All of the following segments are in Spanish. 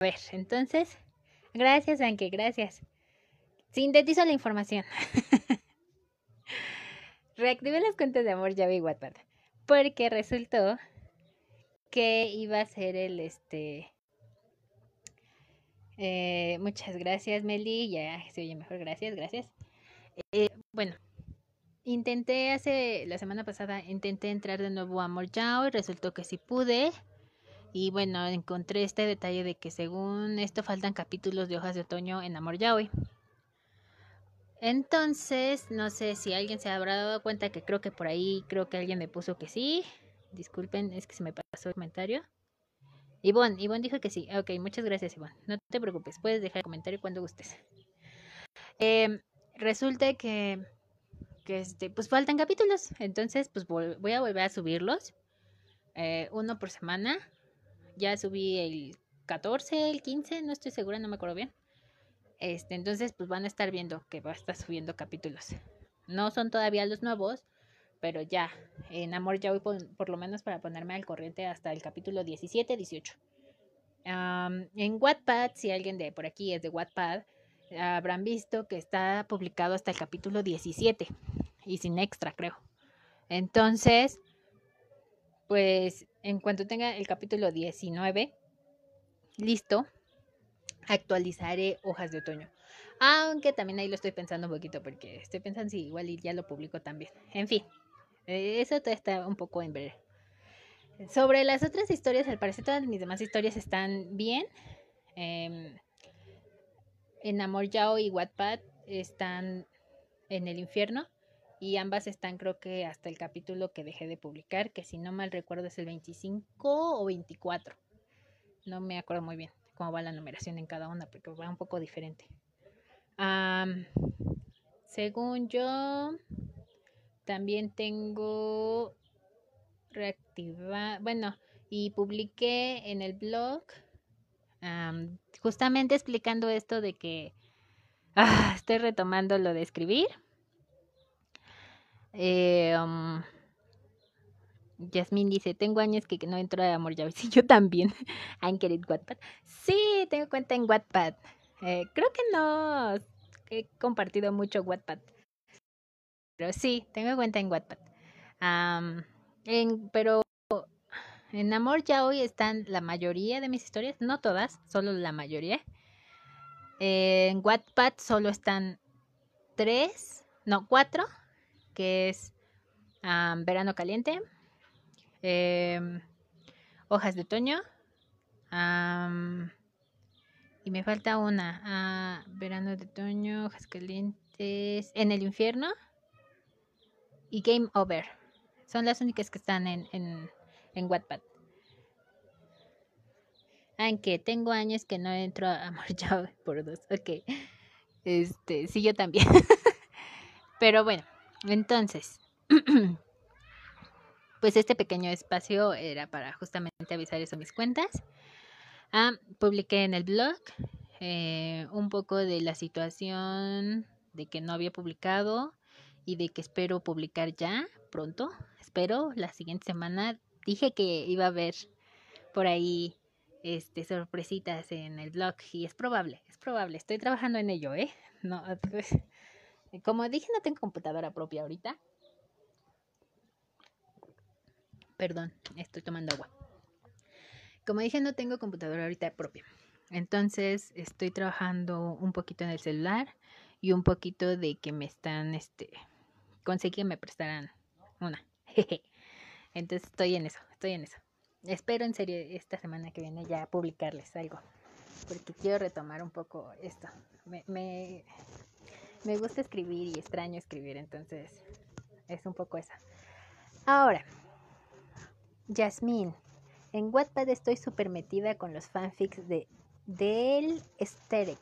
ver, entonces, gracias, Anke, gracias. Sintetizo la información. Reactivé las cuentas de amor Java y Wattpad. Porque resultó que iba a ser el este. Eh, muchas gracias, Meli. Ya se oye mejor, gracias, gracias. Eh, bueno, intenté hace la semana pasada, intenté entrar de nuevo a Amor Yao y resultó que sí pude. Y bueno, encontré este detalle de que según esto faltan capítulos de hojas de otoño en Amor Yaoi. Entonces, no sé si alguien se habrá dado cuenta que creo que por ahí, creo que alguien me puso que sí. Disculpen, es que se me pasó el comentario. Ivonne, Ivonne dijo que sí. Ok, muchas gracias, Ivonne. No te preocupes, puedes dejar el comentario cuando gustes. Em, resulta que, que este, pues faltan capítulos. Entonces, pues voy a volver a subirlos. Eh, uno por semana ya subí el 14, el 15, no estoy segura, no me acuerdo bien. Este, entonces, pues van a estar viendo que va a estar subiendo capítulos. No son todavía los nuevos, pero ya, en Amor ya voy por, lo menos para ponerme al corriente hasta el capítulo 17, 18. en Wattpad, si alguien de por aquí es de Wattpad, habrán visto que está publicado hasta el capítulo 17 y sin extra, creo. Entonces, pues en cuanto tenga el capítulo 19 listo, actualizaré hojas de otoño. Aunque también ahí lo estoy pensando un poquito porque estoy pensando si igual ya lo publico también. En fin, eh, eso está un poco en breve. Sobre las otras historias, al parecer todas mis demás historias están bien. Em, en Amor Yao y Wattpad están en el infierno y ambas están creo que hasta el capítulo que dejé de publicar, que si no mal recuerdo es el 25 o 24. No me acuerdo muy bien cómo va la numeración en cada una, porque va un poco diferente. según yo, también tengo reactiva, bueno, y publiqué en el blog justamente explicando esto de que ah, estoy retomando lo de escribir eh, um, dice, tengo años que no entro a Amor Llaves. Y yo también. Anchored Wattpad. Sí, tengo cuenta en Wattpad. Eh, creo que no he compartido mucho Wattpad. Pero sí, tengo cuenta en Wattpad. en, pero en Amor ya hoy están la mayoría de mis historias. No todas, solo la mayoría. en Wattpad solo están tres, no, cuatro que es verano caliente, em, hojas de otoño, y me falta una, ah, verano de otoño, hojas calientes, en el infierno y Game Over. Son las únicas que están en, en, en Wattpad. Aunque tengo años que no entro a Amor por dos. Ok. Este, sí, yo también. Pero bueno. Entonces, pues este pequeño espacio era para justamente avisar eso a mis cuentas. Ah, publiqué en el blog eh, un poco de la situación de que no había publicado y de que espero publicar ya pronto. Espero la siguiente semana. Dije que iba a haber por ahí este sorpresitas en el blog y es probable, es probable. Estoy trabajando en ello, ¿eh? No, pues, como dije, no tengo computadora propia ahorita. Perdón, estoy tomando agua. Como dije, no tengo computadora ahorita propia. Entonces estoy trabajando un poquito en el celular y un poquito de que me están, este, conseguí que me prestaran una. Entonces estoy en eso, estoy en eso. Espero en serio esta semana que viene ya publicarles algo. Porque quiero retomar un poco esto. Me, me, me gusta escribir y extraño escribir, entonces es un poco esa. Ahora, Yasmín, en Wattpad estoy súper metida con los fanfics de del Sterek.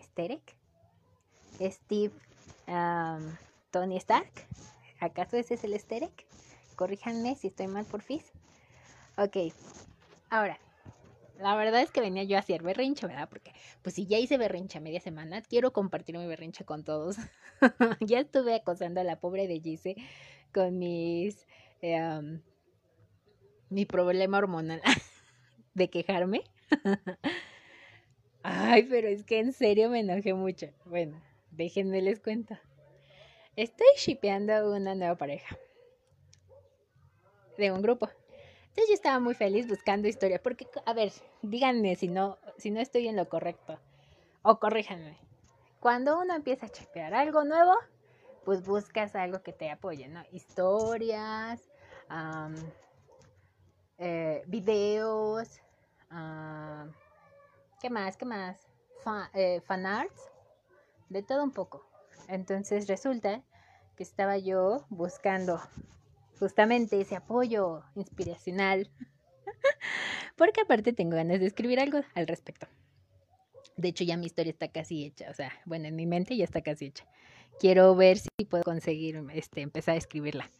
¿Sterek? Steve Tony Stark. ¿Acaso ese es el Sterek? Corríjanme si estoy mal por fin. Ok, ahora, la verdad es que venía yo a hacer berrinche, ¿verdad? Porque, pues si ya hice berrinche a media semana, quiero compartir mi berrinche con todos. ya estuve acosando a la pobre de Gise con mis. Eh, mi problema hormonal de quejarme. Ay, pero es que en serio me enojé mucho. Bueno, déjenme les cuento. Estoy shipeando una nueva pareja. De un grupo. Entonces yo estaba muy feliz buscando historia. Porque, a ver, díganme si no, si no estoy en lo correcto. O corríjanme. Cuando uno empieza a shipear algo nuevo, pues buscas algo que te apoye, ¿no? Historias, eh, videos, ¿qué más? ¿Qué más? Eh, fan arts, de todo un poco. Entonces resulta que estaba yo buscando justamente ese apoyo inspiracional, porque aparte tengo ganas de escribir algo al respecto. De hecho, ya mi historia está casi hecha, o sea, bueno, en mi mente ya está casi hecha. Quiero ver si puedo conseguir este, empezar a escribirla.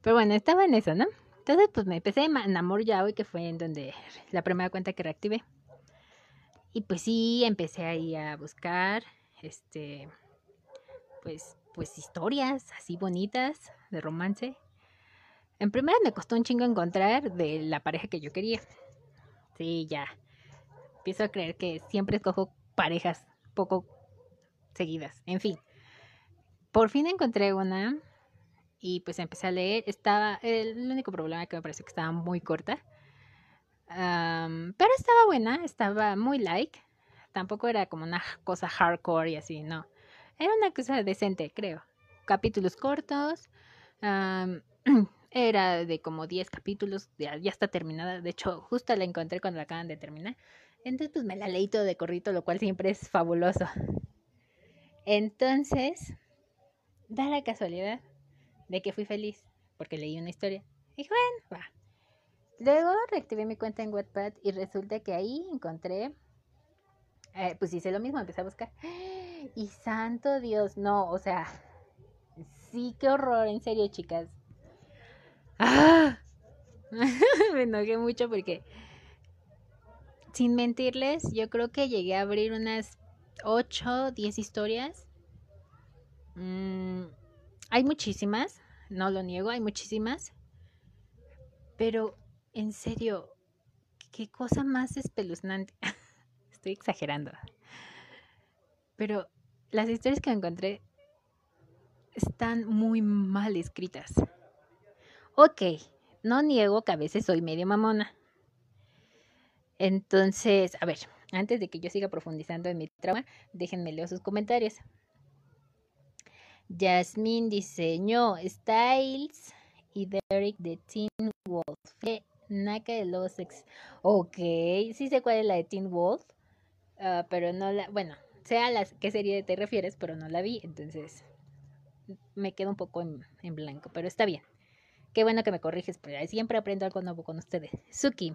Pero bueno, estaba en eso, ¿no? Entonces, pues me empecé en Amor Ya hoy, que fue en donde la primera cuenta que reactivé. Y pues sí, empecé ahí a buscar, este, pues, pues historias así bonitas de romance. En primera me costó un chingo encontrar de la pareja que yo quería. Sí, ya. Empiezo a creer que siempre escojo parejas poco seguidas. En fin. Por fin encontré una y pues empecé a leer. Estaba, el único problema que me pareció que estaba muy corta. pero estaba buena, estaba muy like. Tampoco era como una cosa hardcore y así, no. Era una cosa decente, creo. Capítulos cortos. era de como 10 capítulos, ya, está terminada. De hecho, justo la encontré cuando la acaban de terminar. Entonces, pues me la leí todo de corrito, lo cual siempre es fabuloso. Entonces, da la casualidad de que fui feliz porque leí una historia. Y bueno, va. Luego reactivé mi cuenta en Wattpad y resulta que ahí encontré, eh, pues hice lo mismo, empecé a buscar. Y santo Dios, no, o sea, sí, qué horror, en serio, chicas. ¡Ah! Me enojé mucho porque, sin mentirles, yo creo que llegué a abrir unas 8, 10 historias. Mmm hay muchísimas, no lo niego, hay muchísimas. Pero, en serio, qué cosa más espeluznante. Estoy exagerando. Pero las historias que encontré están muy mal escritas. Ok, no niego que a veces soy medio mamona. Entonces, a ver, antes de que yo siga profundizando en mi trauma, déjenme leer sus comentarios. Jasmine diseñó Styles y Derek de Teen Wolf. Naka de los ex. Ok, sí sé cuál es la de Teen Wolf, ah, pero no la. Bueno, sé a las qué serie te refieres, pero no la vi, entonces me quedo un poco en, en blanco, pero está bien. Qué bueno que me corriges, pero siempre aprendo algo nuevo con ustedes. Suki,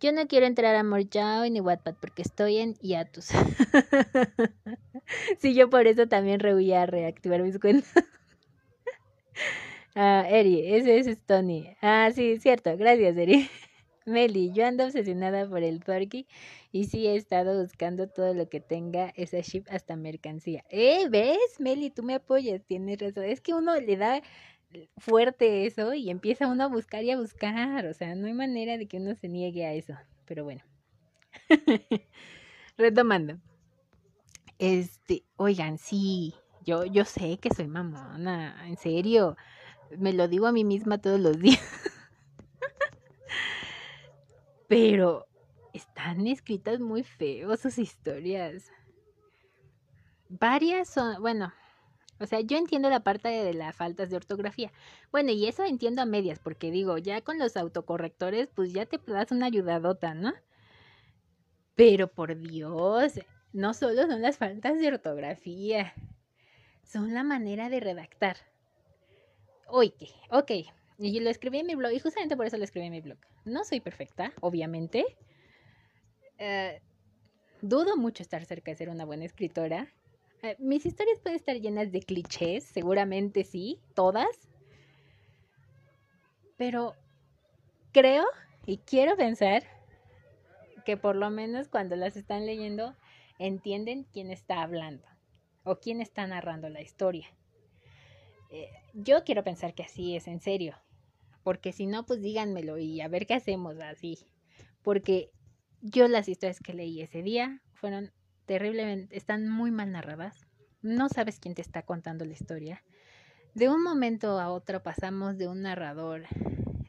yo no quiero entrar a Morjao ni Wattpad porque estoy en hiatus. sí, yo por eso también rehuía a reactivar mis cuentas. ah, Eri, ese es Tony. Ah, sí, cierto. Gracias, Eri. Meli, yo ando obsesionada por el Porky y sí he estado buscando todo lo que tenga esa ship hasta mercancía. Eh, ¿ves? Meli, tú me apoyas, tienes razón. Es que uno le da fuerte eso y empieza uno a buscar y a buscar. O sea, no hay manera de que uno se niegue a eso. Pero bueno. Retomando. Este, oigan, sí, yo, yo sé que soy mamona, en serio. Me lo digo a mí misma todos los días. Pero están escritas muy feos sus historias. Varias son, bueno, o sea, yo entiendo la parte de las faltas de ortografía. Bueno, y eso entiendo a medias, porque digo, ya con los autocorrectores, pues ya te das una ayudadota, ¿no? Pero por Dios, no solo son las faltas de ortografía, son la manera de redactar. Oye, ok, y lo escribí en mi blog, y justamente por eso lo escribí en mi blog. No soy perfecta, obviamente. Eh, dudo mucho estar cerca de ser una buena escritora. Eh, mis historias pueden estar llenas de clichés, seguramente sí, todas. Pero creo y quiero pensar que por lo menos cuando las están leyendo entienden quién está hablando o quién está narrando la historia. Eh, yo quiero pensar que así es, en serio. Porque si no, pues díganmelo y a ver qué hacemos así. Porque yo las historias que leí ese día fueron terriblemente, están muy mal narradas. No sabes quién te está contando la historia. De un momento a otro pasamos de un narrador,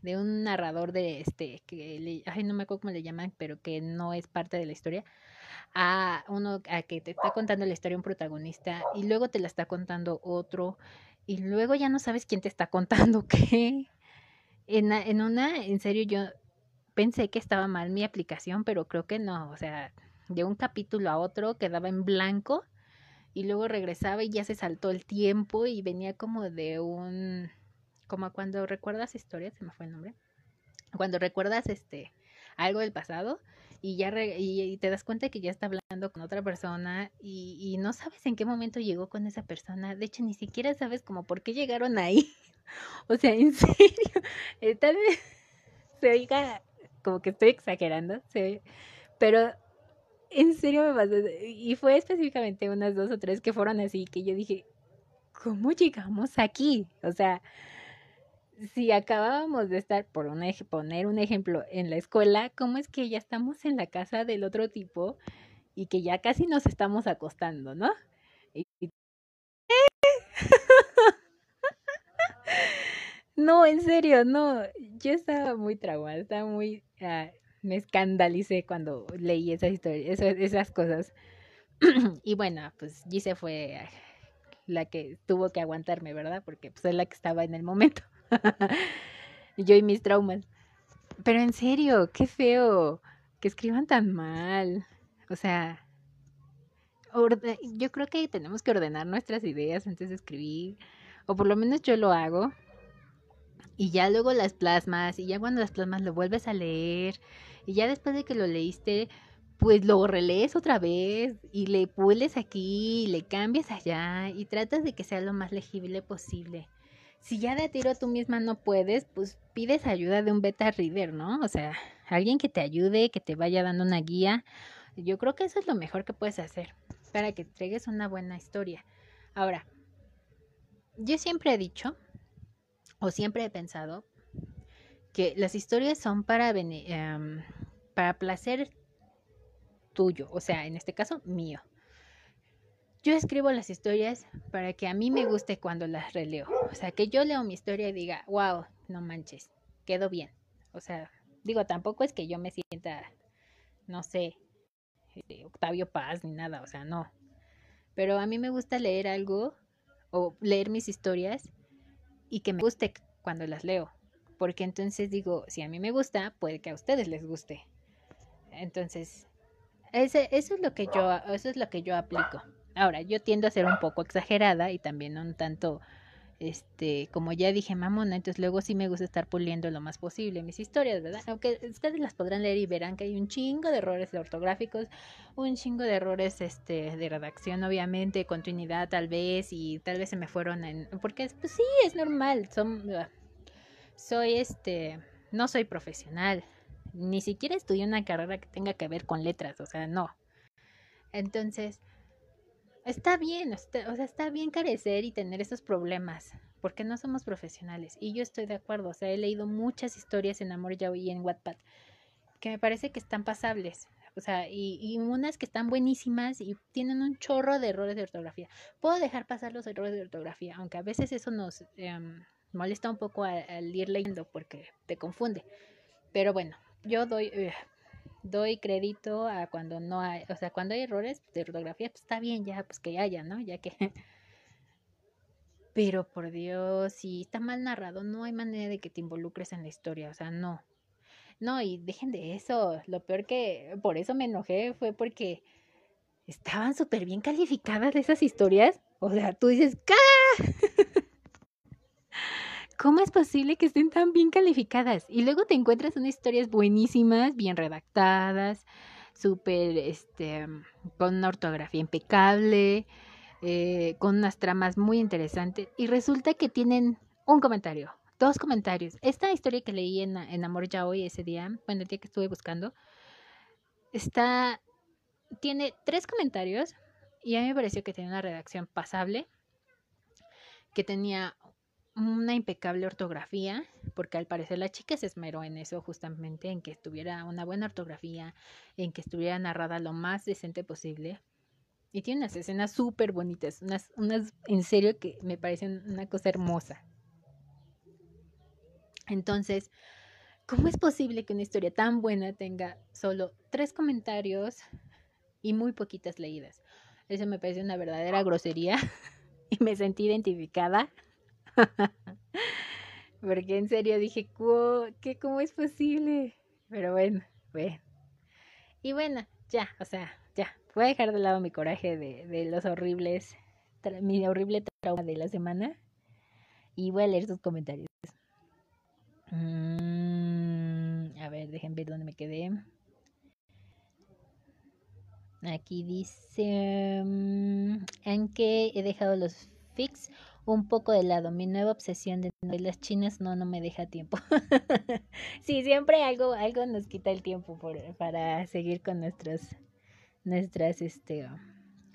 de un narrador de este, que le, ay, no me acuerdo cómo le llaman, pero que no es parte de la historia, a uno a que te está contando la historia un protagonista y luego te la está contando otro y luego ya no sabes quién te está contando qué. En, en una, en serio, yo pensé que estaba mal mi aplicación, pero creo que no, o sea, de un capítulo a otro quedaba en blanco y luego regresaba y ya se saltó el tiempo y venía como de un, como cuando recuerdas historias, se me fue el nombre, cuando recuerdas este algo del pasado y ya y, te das cuenta que ya está hablando con otra persona y, no sabes en qué momento llegó con esa persona. De hecho, ni siquiera sabes como por qué llegaron ahí. o sea, en serio, eh, tal vez se oiga como que estoy exagerando, sí, pero en serio me pasó. Y fue específicamente unas dos o tres que fueron así, que yo dije, ¿cómo llegamos aquí? O sea, si acabábamos de estar, por un poner un ejemplo, en la escuela, ¿cómo es que ya estamos en la casa del otro tipo y que ya casi nos estamos acostando, ¿no? no, en serio, no. Yo estaba muy traumada, estaba muy... Ah, me escandalicé cuando leí esas historias, esas, cosas. y bueno, pues Gise fue la que tuvo que aguantarme, ¿verdad? Porque pues es la que estaba en el momento. Yo y mis traumas. Pero en serio, qué feo que escriban tan mal. O sea, yo creo que tenemos que ordenar nuestras ideas antes de escribir. O por lo menos yo lo hago. Y ya luego las plasmas. Y ya cuando las plasmas lo vuelves a leer. Y ya después de que lo leíste, pues lo relees otra vez y le pules aquí, y le cambias allá y tratas de que sea lo más legible posible si ya de tiro tú misma no puedes, pues pides ayuda de un beta reader, ¿no? O sea, alguien que te ayude, que te vaya dando una guía. Yo creo que eso es lo mejor que puedes hacer para que entregues una buena historia. Ahora, yo siempre he dicho, o siempre he pensado, que las historias son para, em, para placer tuyo, o sea, en este caso mío. Yo escribo las historias para que a mí me guste cuando las releo. O sea, que yo leo mi historia y diga, wow, no manches, quedó bien. O sea, digo, tampoco es que yo me sienta, no sé, este, Octavio Paz ni nada, o sea, no. Pero a mí me gusta leer algo o leer mis historias y que me guste cuando las leo. Porque entonces digo, si a mí me gusta, puede que a ustedes les guste. Entonces, ese, eso es lo que yo, eso es lo que yo aplico. Ahora, yo tiendo a ser un poco exagerada y también un tanto, este, como ya dije, mamona, entonces luego sí me gusta estar puliendo lo más posible mis historias, ¿verdad? Aunque ustedes las podrán leer y verán que hay un chingo de errores ortográficos, un chingo de errores, este, de redacción, obviamente, continuidad tal vez, y tal vez se me fueron en, porque, pues sí, es normal, son, soy, este, no soy profesional, ni siquiera estudié una carrera que tenga que ver con letras, o sea, no. Entonces, está bien, o sea, está bien carecer y tener esos problemas, porque no somos profesionales. Y yo estoy de acuerdo, o sea, he leído muchas historias en Amor Yaoi y en Wattpad que me parece que están pasables. O sea, y, unas que están buenísimas y tienen un chorro de errores de ortografía. Puedo dejar pasar los errores de ortografía, aunque a veces eso nos em, molesta un poco al, ir leyendo porque te confunde. Pero bueno, yo doy, doy crédito a cuando no hay, o sea, cuando hay errores de ortografía, pues está bien ya, pues que haya, ¿no? Ya que... Pero por Dios, si está mal narrado, no hay manera de que te involucres en la historia, o sea, no. No, y dejen de eso. Lo peor que por eso me enojé fue porque estaban súper bien calificadas esas historias. O sea, tú dices, ¡Cá! ¿Cómo es posible que estén tan bien calificadas? Y luego te encuentras unas historias buenísimas, bien redactadas, súper, este, con una ortografía impecable, eh, con unas tramas muy interesantes. Y resulta que tienen un comentario, dos comentarios. Esta historia que leí en, en Amor Ya Hoy ese día, bueno, el día que estuve buscando, está, tiene tres comentarios y a mí me pareció que tenía una redacción pasable, que tenía una impecable ortografía, porque al parecer la chica se esmeró en eso justamente, en que estuviera una buena ortografía, en que estuviera narrada lo más decente posible. Y tiene unas escenas súper bonitas, unas, unas, en serio que me parecen una cosa hermosa. Entonces, ¿cómo es posible que una historia tan buena tenga solo tres comentarios y muy poquitas leídas? Eso me parece una verdadera grosería y me sentí identificada. Porque en serio dije, ¿qué, ¿cómo es posible? Pero bueno, bueno. Y bueno, ya, o sea, ya. Voy a dejar de lado mi coraje de, de los horribles, mi horrible trauma de la semana. Y voy a leer sus comentarios. Mm, a ver, déjenme ver dónde me quedé. Aquí dice um, he dejado los fix un poco de lado. Mi nueva obsesión de novelas chinas no, no me deja tiempo. sí, siempre algo, algo nos quita el tiempo por, para seguir con nuestros, nuestras este,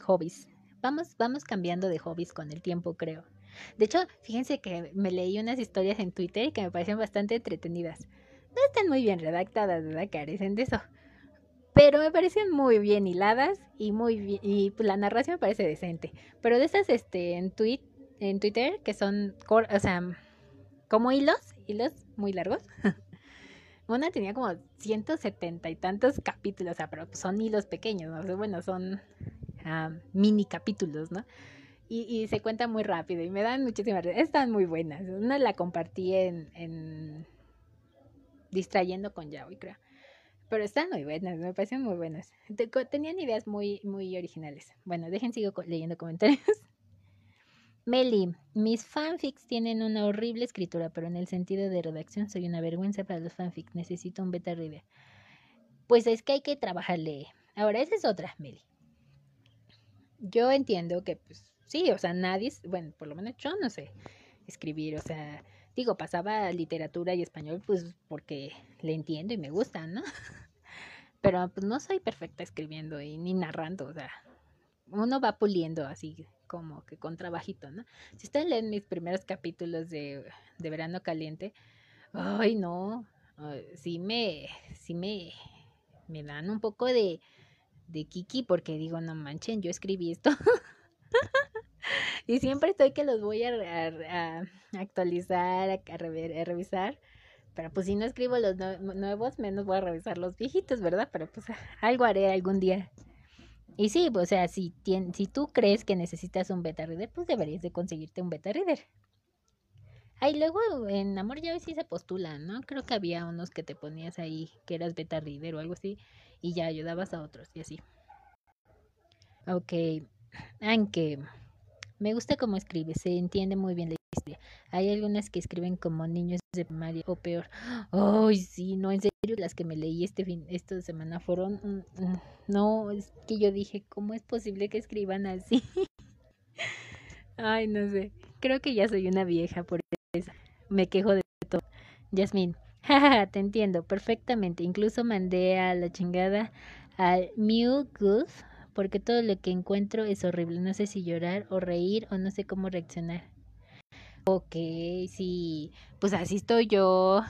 hobbies. Vamos, vamos cambiando de hobbies con el tiempo, creo. De hecho, fíjense que me leí unas historias en Twitter que me parecen bastante entretenidas. No están muy bien redactadas, ¿verdad? Carecen de eso. Pero me parecen muy bien hiladas y muy bien, y la narración me parece decente. Pero de esas este en tweet en Twitter que son o sea, como hilos, hilos muy largos. Una tenía como 170 y tantos capítulos, o sea, pero son hilos pequeños, ¿no? bueno, son ah, mini capítulos, ¿no? Y, se cuenta muy rápido y me dan muchísimas Están muy buenas. Una la compartí en Distrayendo con Yaoi, creo. Pero están muy buenas, me parecen muy buenas. Tenían ideas muy, muy originales. Bueno, dejen sigo leyendo comentarios. Meli, mis fanfics tienen una horrible escritura, pero en el sentido de redacción soy una vergüenza para los fanfics. Necesito un beta reader. Pues es que hay que trabajarle. Ahora, esa es otra, Meli. Yo entiendo que, pues, sí, o sea, nadie, bueno, por lo menos yo no sé escribir, o sea, digo, pasaba literatura y español, pues, porque le entiendo y me gusta, ¿no? Pero, pues, no soy perfecta escribiendo y ni narrando, o sea, uno va puliendo así como que con trabajito, ¿no? Si ustedes leen mis primeros capítulos de, de Verano Caliente, ay no, sí me, sí me, me dan un poco de, de kiki porque digo, no manchen, yo escribí esto. y siempre estoy que los voy a, a, actualizar, a, revisar. Pero pues si no escribo los nuevos, menos voy a revisar los viejitos, ¿verdad? Pero pues algo haré algún día. Y sí, o sea, si, si tú crees que necesitas un beta reader, pues deberías de conseguirte un beta reader. Ahí luego en Amor ya sí se postula, ¿no? Creo que había unos que te ponías ahí que eras beta reader o algo así y ya ayudabas a otros y así. Ok, aunque me gusta cómo escribe, se entiende muy bien la Hay algunas que escriben como niños de primaria o peor. Ay, sí, no, en serio, las que me leí este fin, esta semana fueron, mm, mm, no, es que yo dije, ¿cómo es posible que escriban así? Ay, no sé, creo que ya soy una vieja por eso, me quejo de todo. Yasmin, jaja, te entiendo perfectamente, incluso mandé a la chingada al Mew Goof porque todo lo que encuentro es horrible, no sé si llorar o reír o no sé cómo reaccionar. Ok, sí, pues así estoy yo.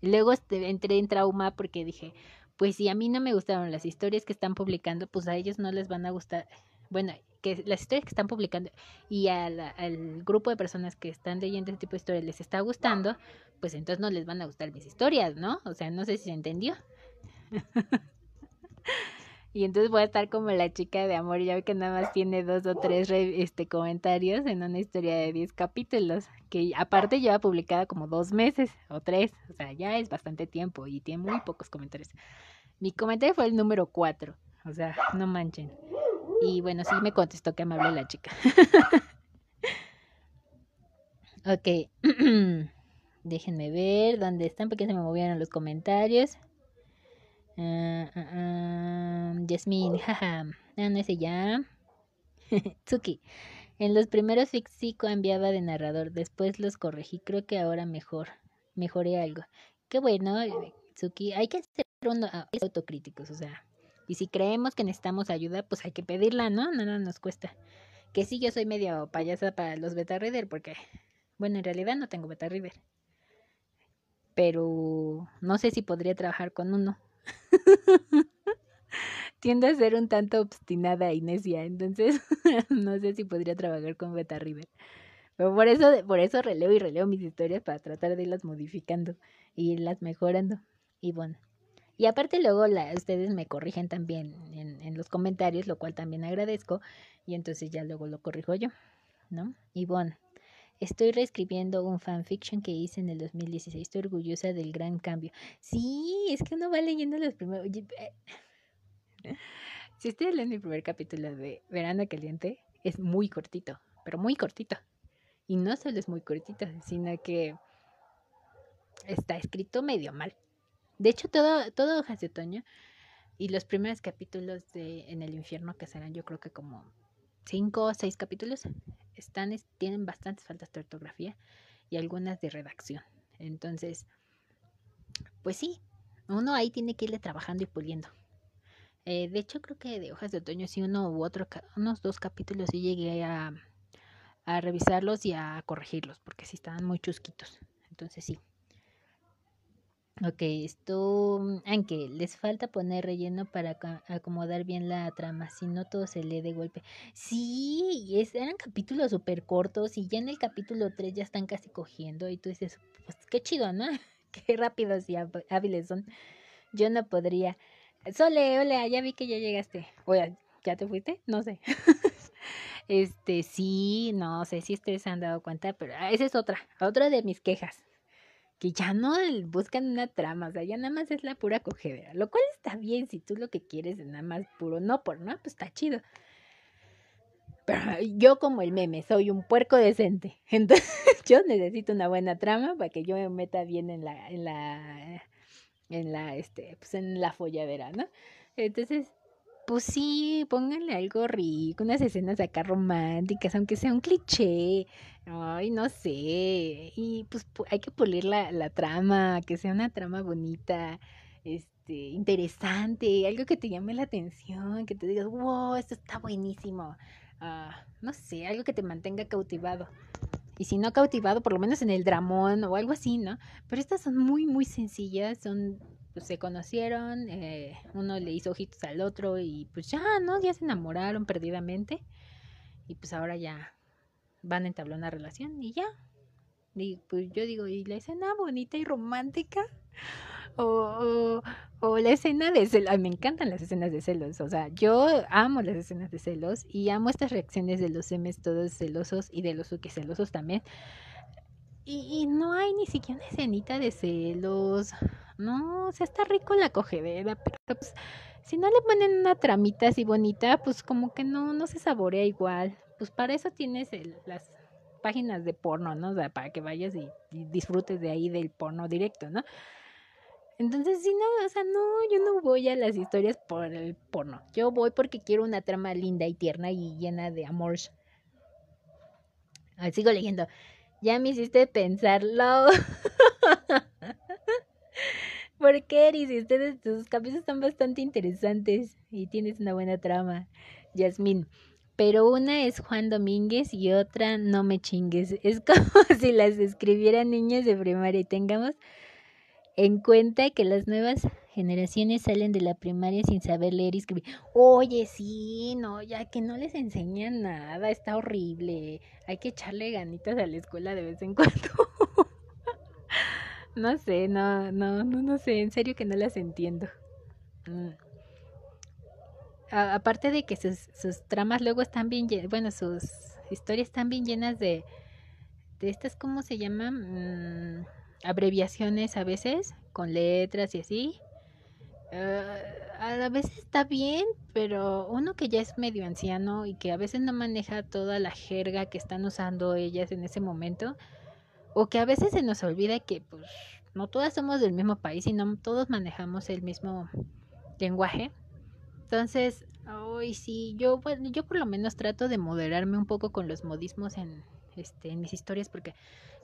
Luego este, entré en trauma porque dije, pues si a mí no me gustaron las historias que están publicando, pues a ellos no les van a gustar. Bueno, que las historias que están publicando y al grupo de personas que están leyendo este tipo de historias les está gustando, pues entonces no les van a gustar mis historias, ¿no? O sea, no sé si se entendió. Y entonces voy a estar como la chica de amor, ya que nada más tiene dos o tres este, comentarios en una historia de diez capítulos, que aparte lleva publicada como dos meses o tres, o sea, ya es bastante tiempo y tiene muy pocos comentarios. Mi comentario fue el número cuatro, o sea, no manchen. Y bueno, sí me contestó que amable la chica. ok, déjenme ver dónde están porque se me movieron los comentarios. Uh, uh, Yasmin, jaja. Ah, no sé ya. Tsuki. En los primeros Fixico enviaba de narrador, después los corregí. Creo que ahora mejor. Mejoré algo. Qué bueno, Tsuki. Hay que ser uno, autocríticos, o sea. Y si creemos que necesitamos ayuda, pues hay que pedirla, ¿no? Nada nos cuesta. Que sí, yo soy medio payasa para los beta reader, porque, bueno, en realidad no tengo beta reader. Pero no sé si podría trabajar con uno. tiendo a ser un tanto obstinada y necia, entonces no sé si podría trabajar con Beta River. Pero por eso, por eso releo y releo mis historias para tratar de irlas modificando y irlas mejorando. Y bueno. Y aparte luego la, ustedes me corrigen también en, en, los comentarios, lo cual también agradezco. Y entonces ya luego lo corrijo yo, ¿no? Y bueno, estoy reescribiendo un fanfiction que hice en el 2016. Estoy orgullosa del gran cambio. Sí, es que uno va leyendo los primeros... Eh, si ustedes leen mi primer capítulo de Verano Caliente, es muy cortito, pero muy cortito. Y no solo es muy cortito, sino que está escrito medio mal. De hecho, todo, todo Hojas de Otoño y los primeros capítulos de En el Infierno, que serán yo creo que como cinco o seis capítulos, están, tienen bastantes faltas de ortografía y algunas de redacción. Entonces, pues sí, uno ahí tiene que irle trabajando y puliendo. Eh, de hecho, creo que de Hojas de Otoño, sí, uno u otro, unos dos capítulos sí llegué a, a revisarlos y a corregirlos, porque sí estaban muy chusquitos. Entonces sí. Ok, esto, aunque les falta poner relleno para acomodar bien la trama, si no todo se lee de golpe. Sí, eran capítulos súper cortos y ya en el capítulo 3 ya están casi cogiendo y tú dices, pues qué chido, ¿no? qué rápidos y hábiles son. Yo no podría. Sole, hola, ya vi que ya llegaste. Oye, ¿ya te fuiste? No sé. este, sí, no sé si ustedes se han dado cuenta, pero ah, esa es otra, otra de mis quejas que ya no buscan una trama, o sea, ya nada más es la pura cogedera, lo cual está bien si tú lo que quieres es nada más puro no por no, pues está chido. Pero yo como el meme, soy un puerco decente, entonces yo necesito una buena trama para que yo me meta bien en la, en la, en la, este, pues en la folladera, ¿no? Entonces, pues sí, pónganle algo rico, unas escenas acá románticas, aunque sea un cliché. Ay, no sé. Y pues hay que pulir la, la trama, que sea una trama bonita, este, interesante, algo que te llame la atención, que te digas, wow, esto está buenísimo. Ah, no sé, algo que te mantenga cautivado. Y si no cautivado, por lo menos en el dramón o algo así, ¿no? Pero estas son muy, muy sencillas, son pues se conocieron, eh, uno le hizo ojitos al otro y pues ya, ¿no? Ya se enamoraron perdidamente y pues ahora ya van a entablar una relación y ya. Y pues yo digo, ¿y la escena bonita y romántica? O, o, la escena de celos. me encantan las escenas de celos. O sea, yo amo las escenas de celos y amo estas reacciones de los M's todos celosos y de los Uki celosos también. Y, no hay ni siquiera una escenita de celos. No, o sea, está rico la cogedera, pero pues si no le ponen una tramita así bonita, pues como que no, no se saborea igual. Pues para eso tienes las páginas de porno, ¿no? O sea, para que vayas y, disfrutes de ahí del porno directo, ¿no? Entonces, si no, o sea, no, yo no voy a las historias por el porno. Yo voy porque quiero una trama linda y tierna y llena de amor. Sigo leyendo. Ya me hiciste pensarlo. ¿Por qué, Eris? Ustedes, tus capítulos están bastante interesantes y tienes una buena trama, Yasmín. Pero una es Juan Domínguez y otra No me chingues. Es como si las escribieran niños de primaria y tengamos en cuenta que las nuevas generaciones salen de la primaria sin saber leer y escribir. Oye, sí, no, ya que no les enseñan nada, está horrible. Hay que echarle ganitas a la escuela de vez en cuando. No sé, no, no, no, sé, en serio que no las entiendo. Mm. aparte de que sus, sus tramas luego están bien, bueno, sus historias están bien llenas de, de estas, ¿cómo se llaman? Mm, abreviaciones a veces, con letras y así. Ah, a la vez está bien, pero uno que ya es medio anciano y que a veces no maneja toda la jerga que están usando ellas en ese momento, o que a veces se nos olvida que pues no todas somos del mismo país y no todos manejamos el mismo lenguaje. Entonces, hoy sí, yo bueno, yo por lo menos trato de moderarme un poco con los modismos en este en mis historias porque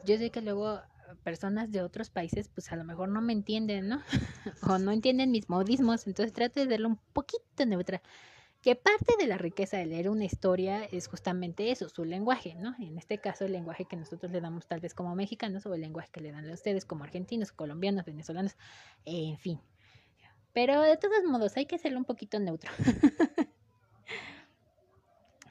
yo sé que luego personas de otros países pues a lo mejor no me entienden, ¿no? o no entienden mis modismos, entonces trato de verlo un poquito neutral que parte de la riqueza de leer una historia es justamente eso, su lenguaje, ¿no? En este caso, el lenguaje que nosotros le damos tal vez como mexicanos o el lenguaje que le dan a ustedes como argentinos, colombianos, venezolanos, en fin. Pero de todos modos, hay que hacerlo un poquito neutro.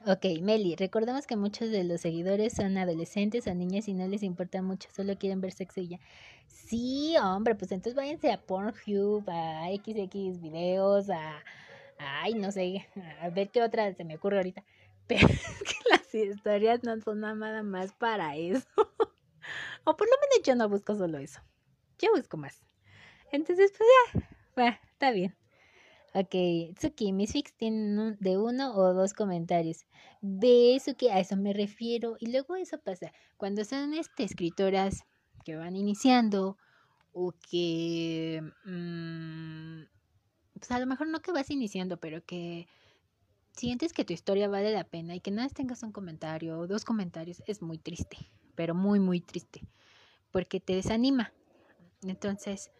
ok, Meli, recordemos que muchos de los seguidores son adolescentes o niñas y no les importa mucho, solo quieren ver sexo y ya. Sí, hombre, pues entonces váyanse a Pornhub, a XX videos, a... Ay, no sé, a ver qué otra se me ocurre ahorita. Pero es que las historias no son nada más para eso. o por lo menos yo no busco solo eso. Yo busco más. Entonces, pues ya, va, está bien. Ok, Tsuki, mis fics tienen de uno o dos comentarios. Ve, Tsuki, a eso me refiero. Y luego eso pasa. Cuando son este, escritoras que van iniciando o que... Mmm, pues a lo mejor no que vas iniciando, pero que sientes que tu historia vale la pena y que nada más tengas un comentario o dos comentarios, es muy triste, pero muy, muy triste, porque te desanima. Entonces,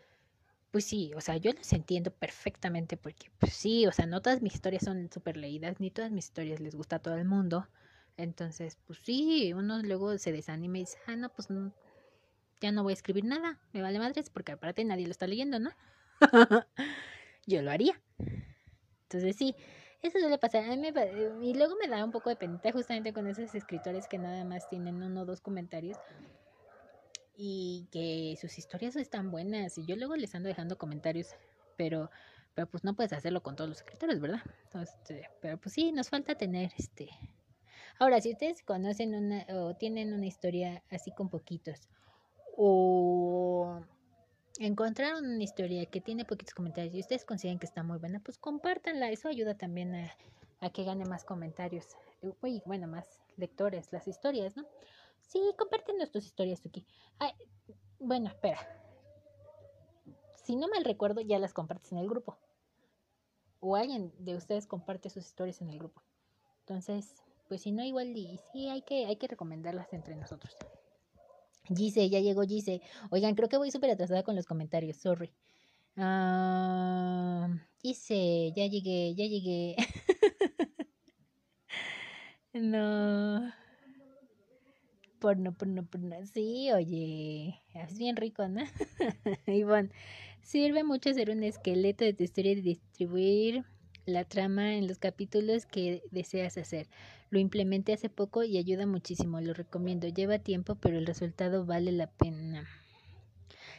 pues sí, o sea, yo los entiendo perfectamente porque, pues sí, o sea, no todas mis historias son súper leídas, ni todas mis historias les gusta a todo el mundo. Entonces, pues sí, uno luego se desanima y dice, ah, no, pues no, ya no voy a escribir nada, me vale madres, porque aparte nadie lo está leyendo, ¿no? yo lo haría. Entonces sí, eso suele pasar. A mí me, y luego me da un poco de penita justamente con esos escritores que nada más tienen uno o dos comentarios y que sus historias están buenas y yo luego les ando dejando comentarios, pero pero pues no puedes hacerlo con todos los escritores, ¿verdad? Pero pues sí, nos falta tener este Ahora, si ustedes conocen una o tienen una historia así con poquitos o encontraron una historia que tiene poquitos comentarios y ustedes consideran que está muy buena, pues compártanla. Eso ayuda también a, que gane más comentarios. Uy, bueno, más lectores, las historias, ¿no? Sí, compártenos tus historias, Tuki. Ay, bueno, espera. Si no mal recuerdo, ya las compartes en el grupo. O alguien de ustedes comparte sus historias en el grupo. Entonces, pues si no, igual sí hay que, hay que recomendarlas entre nosotros. Gise, ya llegó Gise. Oigan, creo que voy súper atrasada con los comentarios, sorry. Uh, Gise, ya llegué, ya llegué. no. Porno, porno, porno. Sí, oye, es bien rico, ¿no? Ivonne, sirve mucho hacer un esqueleto de tu historia y distribuir la trama en los capítulos que deseas hacer. Lo implementé hace poco y ayuda muchísimo, lo recomiendo. Lleva tiempo, pero el resultado vale la pena.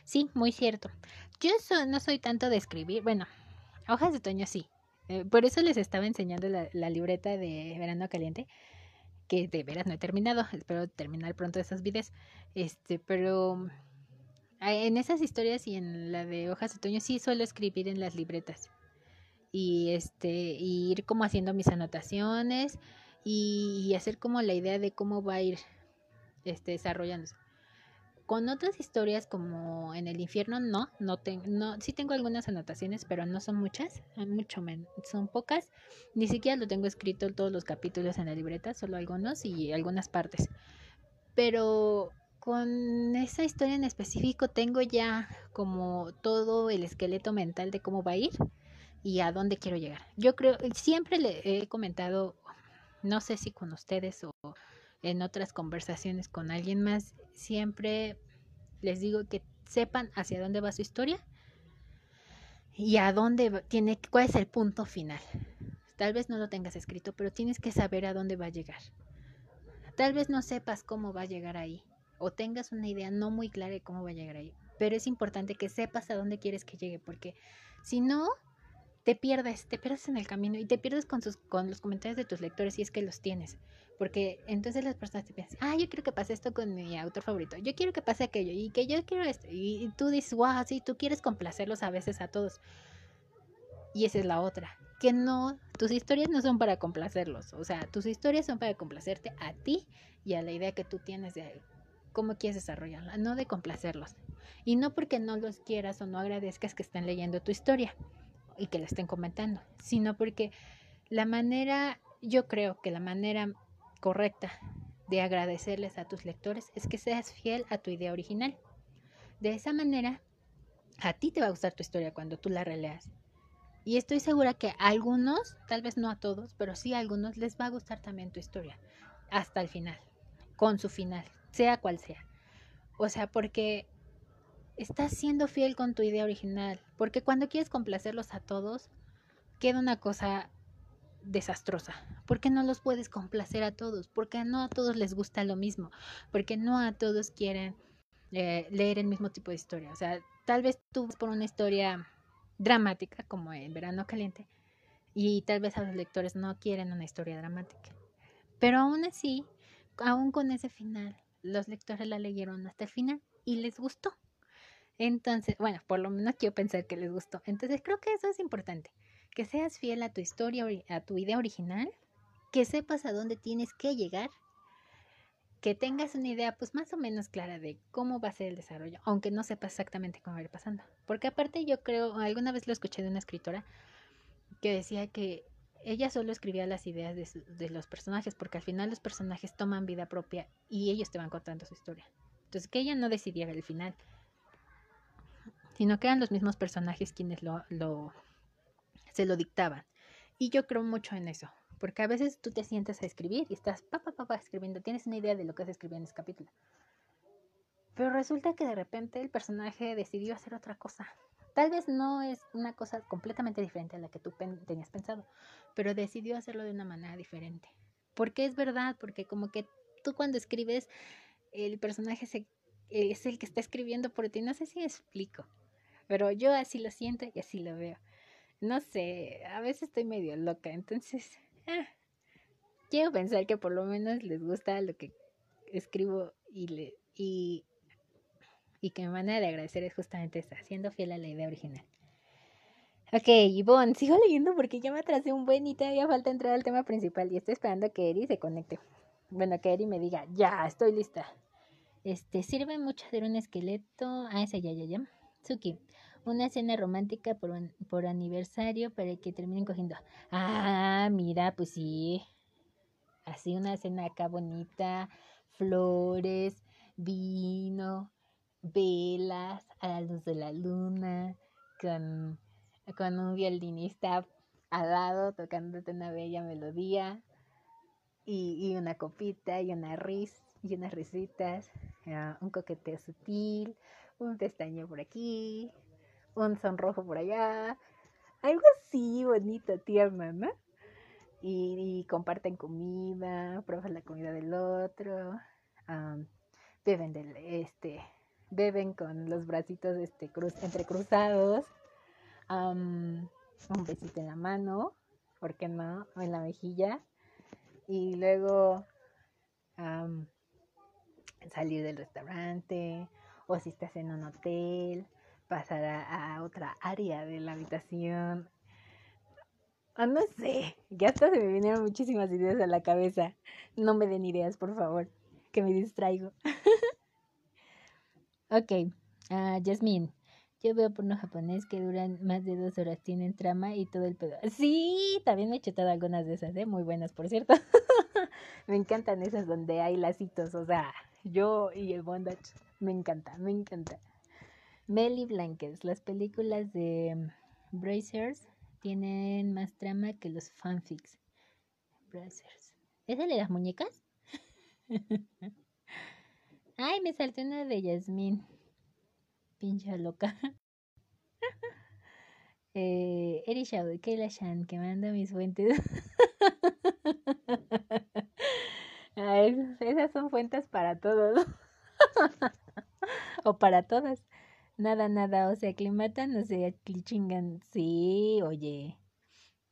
Sí, muy cierto. Yo no soy tanto de escribir, bueno, hojas de otoño sí. Eh, por eso les estaba enseñando la, libreta de Verano Caliente, que de veras no he terminado. Espero terminar pronto esos videos. Este, pero en esas historias y en la de hojas de otoño sí suelo escribir en las libretas y este y ir como haciendo mis anotaciones y, hacer como la idea de cómo va a ir este desarrollándose. Con otras historias como en el infierno no, no tengo, no, sí tengo algunas anotaciones, pero no son muchas, mucho menos, son pocas. Ni siquiera lo tengo escrito todos los capítulos en la libreta, solo algunos y algunas partes. Pero con esa historia en específico tengo ya como todo el esqueleto mental de cómo va a ir y a dónde quiero llegar. Yo creo, siempre le he comentado, no sé si con ustedes o en otras conversaciones con alguien más, siempre les digo que sepan hacia dónde va su historia y a dónde tiene, cuál es el punto final. Tal vez no lo tengas escrito, pero tienes que saber a dónde va a llegar. Tal vez no sepas cómo va a llegar ahí o tengas una idea no muy clara de cómo va a llegar ahí, pero es importante que sepas a dónde quieres que llegue, porque si no, te pierdes, te pierdes en el camino y te pierdes con, los comentarios de tus lectores si es que los tienes. Porque entonces las personas te piensan, ah, yo quiero que pase esto con mi autor favorito, yo quiero que pase aquello y que yo quiero esto. Y, tú dices, wow, sí, tú quieres complacerlos a veces a todos. Y esa es la otra, que no, tus historias no son para complacerlos, o sea, tus historias son para complacerte a ti y a la idea que tú tienes de cómo quieres desarrollarla, no de complacerlos. Y no porque no los quieras o no agradezcas que estén leyendo tu historia y que la estén comentando, sino porque la manera, yo creo que la manera correcta de agradecerles a tus lectores es que seas fiel a tu idea original. De esa manera, a ti te va a gustar tu historia cuando tú la releas. Y estoy segura que a algunos, tal vez no a todos, pero sí a algunos les va a gustar también tu historia. Hasta el final, con su final, sea cual sea. O sea, porque estás siendo fiel con tu idea original, Porque cuando quieres complacerlos a todos, queda una cosa desastrosa. Porque no los puedes complacer a todos, porque no a todos les gusta lo mismo, porque no a todos quieren eh, leer el mismo tipo de historia. O sea, tal vez tú vas por una historia dramática, como en Verano Caliente, y tal vez a los lectores no quieren una historia dramática. Pero aún así, aún con ese final, los lectores la leyeron hasta el final y les gustó. Entonces, bueno, por lo menos quiero pensar que les gustó. Entonces creo que eso es importante, que seas fiel a tu historia, a tu idea original, que sepas a dónde tienes que llegar, que tengas una idea pues más o menos clara de cómo va a ser el desarrollo, aunque no sepas exactamente cómo va a ir pasando. Porque aparte yo creo, alguna vez lo escuché de una escritora que decía que ella solo escribía las ideas de, de, los personajes, porque al final los personajes toman vida propia y ellos te van contando su historia. Entonces, que ella no decidiera el final, sino que eran los mismos personajes quienes lo, se lo dictaban. Y yo creo mucho en eso, porque a veces tú te sientes a escribir y estás papá, papá, escribiendo, tienes una idea de lo que se escribir en ese capítulo. Pero resulta que de repente el personaje decidió hacer otra cosa Tal vez no es una cosa completamente diferente a la que tú tenías pensado, pero decidió hacerlo de una manera diferente. Porque es verdad, porque como que tú cuando escribes, el personaje es el que está escribiendo por ti. No sé si explico, pero yo así lo siento y así lo veo. No sé, a veces estoy medio loca, entonces ah, quiero pensar que por lo menos les gusta lo que escribo y, le, y y que mi manera de agradecer es justamente esta, siendo fiel a la idea original. Ok, Ivonne, sigo leyendo porque ya me atrasé un buen y todavía falta entrar al tema principal y estoy esperando que Eri se conecte. Bueno, que Eri me diga, ya, estoy lista. Este, sirve mucho hacer un esqueleto. Ah, esa ya, ya, ya. Suki, una cena romántica por, por aniversario para que terminen cogiendo. Ah, mira, pues sí. Así una cena acá bonita, flores, vino, velas a la luz de la luna, con, con un violinista al lado tocándote una bella melodía y, y una copita y una ris y unas risitas, uh, un coqueteo sutil, un pestañeo por aquí, un sonrojo por allá, algo así bonito, tierno, ¿no? Y, comparten comida, prueban la comida del otro, um, beben del este beben con los bracitos este, cruz, entrecruzados, un besito en la mano, ¿por qué no? En la mejilla. Y luego salir del restaurante, o si estás en un hotel, pasar a, otra área de la habitación. Oh, no sé, ya hasta se me vinieron muchísimas ideas a la cabeza. No me den ideas, por favor, que me distraigo. Ok, uh, Yasmin. Yo veo porno japonés que duran más de dos horas, tienen trama y todo el pedo. Sí, también me he chetado algunas de esas, ¿eh? Muy buenas, por cierto. me encantan esas donde hay lacitos, o sea, yo y el bondage. Me encanta, me encanta. Melly Blankets, las películas de Brazers tienen más trama que los fanfics. Brazers. ¿Es de las muñecas? Ay, me salté una de Yasmín. Pincha loca. eh, Eri Shao, Kayla Shan, que manda mis fuentes. Ay, esas son fuentes para todos. o para todas. Nada, nada. O sea, aclimatan, o sea, chingan. Sí, oye.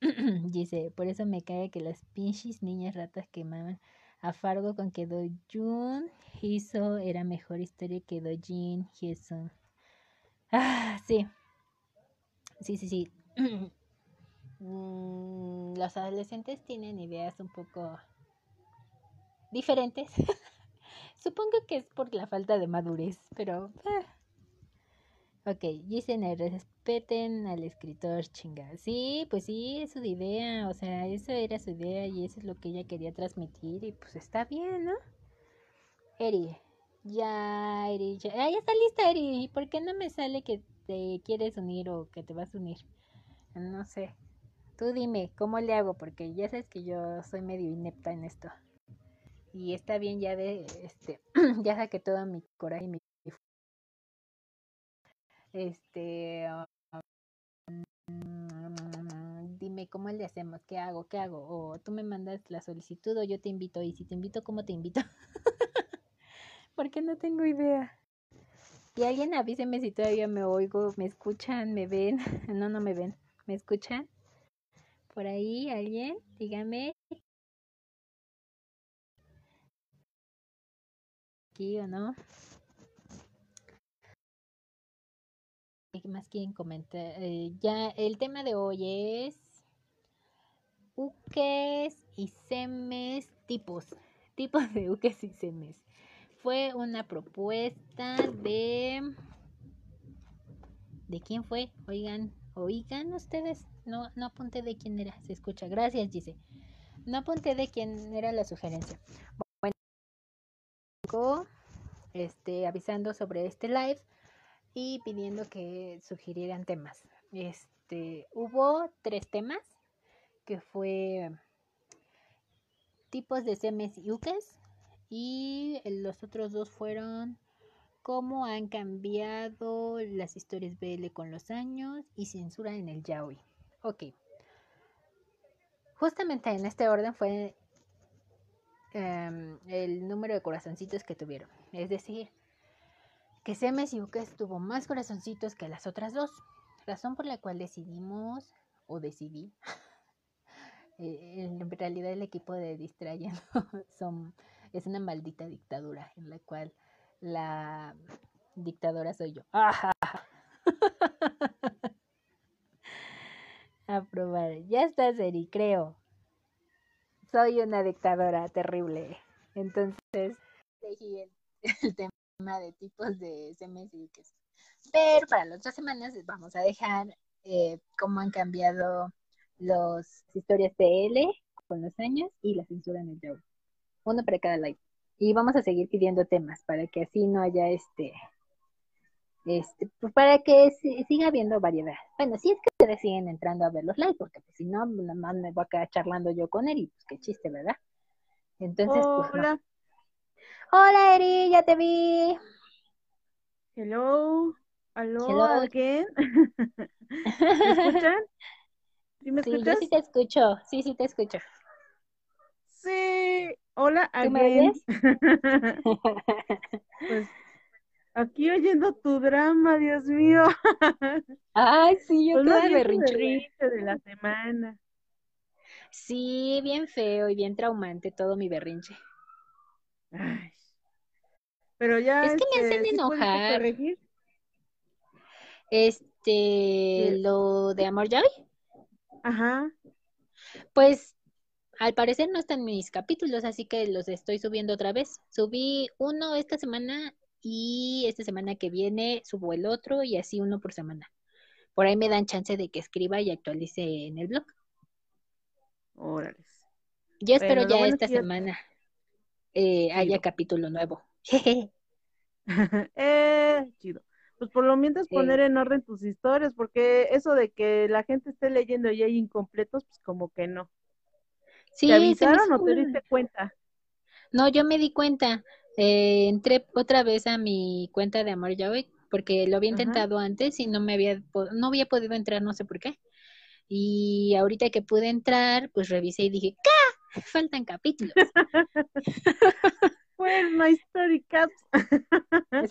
Dice, por eso me cae que las pinches niñas ratas que maman a Fargo con que Jun hizo era mejor historia que Dojin hizo. Ah, sí. Sí, sí, sí. Mm, los adolescentes tienen ideas un poco diferentes. Supongo que es por la falta de madurez, pero... Ah. Ok, dicen respeten al escritor, chinga. Sí, pues sí, es su idea, o sea, eso era su idea y eso es lo que ella quería transmitir y pues está bien, ¿no? Eri, ya, Eri, ya, ah, ya está lista, Eri. ¿Y por qué no me sale que te quieres unir o que te vas a unir? No sé. Tú dime, ¿cómo le hago? Porque ya sabes que yo soy medio inepta en esto. Y está bien, ya de, este, ya saqué todo mi coraje y mi este, dime cómo le hacemos, qué hago, qué hago, o tú me mandas la solicitud o yo te invito y si te invito, ¿cómo te invito? Porque no tengo idea. Y alguien avíseme si todavía me oigo, me escuchan, me ven. No, no me ven. ¿Me escuchan? Por ahí, alguien, dígame. O no. ¿Qué más quieren comentar? Eh, ya, el tema de hoy es uques y semes tipos. Tipos de uques y semes. Fue una propuesta de... ¿De quién fue? Oigan, oigan ustedes. No, no apunté de quién era. Se escucha. Gracias, dice. No apunté de quién era la sugerencia. Este, avisando sobre este live y pidiendo que sugirieran temas. Este, hubo tres temas que fue tipos de semes y uques y los otros dos fueron cómo han cambiado las historias BL con los años y censura en el yaoi. Ok. Justamente en este orden fue em, el número de corazoncitos que tuvieron. Es decir, que Semes y Ukes tuvo más corazoncitos que las otras dos. Razón por la cual decidimos, o decidí, eh, en realidad el equipo de Distrayendo son, es una maldita dictadura en la cual la dictadora soy yo. Aprobar. Ya está, Seri, creo. Soy una dictadora terrible. Entonces, elegí el tema de tipos de semes y. Pero para las otras semanas les vamos a dejar eh, cómo han cambiado las historias PL con los años y la censura en el show. Uno para cada live. Y vamos a seguir pidiendo temas para que así no haya este, este, pues para que siga habiendo variedad. Bueno, si es que ustedes siguen entrando a ver los lives, porque pues, si no, nada más me voy a quedar charlando yo con y pues qué chiste, ¿verdad? Entonces, pues Hola, Eri, ya te vi. Hello. Hello, Hello. again. ¿Me escuchan? ¿Sí me escuchas? Sí, yo sí te escucho. Sí, sí te escucho. Sí. Hola, again. pues aquí oyendo tu drama, Dios mío. Ay, sí, yo pues berrinche de la semana. Sí, bien feo y bien traumante todo mi berrinche. Ay, pero ya. Es que me hacen este, enojar. Este, lo de Amor Yavi. Ajá. Pues al parecer no están mis capítulos, así que los estoy subiendo otra vez. Subí uno esta semana y esta semana que viene subo el otro y así uno por semana. Por ahí me dan chance de que escriba y actualice en el blog. Órale. Yo espero ya esta semana eh, haya capítulo nuevo. eh, chido. Pues por lo mientras poner en orden tus historias, porque eso de que la gente esté leyendo y hay incompletos, pues como que no. Sí, ¿Te avisaron o te diste cuenta? No, yo me di cuenta. Eh, entré otra vez a mi cuenta de Amor Yaoi, porque lo había intentado antes y no me había, no había podido entrar, no sé por qué. Y ahorita que pude entrar, pues revisé y dije, ¡Ca! Faltan capítulos. My story caps?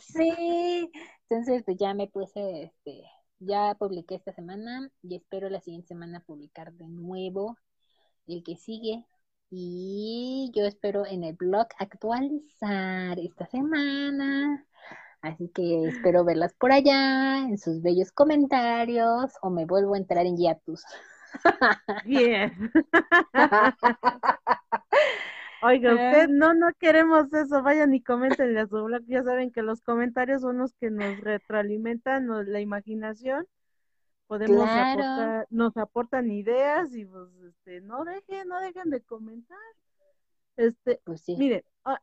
sí, entonces pues ya me puse, este, ya publiqué esta semana y espero la siguiente semana publicar de nuevo el que sigue. Y yo espero en el blog actualizar esta semana. Así que espero verlas por allá, en sus bellos comentarios, o me vuelvo a entrar en hiatus. Bien. Oiga, usted, no, no queremos eso, vayan y coméntenle a su blog, ya saben que los comentarios son los que nos retroalimentan la imaginación, podemos aportar, nos aportan ideas y pues, este, no dejen, no dejen de comentar. Este, pues sí. miren, ah,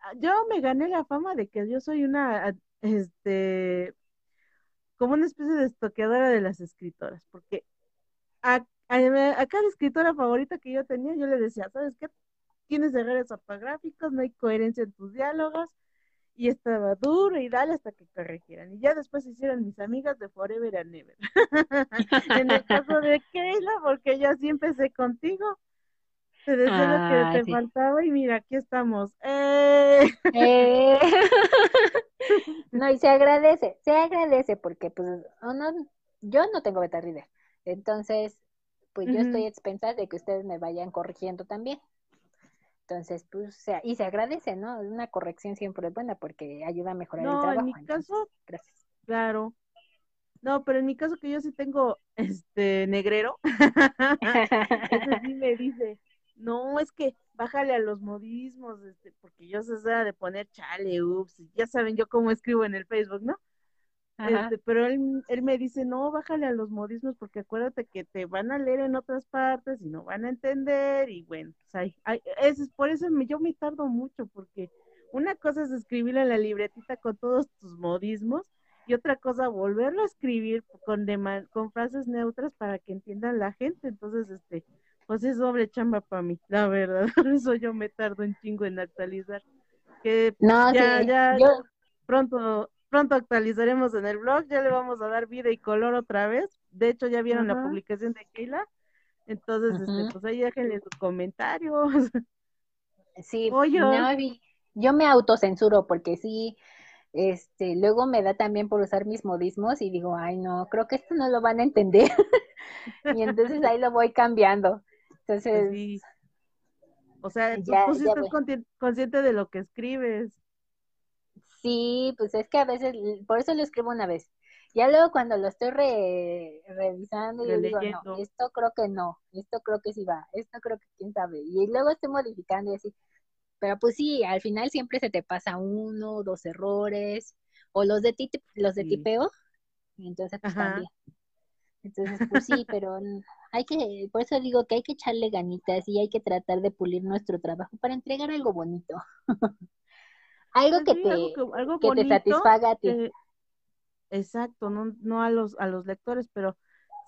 ah, yo me gané la fama de que yo soy una, este, como una especie de estoqueadora de las escritoras, porque a, a, a, cada escritora favorita que yo tenía, yo le decía, ¿sabes qué? tienes errores ortográficos, no hay coherencia en tus diálogos y estaba duro y dale hasta que corrigieran. Y ya después se hicieron mis amigas de Forever and Never. en el caso de Keila, porque ya sí empecé contigo. Te deseo lo que ah, te faltaba y mira, aquí estamos. ¡Eh! eh. no, y se agradece, se agradece porque pues no, yo no tengo beta reader. Entonces, pues yo estoy expensas de que ustedes me vayan corrigiendo también. Entonces, pues, sea, y se agradece, ¿no? Una corrección siempre es buena porque ayuda a mejorar el trabajo. en mi caso, gracias. Claro. No, pero en mi caso que yo sí tengo, este, negrero, ese sí me dice, no, es que bájale a los modismos, este, porque yo sé de poner chale, ups, ya saben yo cómo escribo en el Facebook, ¿no? Este, pero él, él me dice, no, bájale a los modismos porque acuérdate que te van a leer en otras partes y no van a entender y bueno, pues es, por eso me, yo me tardo mucho porque una cosa es escribir en la libretita con todos tus modismos y otra cosa volverlo a escribir con, con frases neutras para que entiendan la gente, entonces este, pues es doble chamba para mí, la verdad, por eso yo me tardo un chingo en actualizar. Que no, ya, ya, pronto pronto actualizaremos en el blog, ya le vamos a dar vida y color otra vez. De hecho, ya vieron la publicación de Keila. Entonces, este, pues ahí déjenle sus comentarios. Sí, yo me autocensuro porque sí, este, luego me da también por usar mis modismos y digo, ay no, creo que esto no lo van a entender. y entonces ahí lo voy cambiando. Entonces, pues o sea, tú, sí estás consciente de lo que escribes. Sí, pues es que a veces, por eso lo escribo una vez. Ya luego cuando lo estoy revisando, yo digo, no, esto creo que no, esto creo que sí va, esto creo que quién sabe. Y luego estoy modificando y así. Pero pues sí, al final siempre se te pasa uno, dos errores, o los de los de tipeo, entonces pues también. Entonces, pues sí, pero hay que, por eso digo que hay que echarle ganitas y hay que tratar de pulir nuestro trabajo para entregar algo bonito. algo que te, te satisfaga a ti. exacto, no, no a los, a los lectores, pero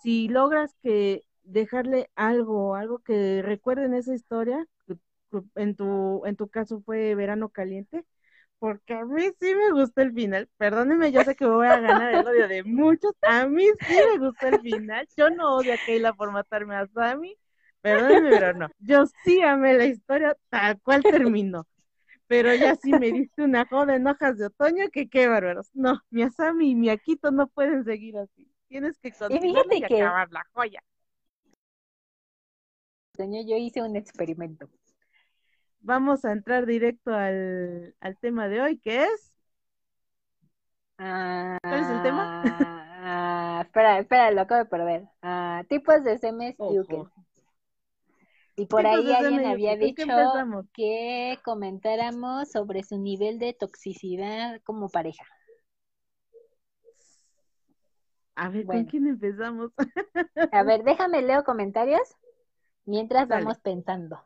si logras que dejarle algo, algo que recuerden esa historia, en tu, en tu caso fue Verano Caliente, porque a mí sí me gustó el final. Perdónenme, yo sé que voy a ganar el odio de muchos. A mí sí me gustó el final. Yo no odio a Keila por matarme a Sammy. Perdónenme, pero no. Yo sí amé la historia tal cual terminó pero ya sí me diste una joda en hojas de otoño que qué bárbaros. No, mi Asami y mi Akito no pueden seguir así. Tienes que continuar y, acabar la joya. Yo hice un experimento. Vamos a entrar directo al, tema de hoy, que es. ¿Cuál es el tema? Ah, espera, espera, lo acabo de perder. Ah, tipos de semes y y por ahí alguien había dicho que comentáramos sobre su nivel de toxicidad como pareja. A ver, ¿con quién empezamos? a ver, déjame leo comentarios mientras vamos pensando.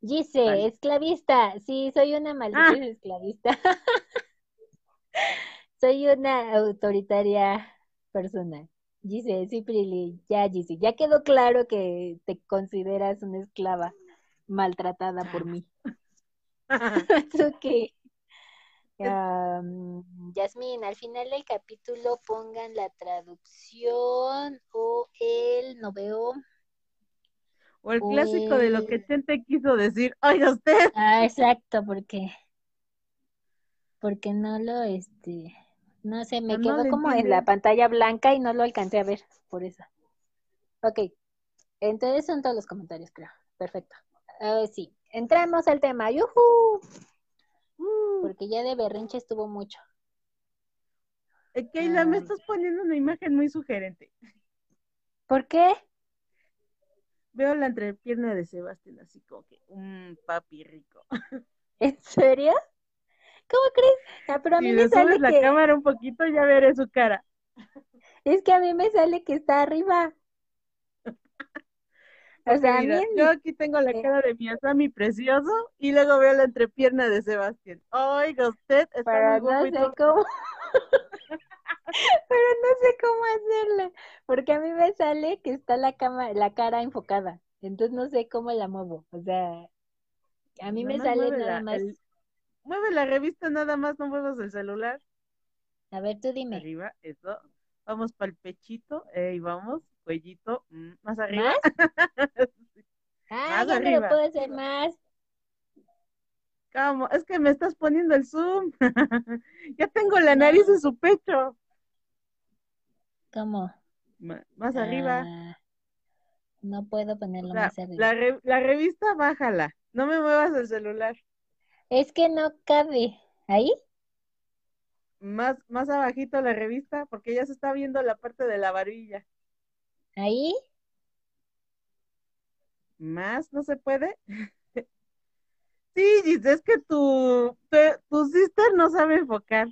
Dice, esclavista, sí, soy una maldita ah. esclavista. soy una autoritaria persona. Dice, sí, Prili, ya, dice, ya quedó claro que te consideras una esclava maltratada por mí. ok. Um, Yasmín, al final del capítulo pongan la traducción o el no veo. O el clásico de lo que Chente quiso decir. Oiga usted. Ah, exacto, porque porque no lo este no sé, me quedo como en la pantalla blanca y no lo alcancé a ver, por eso. Ok, entonces son todos los comentarios, creo. Perfecto. sí, entramos al tema. ¡Yuhu! Uh. Porque ya de berrinche estuvo mucho. Eh, Keila, me estás poniendo una imagen muy sugerente. ¿Por qué? Veo la entrepierna de Sebastián así como que un papi rico. ¿En serio? ¿Cómo crees? Ah, pero a mí me sale la cámara un poquito ya veré su cara. Es que a mí me sale que está arriba. O sea, yo aquí tengo la cara de mi Asami precioso y luego veo la entrepierna de Sebastián. Oiga, usted está pero no sé cómo. pero no sé cómo hacerlo, porque a mí me sale que está la cama, la cara enfocada. Entonces no sé cómo la muevo. O sea, a mí me sale nada más mueve la revista nada más, no muevas el celular. A ver, tú dime. Arriba, eso. Vamos para el pechito, y vamos, cuellito, mm, más arriba. Ah, ya lo puedo hacer más. ¿Cómo? Es que me estás poniendo el zoom. ya tengo la nariz en su pecho. ¿Cómo? más arriba. Ah, no puedo ponerlo más arriba. La, la revista, bájala. No me muevas el celular. Es que no cabe. ¿Ahí? Más, más abajito la revista, porque ya se está viendo la parte de la barbilla. ¿Ahí? ¿Más? ¿No se puede? sí, Gis, es que tu, tu, sister no sabe enfocar.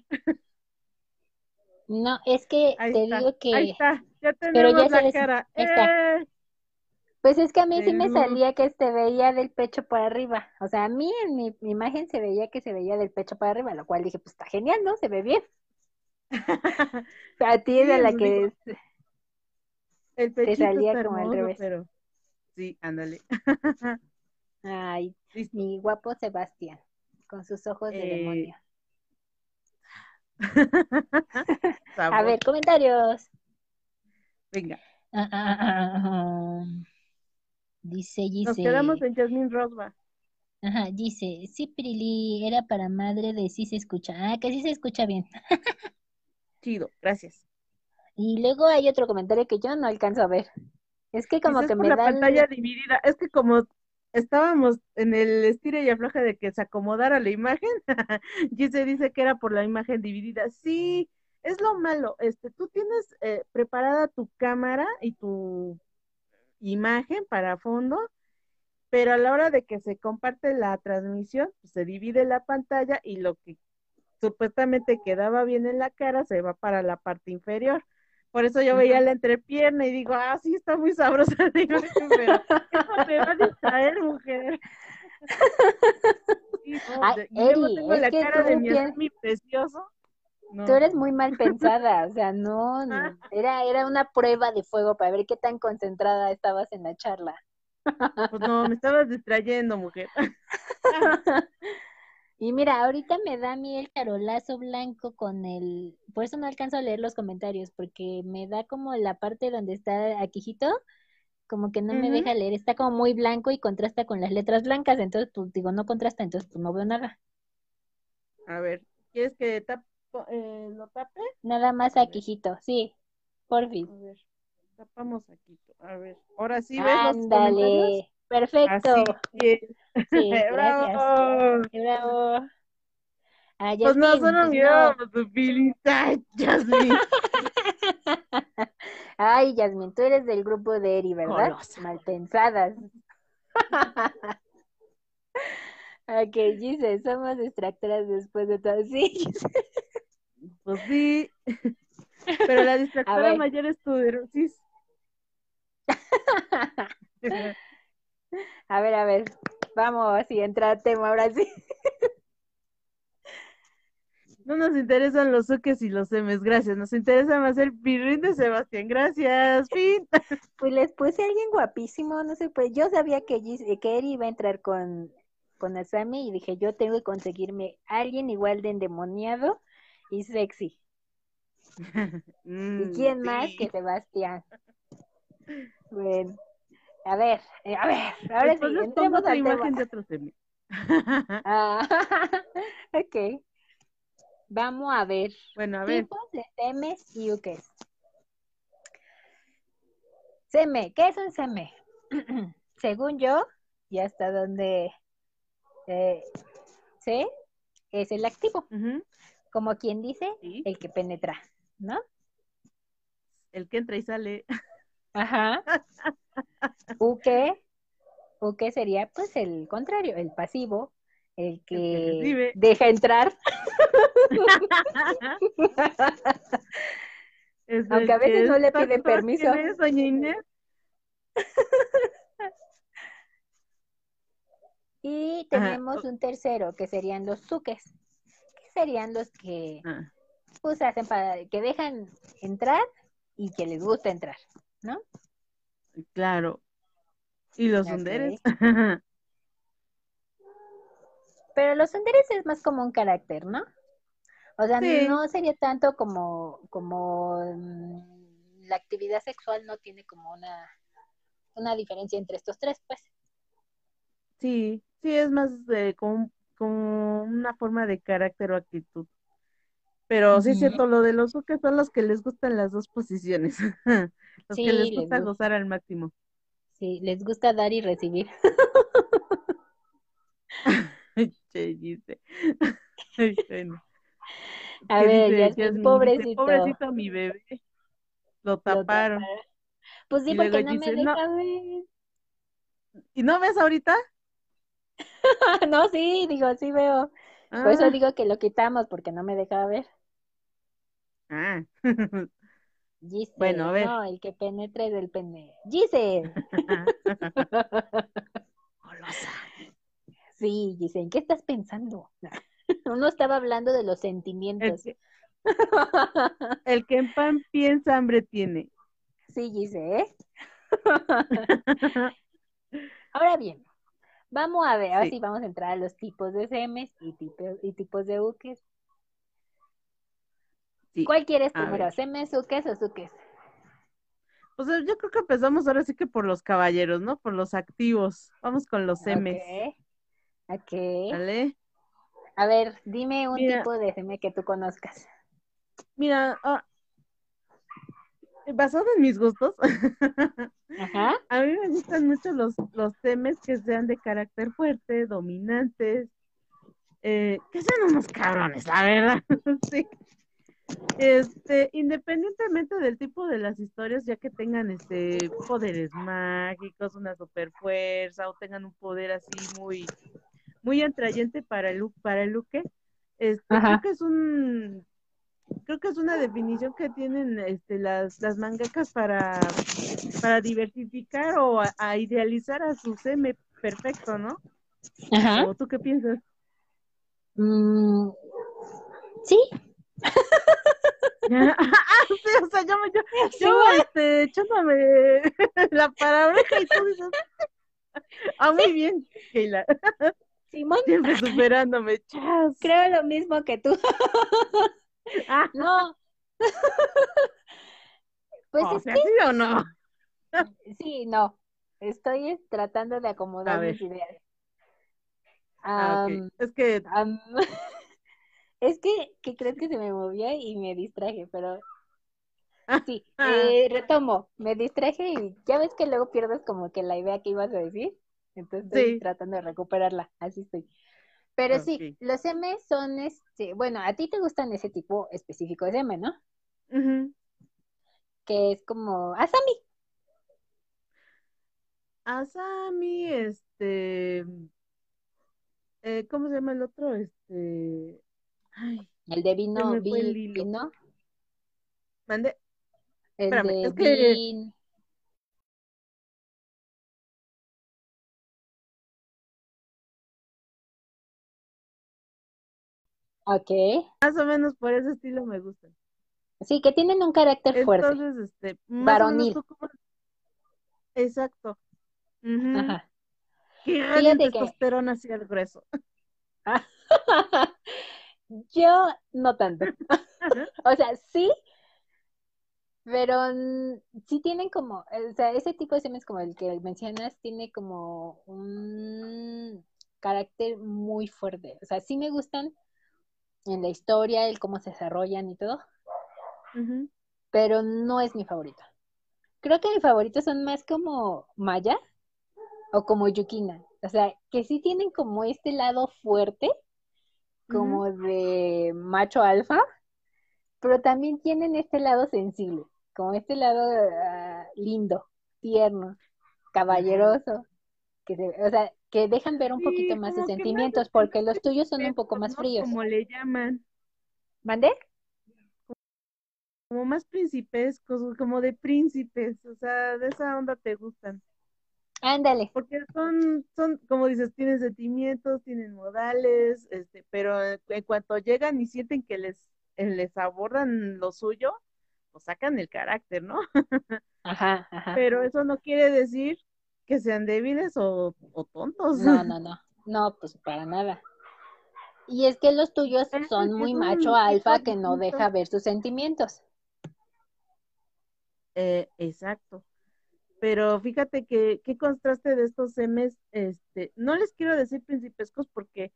No, es que te digo que... Ahí está, ya tenemos la cara. Eh. Pues es que a mí sí me salía que se veía del pecho para arriba. O sea, a mí en mi, imagen se veía que se veía del pecho para arriba, lo cual dije, pues está genial, ¿no? Se ve bien. a ti es la que el te salía como al revés. Pero... Sí, ándale. Ay, mi guapo Sebastián, con sus ojos de eh, demonio. a ver, comentarios. Venga. Ah, ah, dice, dice. Nos quedamos en Jasmine Rosba. Ajá, dice, sí, Prili, era para madre de sí se escucha. Ah, que sí se escucha bien. Chido, gracias. Y luego hay otro comentario que yo no alcanzo a ver. Es que como que me la pantalla dividida. Es que como estábamos en el estira y afloja de que se acomodara la imagen, y se dice que era por la imagen dividida. Sí, es lo malo. Este, tú tienes eh, preparada tu cámara y tu imagen para fondo, pero a la hora de que se comparte la transmisión, pues, se divide la pantalla y lo que supuestamente quedaba bien en la cara se va para la parte inferior. Por eso yo veía la entrepierna y digo, ah, sí, está muy sabrosa. Digo, pero te va a distraer, mujer. Ay, Eri, es la cara de mi, precioso. Tú eres muy mal pensada, o sea, no, era, era una prueba de fuego para ver qué tan concentrada estabas en la charla. Pues no, me estabas distrayendo, mujer. Y mira, ahorita me da a mí el carolazo blanco con el, por eso no alcanzo a leer los comentarios, porque me da como la parte donde está aquijito, como que no me deja leer, está como muy blanco y contrasta con las letras blancas, entonces pues digo, no contrasta, entonces pues no veo nada. A ver, ¿quieres que eh, lo tape? Nada más aquijito, sí, por fin. A ver, tapamos aquí, a ver, ahora sí ves los comentarios. Perfecto. Así Sí, gracias. Bravo. Ah, pues no, solo mirábamos tu Jasmine. Ay, Yasmin, tú eres del grupo de Eri, ¿verdad? Mal pensadas. ok, dice, somos distractoras después de todo. Sí. pues sí. Pero la distractora mayor es tu sí. a ver, a ver. Vamos, así entra a tema ahora sí. No nos interesan los suques y los semes, gracias. Nos interesa más el pirrín de Sebastián, gracias. Fin. Pues les puse a alguien guapísimo, no sé, pues yo sabía que, que Eri iba a entrar con, con Asami y dije, yo tengo que conseguirme a alguien igual de endemoniado y sexy. ¿Y mm, quién más que Sebastián? Bueno. A ver, eh, a ver, ahora sí, entremos al imagen de otro semi. ah, ok. Vamos a ver. Bueno, a ver. Tipos de semes y ukes. Seme, ¿qué es un seme? Según yo, y hasta donde eh, sé, es el activo. Como quien dice, el que penetra, ¿no? El que entra y sale. Ajá. Uke, Uke sería pues el contrario, el pasivo, el que, deja entrar. Aunque a veces no le pide permiso. y tenemos un tercero, que serían los suques, los que ah. pues hacen para que dejan entrar y que les gusta entrar. ¿no? Claro. ¿Y los underes? Pero los enderes es más como un carácter, ¿no? O sea, no sería tanto como, como mm, la actividad sexual no tiene como una, una diferencia entre estos tres, pues. Sí, sí, es más de como, una forma de carácter o actitud. Pero sí es cierto, lo de los que son los que les gustan las dos posiciones. los que les gusta, gozar al máximo. Sí, les gusta dar y recibir. che, dice. A ver, ya es pobrecito. pobrecito mi bebé. Lo taparon. Pues sí, porque no me deja ver. ¿Y no ves ahorita? no, sí, digo, sí veo. Por eso ah. digo que lo quitamos, porque no me deja ver. Ah. bueno, a ver. No, el que penetra es el pene. Giselle. Golosa. Sí, Giselle, ¿qué estás pensando? Uno estaba hablando de los sentimientos. El que, en pan piensa, hambre tiene. Sí, Giselle. Ahora bien, vamos a ver, ahora sí. vamos a entrar a los tipos de semes y tipos, y tipos de buques. ¿Cuál quieres primero, semes, uques o suques? Pues yo creo que empezamos ahora sí que por los caballeros, ¿no? Por los activos. Vamos con los semes. Ok. ¿Vale? A ver, dime un tipo de seme que tú conozcas. Mira, ah, basado en mis gustos, Ajá. a mí me gustan mucho los, los semes que sean de carácter fuerte, dominantes, eh, que sean unos cabrones, la verdad. sí. Este, independientemente del tipo de las historias, ya que tengan este poderes mágicos, una super fuerza, o tengan un poder así muy, muy atrayente para el para el Luque, este, creo que es un creo que es una definición que tienen este las, las mangakas para, para diversificar o a, idealizar a su seme perfecto, ¿no? Ajá. ¿O tú qué piensas? Mm, sí, ah, sí, o sea, yo me, yo, yo este, echándome la palabra y tú dices, ah, muy bien, Keila. Simón. Siempre superándome, chas. Creo lo mismo que tú. ah. No. pues es que... ¿Sí o no? sí, no. Estoy tratando de acomodar mis ideas. ah, Es que... Es que, que creo que se me movía y me distraje, pero sí, eh, retomo, me distraje y ya ves que luego pierdes como que la idea que ibas a decir, entonces estoy tratando de recuperarla, así estoy. Pero sí, los M son, este, bueno, a ti te gustan ese tipo específico de M, ¿no? Que es como Asami. Asami, este, eh, ¿cómo se llama el otro? Este, el de vino, vino. Mande. El de es que... Ok. Más o menos por ese estilo me gustan. Sí, que tienen un carácter fuerte. Entonces, este, varonil. Exacto. Ajá. Que testosterona hacia el grueso. Yo no tanto. o sea, sí, pero sí tienen como, o sea, ese tipo de semes como el que mencionas tiene como un carácter muy fuerte. O sea, sí me gustan en la historia, el cómo se desarrollan y todo, pero no es mi favorito. Creo que mi favorito son más como Maya o como Yukina. O sea, que sí tienen como este lado fuerte, como de macho alfa, pero también tienen este lado sensible, como este lado ah, lindo, tierno, caballeroso, que o sea, que dejan ver un poquito más de sentimientos, porque los tuyos son un poco más fríos. Como le llaman. ¿Mande? Como más principescos, como de príncipes, o sea, de esa onda te gustan. Ándale. Porque son, son, como dices, tienen sentimientos, tienen modales, este, pero en cuanto llegan y sienten que les, les abordan lo suyo, pues sacan el carácter, ¿no? Ajá, ajá. Pero eso no quiere decir que sean débiles o, tontos. No, no, no. No, pues para nada. Y es que los tuyos son muy macho alfa que no deja ver sus sentimientos. Eh, exacto. Pero fíjate que qué contraste de estos semes, este, no les quiero decir principescos porque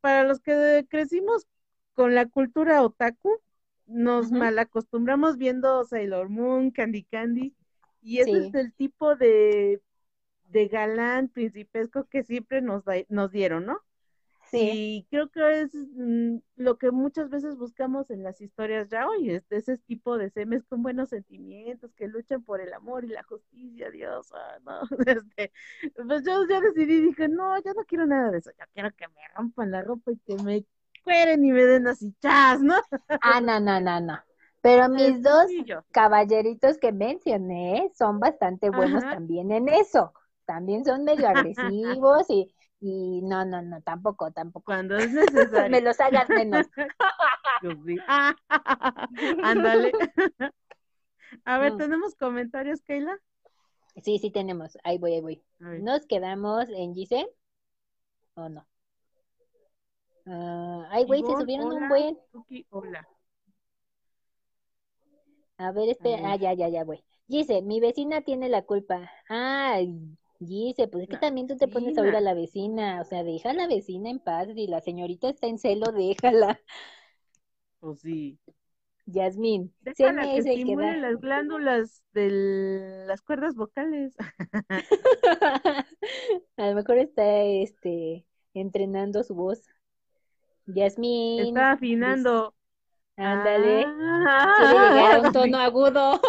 para los que crecimos con la cultura otaku, nos malacostumbramos viendo Sailor Moon, Candy Candy, y ese es el tipo de, de galán principesco que siempre nos, nos dieron, ¿no? Sí. Y creo que es mm, lo que muchas veces buscamos en las historias ya hoy, es ese tipo de semes con buenos sentimientos, que luchan por el amor y la justicia, Dios, ah, no, este, pues yo ya decidí, dije, no, yo no quiero nada de eso, yo quiero que me rompan la ropa y que me cueren y me den así chas, ¿no? Ah, no, no, no, no. Pero mis dos caballeritos que mencioné son bastante buenos también en eso. También son medio agresivos y y no, no, no, tampoco, tampoco. Cuando es necesario. Me los hagan menos. Ándale. A ver, ¿tenemos comentarios, Keila? Sí, sí tenemos. Ahí voy, ahí voy. ¿Nos quedamos en Gise? ¿O no? Uh, ay, güey, se subieron un buen. hola. A ver, espera. Ah, ya, ya, ya, güey. Gise, mi vecina tiene la culpa. Ay, Dice, pues es que también tú te pones a oír a la vecina, o sea, deja a la vecina en paz, si la señorita está en celo, déjala. Pues sí. Yasmín, se me que el que las glándulas de las cuerdas vocales. a lo mejor está este entrenando su voz. Yasmín. Está afinando. Ándale. Ah. Quiere llegar a un tono agudo.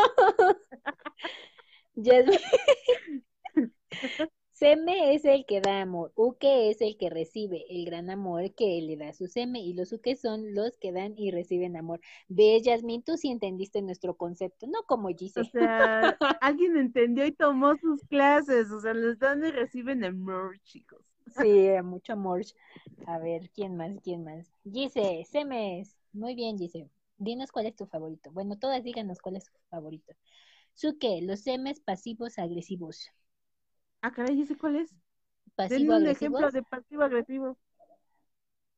Seme es el que da amor, Uke es el que recibe el gran amor que le da su Seme y los Uke son los que dan y reciben amor. Ve, Yasmin, tú sí entendiste nuestro concepto, no como Gise. O sea, alguien entendió y tomó sus clases, o sea, les dan y reciben amor, chicos. Sí, mucho amor. A ver, ¿quién más? ¿Quién más? Gise, Semes. Muy bien, Gise. Dinos cuál es tu favorito. Bueno, todas díganos cuál es tu favorito. Suke, los semes pasivos agresivos. Ah, caray, ¿ese cuál es? Pasivo un ejemplo de pasivo agresivo.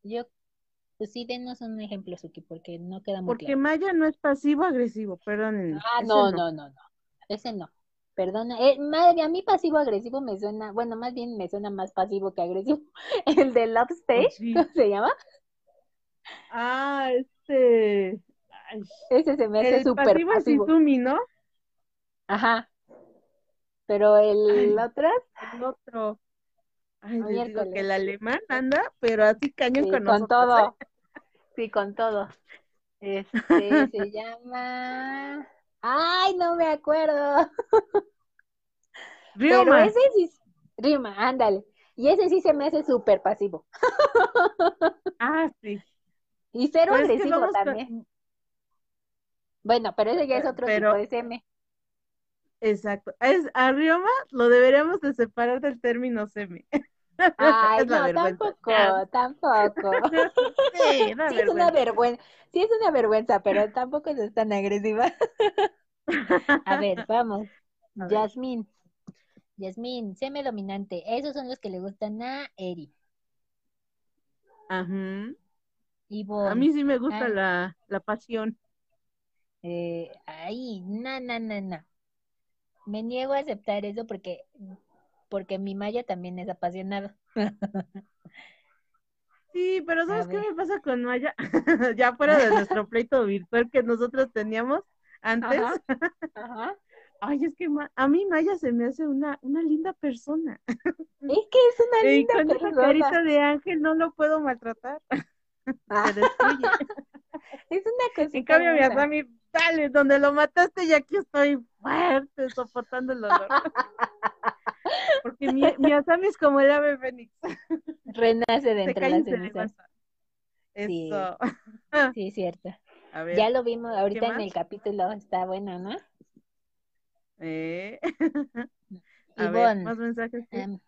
Yo, pues sí, denos un ejemplo, Suki, porque no queda muy Porque Maya no es pasivo agresivo, perdón. Ah, no, no, no, no, ese no. Perdona, eh, madre, a mí pasivo agresivo me suena, bueno, más bien me suena más pasivo que agresivo. El de Love Stage, ¿cómo se llama? Ah, este. Ese se me hace súper pasivo. pasivo. Es Izumi, ¿no? Ajá. Pero el otro. El otro. Ay, les digo que el alemán anda, pero así cañón con, con todo. ¿eh? Sí, con todo. Este se llama. Ay, no me acuerdo. Rima. Pero ese sí. Rima, ándale. Y ese sí se me hace súper pasivo. Ah, sí. Y cero pues agresivo también. Bueno, pero ese ya es otro tipo de seme. Exacto. Es, a Rioma lo deberíamos de separar del término semi. Ay, no, tampoco, tampoco. Sí, es una vergüenza. Sí, es una vergüenza, pero tampoco es tan agresiva. a ver, vamos. Yasmín. Yasmín, seme dominante. Esos son los que le gustan a Eri. Ajá. A mí sí me gusta la, la pasión. Eh, ay, na, na, na, na me niego a aceptar eso porque, porque mi Maya también es apasionado. Sí, pero ¿sabes qué me pasa con Maya? ya fuera de nuestro pleito virtual que nosotros teníamos antes. Ajá, Ay, es que a mí Maya se me hace una, una linda persona. Es que es una linda persona. Con esa carita de ángel no lo puedo maltratar. Ah. Se destruye. Es una cosa. En cambio, mi Asami, dale, donde lo mataste y aquí estoy fuerte, soportando el dolor. Porque mi, mi Asami es como el ave fénix. Renace de entre las cenizas. Eso. Sí, cierto. ya lo vimos ahorita en el capítulo, está bueno, ¿no? Eh. A ver, más mensajes. Um,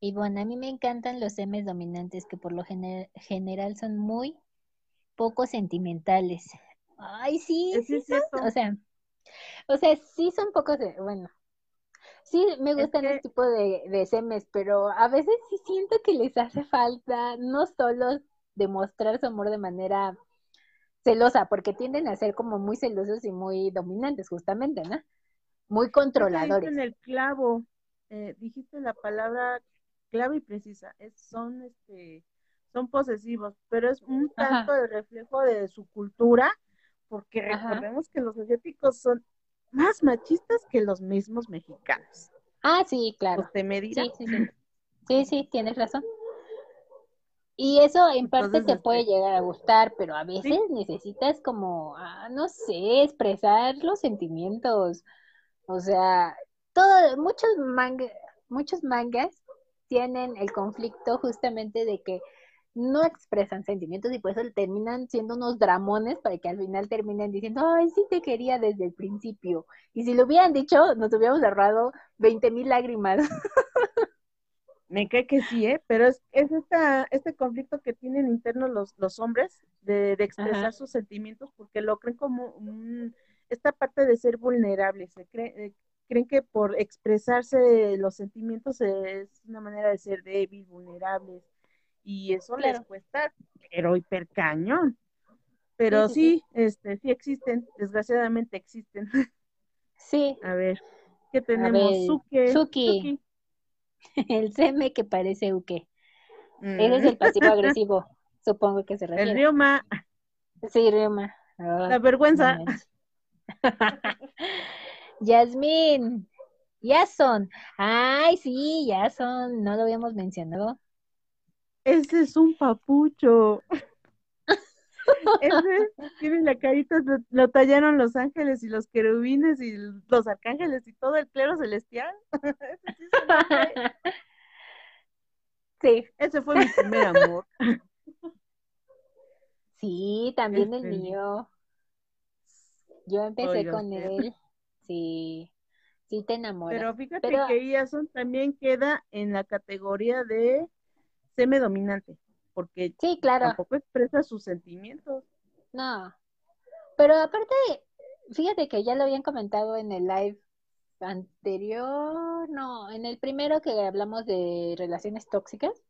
Ivonne, a mí me encantan los M's dominantes que por lo general son muy poco sentimentales. Ay, sí, sí, son, o sea, o sea, sí son pocos, bueno, Sí, me gustan ese tipo de, de semes, pero a veces sí siento que les hace falta no solo demostrar su amor de manera celosa, porque tienden a ser como muy celosos y muy dominantes, justamente, ¿no? Muy controladores. en el clavo, eh, dijiste la palabra clave y precisa, es, son, este, son posesivos, pero es un tanto el reflejo de su cultura, porque recordemos que los asiáticos son más machistas que los mismos mexicanos. Ah, sí, claro. Usted me dirá. Sí, sí, sí. Sí, sí, tienes razón. Y eso en parte te puede este llegar a gustar, pero a veces necesitas como, ah, no sé, expresar los sentimientos. O sea, todo, muchos muchos mangas tienen el conflicto justamente de que no expresan sentimientos y por eso terminan siendo unos dramones para que al final terminen diciendo, ay, sí te quería desde el principio. Y si lo hubieran dicho, nos hubiéramos ahorrado 20 mil lágrimas. Me cae que sí, ¿eh? Pero es, es esta, este conflicto que tienen internos los, los hombres de, expresar sus sentimientos porque lo creen como esta parte de ser vulnerables. Se eh, creen que por expresarse los sentimientos es una manera de ser débil, vulnerables y eso les cuesta, pero hipercañón. Pero sí, este, sí existen, desgraciadamente existen. Sí. A ver, ¿qué tenemos? Suki. El seme que parece Uke. Mm. Ese es el pasivo agresivo, supongo que se refiere. El rioma. Sí, rioma. La vergüenza. Yasmín. son Ay, sí, son No lo habíamos mencionado. Ese es un papucho. Ese tiene la carita, lo, tallaron los ángeles y los querubines y los arcángeles y todo el clero celestial. sí, Ese fue mi primer amor. Sí, también el este, mío. Yo empecé con él. Sí, sí te enamoras. Pero fíjate que Iason también queda en la categoría de semi-dominante, porque sí, claro. tampoco expresa sus sentimientos. No, pero aparte, fíjate que ya lo habían comentado en el live anterior, no, en el primero que hablamos de relaciones tóxicas.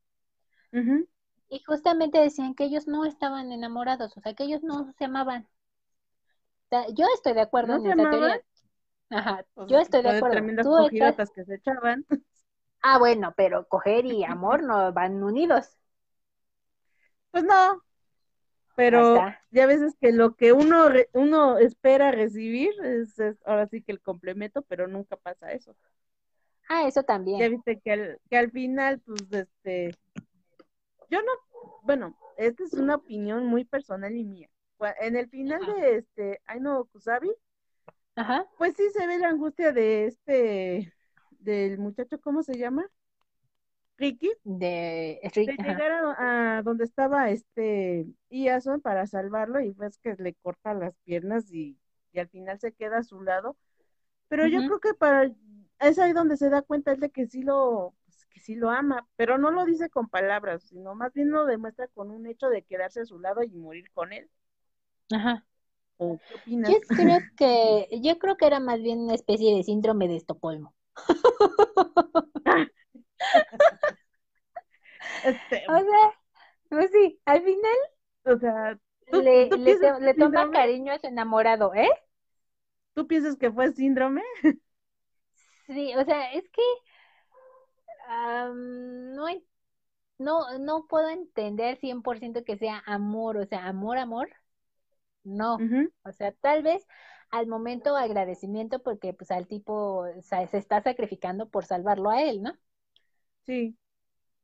Y justamente decían que ellos no estaban enamorados, o sea, que ellos no se amaban. yo estoy de acuerdo en esa teoría. Ajá, yo estoy de acuerdo. Tú que se echaban. Ah, bueno, pero coger y amor no van unidos. Pues no. Pero ya veces que lo que uno uno espera recibir es, ahora sí que el complemento, pero nunca pasa eso. Ah, eso también. Ya viste que al, que al final, pues, este, yo no, bueno, esta es una opinión muy personal y mía. En el final de este Aino Kusabi, Ajá. pues sí se ve la angustia de este del muchacho, ¿cómo se llama? Ricky. De, Ricky, de llegar a, donde estaba este Iason para salvarlo y ves que le corta las piernas y, al final se queda a su lado. Pero yo creo que para es ahí donde se da cuenta él de que sí lo pues, que sí lo ama, pero no lo dice con palabras, sino más bien lo demuestra con un hecho de quedarse a su lado y morir con él. Ajá. ¿O qué opinas? Yo creo que yo creo que era más bien una especie de síndrome de Estocolmo. Este, o sea, pues sí, al final o sea, le, le, toma cariño a su enamorado, ¿eh? ¿Tú piensas que fue síndrome? Sí, o sea, es que no, no, no puedo entender 100% que sea amor, o sea, amor, amor. No, o sea, tal vez al momento agradecimiento porque pues al tipo se está sacrificando por salvarlo a él, ¿no? Sí.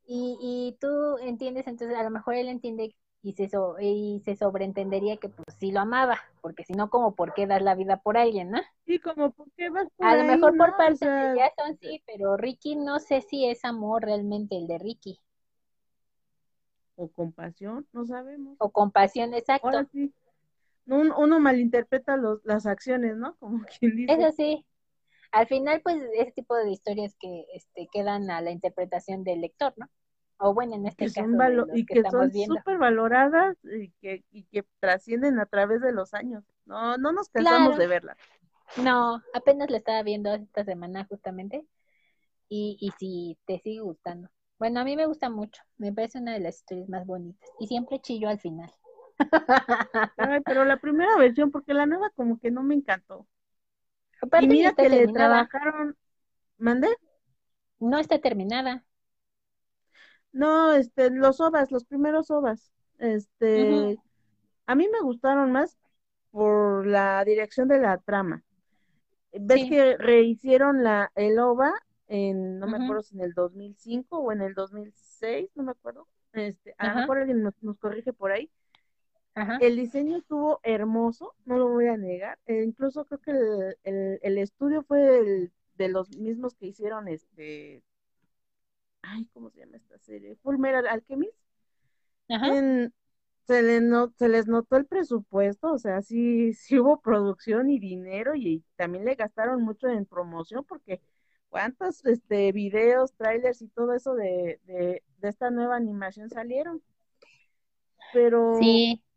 Y, y tú entiendes, entonces a lo mejor él entiende y se, y se sobreentendería que pues sí lo amaba, porque si no, como por qué dar la vida por alguien, ¿no? Sí, como por qué vas por A lo mejor por parte de Jason sí, pero Ricky no sé si es amor realmente el de Ricky. O compasión, no sabemos. O compasión, exacto uno malinterpreta los, las acciones, ¿no? Como quien dice. Eso sí. Al final, pues, ese tipo de historias que este, quedan a la interpretación del lector, ¿no? O bueno, en este caso, y que, son súper valoradas y que, y que trascienden a través de los años. No, no nos cansamos de verlas. No, apenas la estaba viendo esta semana justamente y, y si te sigue gustando. Bueno, a mí me gusta mucho, me parece una de las historias más bonitas y siempre chillo al final. Ay, pero la primera versión, porque la nueva como que no me encantó. y mira que le trabajaron, ¿mande? No está terminada. No, este, los ovas, los primeros ovas, este, a mí me gustaron más por la dirección de la trama. Ves que rehicieron la, el OVA en, no me acuerdo si en el 2005 o en el 2006, no me acuerdo. Este, a lo mejor alguien nos, corrige por ahí. El diseño estuvo hermoso, no lo voy a negar. E incluso creo que el, el, estudio fue de los mismos que hicieron este. Ay, ¿cómo se llama esta serie? Full Metal Alchemist. Ajá se, les se les notó el presupuesto, o sea, sí, sí hubo producción y dinero y, también le gastaron mucho en promoción porque cuántos este, videos, trailers y todo eso de, de, esta nueva animación salieron. Pero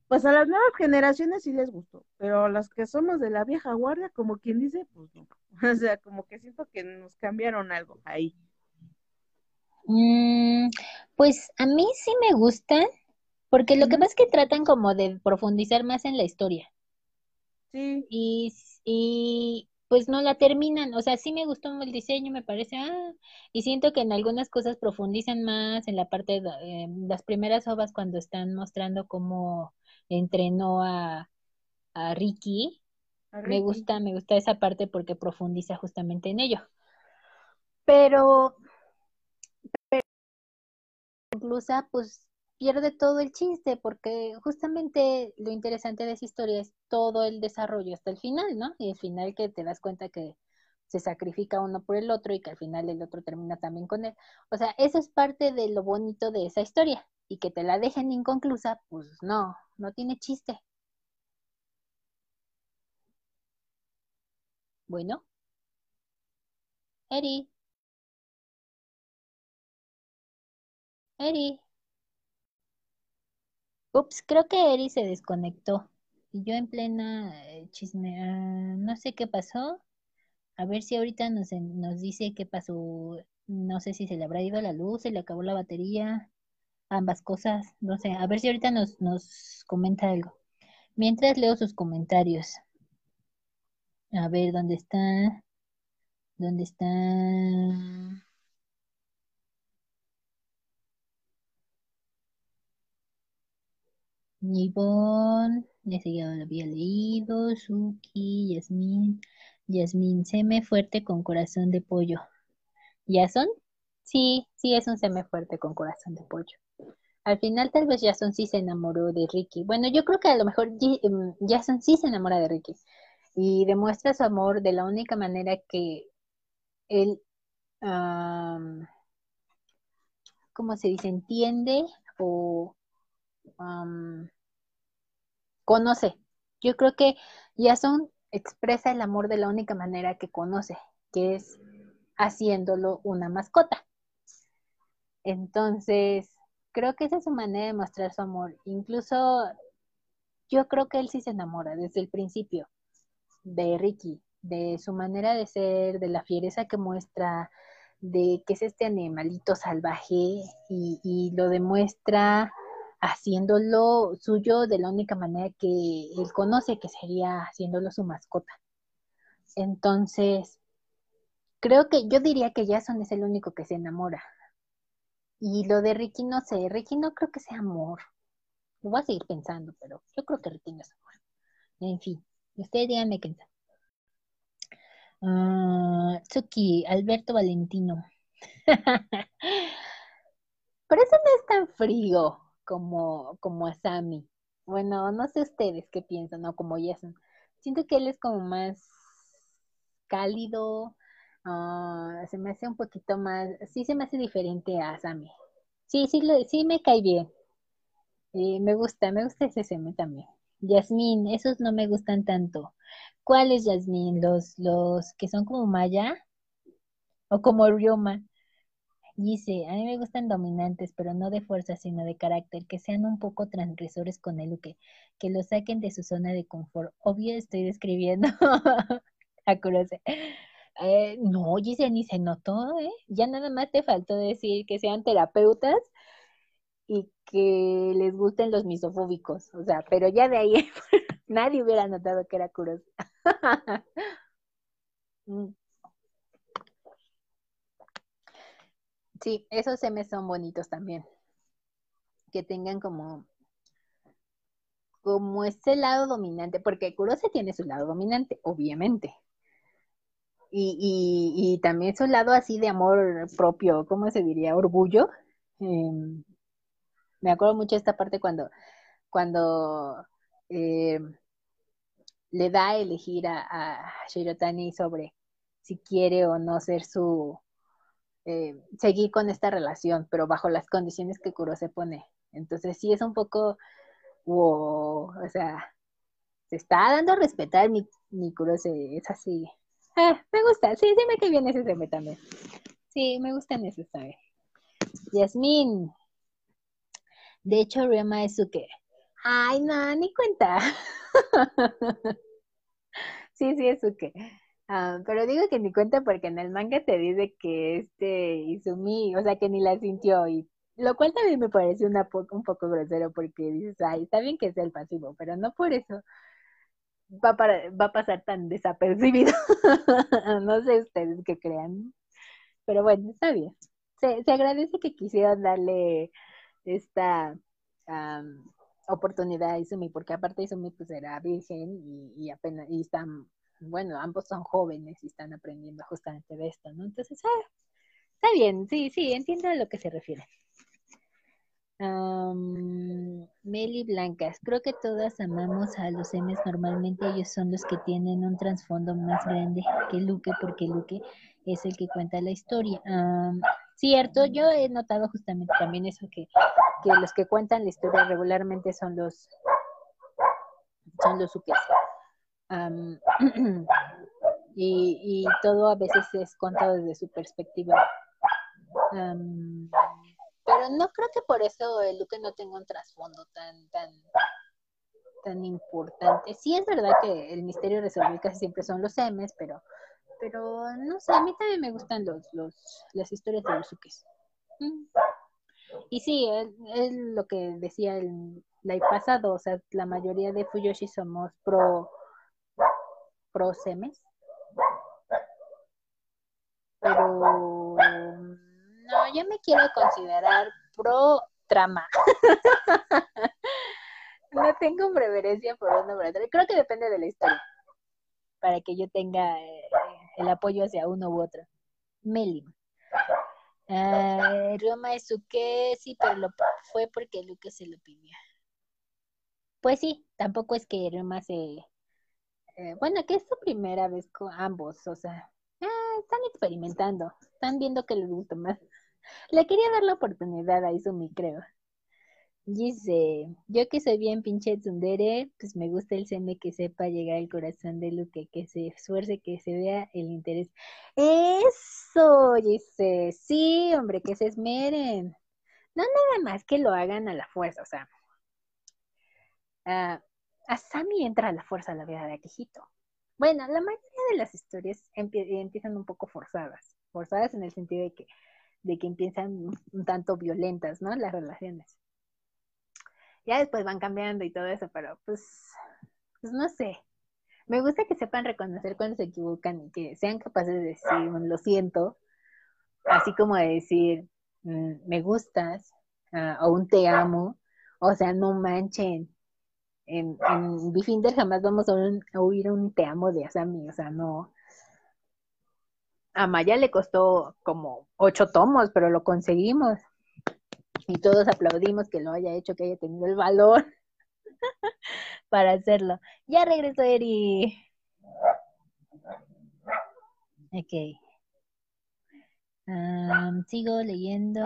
pues a las nuevas generaciones sí les gustó, pero a las que somos de la vieja guardia, como quien dice, pues no. O sea, como que siento que nos cambiaron algo ahí. Mm, pues a mí sí me gustan, porque lo que pasa es que tratan como de profundizar más en la historia. Sí. Y, y pues no la terminan. O sea, sí me gustó el diseño, me parece. Ah, y siento que en algunas cosas profundizan más en la parte de eh, las primeras obras cuando están mostrando cómo entrenó a, a Ricky. Me gusta, me gusta esa parte porque profundiza justamente en ello. Pero, pero incluso, pues pierde todo el chiste porque justamente lo interesante de esa historia es todo el desarrollo hasta el final, ¿no? Y el final que te das cuenta que se sacrifica uno por el otro y que al final el otro termina también con él. O sea, eso es parte de lo bonito de esa historia y que te la dejen inconclusa, pues no, no tiene chiste. Bueno. Eri. Eri. Ups, creo que Eri se desconectó. Y yo en plena eh, chisme, ah, no sé qué pasó. A ver si ahorita nos, dice qué pasó. No sé si se le habrá ido la luz, se le acabó la batería, ambas cosas, no sé. A ver si ahorita nos, comenta algo. Mientras leo sus comentarios. A ver, ¿dónde está? ¿Dónde está? Yvonne, ya lo había leído. Suki, Yasmin. Yasmin, seme fuerte con corazón de pollo. ¿Jason? Sí, sí, es un seme fuerte con corazón de pollo. Al final, tal vez Jason sí se enamoró de Ricky. Bueno, yo creo que a lo mejor em, Jason sí se enamora de Ricky y demuestra su amor de la única manera que él, ¿cómo se dice? Entiende o conoce. Yo creo que Jason expresa el amor de la única manera que conoce, que es haciéndolo una mascota. Entonces, creo que esa es su manera de mostrar su amor. Incluso yo creo que él sí se enamora desde el principio de Ricky, de su manera de ser, de la fiereza que muestra, de que es este animalito salvaje y, y lo demuestra haciéndolo suyo de la única manera que él conoce, que sería haciéndolo su mascota. Entonces, creo que yo diría que Jason es el único que se enamora. Y lo de Ricky no sé, Ricky no creo que sea amor. Lo voy a seguir pensando, pero yo creo que Ricky no es amor. En fin, ustedes díganme qué uh, Tsuki, Alberto Valentino. pero eso no es tan frío como, como Sammy. Bueno, no sé ustedes qué piensan, ¿no? Como Jason. Siento que él es como más cálido, ah, se me hace un poquito más, sí se me hace diferente a Sammy. Sí, sí, sí me cae bien. Eh, me gusta, me gusta ese seme también. Yasmín, esos no me gustan tanto. ¿Cuáles, Yasmín? ¿Los, los que son como Maya? ¿O como Ryoma? Dice, a mí me gustan dominantes, pero no de fuerza, sino de carácter, que sean un poco transgresores con el que, que lo saquen de su zona de confort. Obvio estoy describiendo a Kurose. Eh, no, Gise, ni se notó, ¿eh? Ya nada más te faltó decir que sean terapeutas y que les gusten los misofóbicos, o sea, pero ya de ahí nadie hubiera notado que era curioso. Mm. Sí, esos me son bonitos también. Que tengan como como ese lado dominante, porque Kurose tiene su lado dominante, obviamente. Y, y, también su lado así de amor propio, ¿cómo se diría? Orgullo. Em, me acuerdo mucho esta parte cuando, cuando em, le da a elegir a Shirotani sobre si quiere o no ser su, eh, seguir con esta relación, pero bajo las condiciones que Kurose pone. Entonces sí es un poco, wow, o sea, se está dando a respetar mi, mi Kurose, es así. Ah, me gusta, sí, dime que viene ese tema también. Sí, me gustan esos también. Yasmin. De hecho, Ryoma es su que. Ay, no, ni cuenta. sí, sí, es su que. Ah, pero digo que ni cuenta porque en el manga te dice que este Izumi, o sea, que ni la sintió y lo cual también me parece un poco grosero porque dices, ay, está bien que sea el pasivo, pero no por eso va, para, va a pasar tan desapercibido. no sé ustedes qué crean, pero bueno, está bien. Se, se agradece que quisieran darle esta oportunidad a Izumi, porque aparte Izumi pues era virgen y, y apenas y está bueno, ambos son jóvenes y están aprendiendo justamente de esto, ¿no? Entonces, ah, está bien, sí, sí, entiendo a lo que se refiere. Meli Blancas, creo que todas amamos a los M's, normalmente ellos son los que tienen un trasfondo más grande que Luke, porque Luke es el que cuenta la historia. cierto, yo he notado justamente también eso, que, que los que cuentan la historia regularmente son los son los. y, todo a veces es contado desde su perspectiva. pero no creo que por eso el Luke no tenga un trasfondo tan, tan, tan importante. Sí es verdad que el misterio resolvido casi siempre son los M's, pero, pero no sé, a mí también me gustan los, los, las historias de los Ukes. Mm. Y sí, es, lo que decía el live pasado, o sea, la mayoría de Fuyoshi somos pro pro semes. Pero no, yo me quiero considerar pro trama. no tengo preferencia por uno por otro. Creo que depende de la historia. Para que yo tenga eh, el apoyo hacia uno u otro. Melim. Roma es su que sí, pero lo fue porque Lucas se lo pidió. Pues sí, tampoco es que Roma se, eh, bueno, que es su primera vez con ambos, o sea, ah, están experimentando, están viendo que les gusta más. Le quería dar la oportunidad a Izumi, creo. Dice, yo que soy bien pinche tsundere, pues me gusta el seme que sepa llegar al corazón de Luke, que se esfuerce, que se vea el interés. Eso, dice, sí, hombre, que se esmeren. No nada más que lo hagan a la fuerza, o sea, ah, a Sammy entra a la fuerza la vida de Akihito. Bueno, la mayoría de las historias empiezan un poco forzadas, forzadas en el sentido de que, de que empiezan un tanto violentas, ¿no? Las relaciones. Ya después van cambiando y todo eso, pero pues, pues no sé. Me gusta que sepan reconocer cuando se equivocan y que sean capaces de decir, lo siento, así como de decir, mm, me gustas, ah, o un te amo, o sea, no manchen, en, en Bifinder jamás vamos a, oír un te amo de Asami, o sea, no. A Maya le costó como ocho tomos, pero lo conseguimos. Y todos aplaudimos que lo haya hecho, que haya tenido el valor para hacerlo. Ya regresó Eri. Ok. sigo leyendo.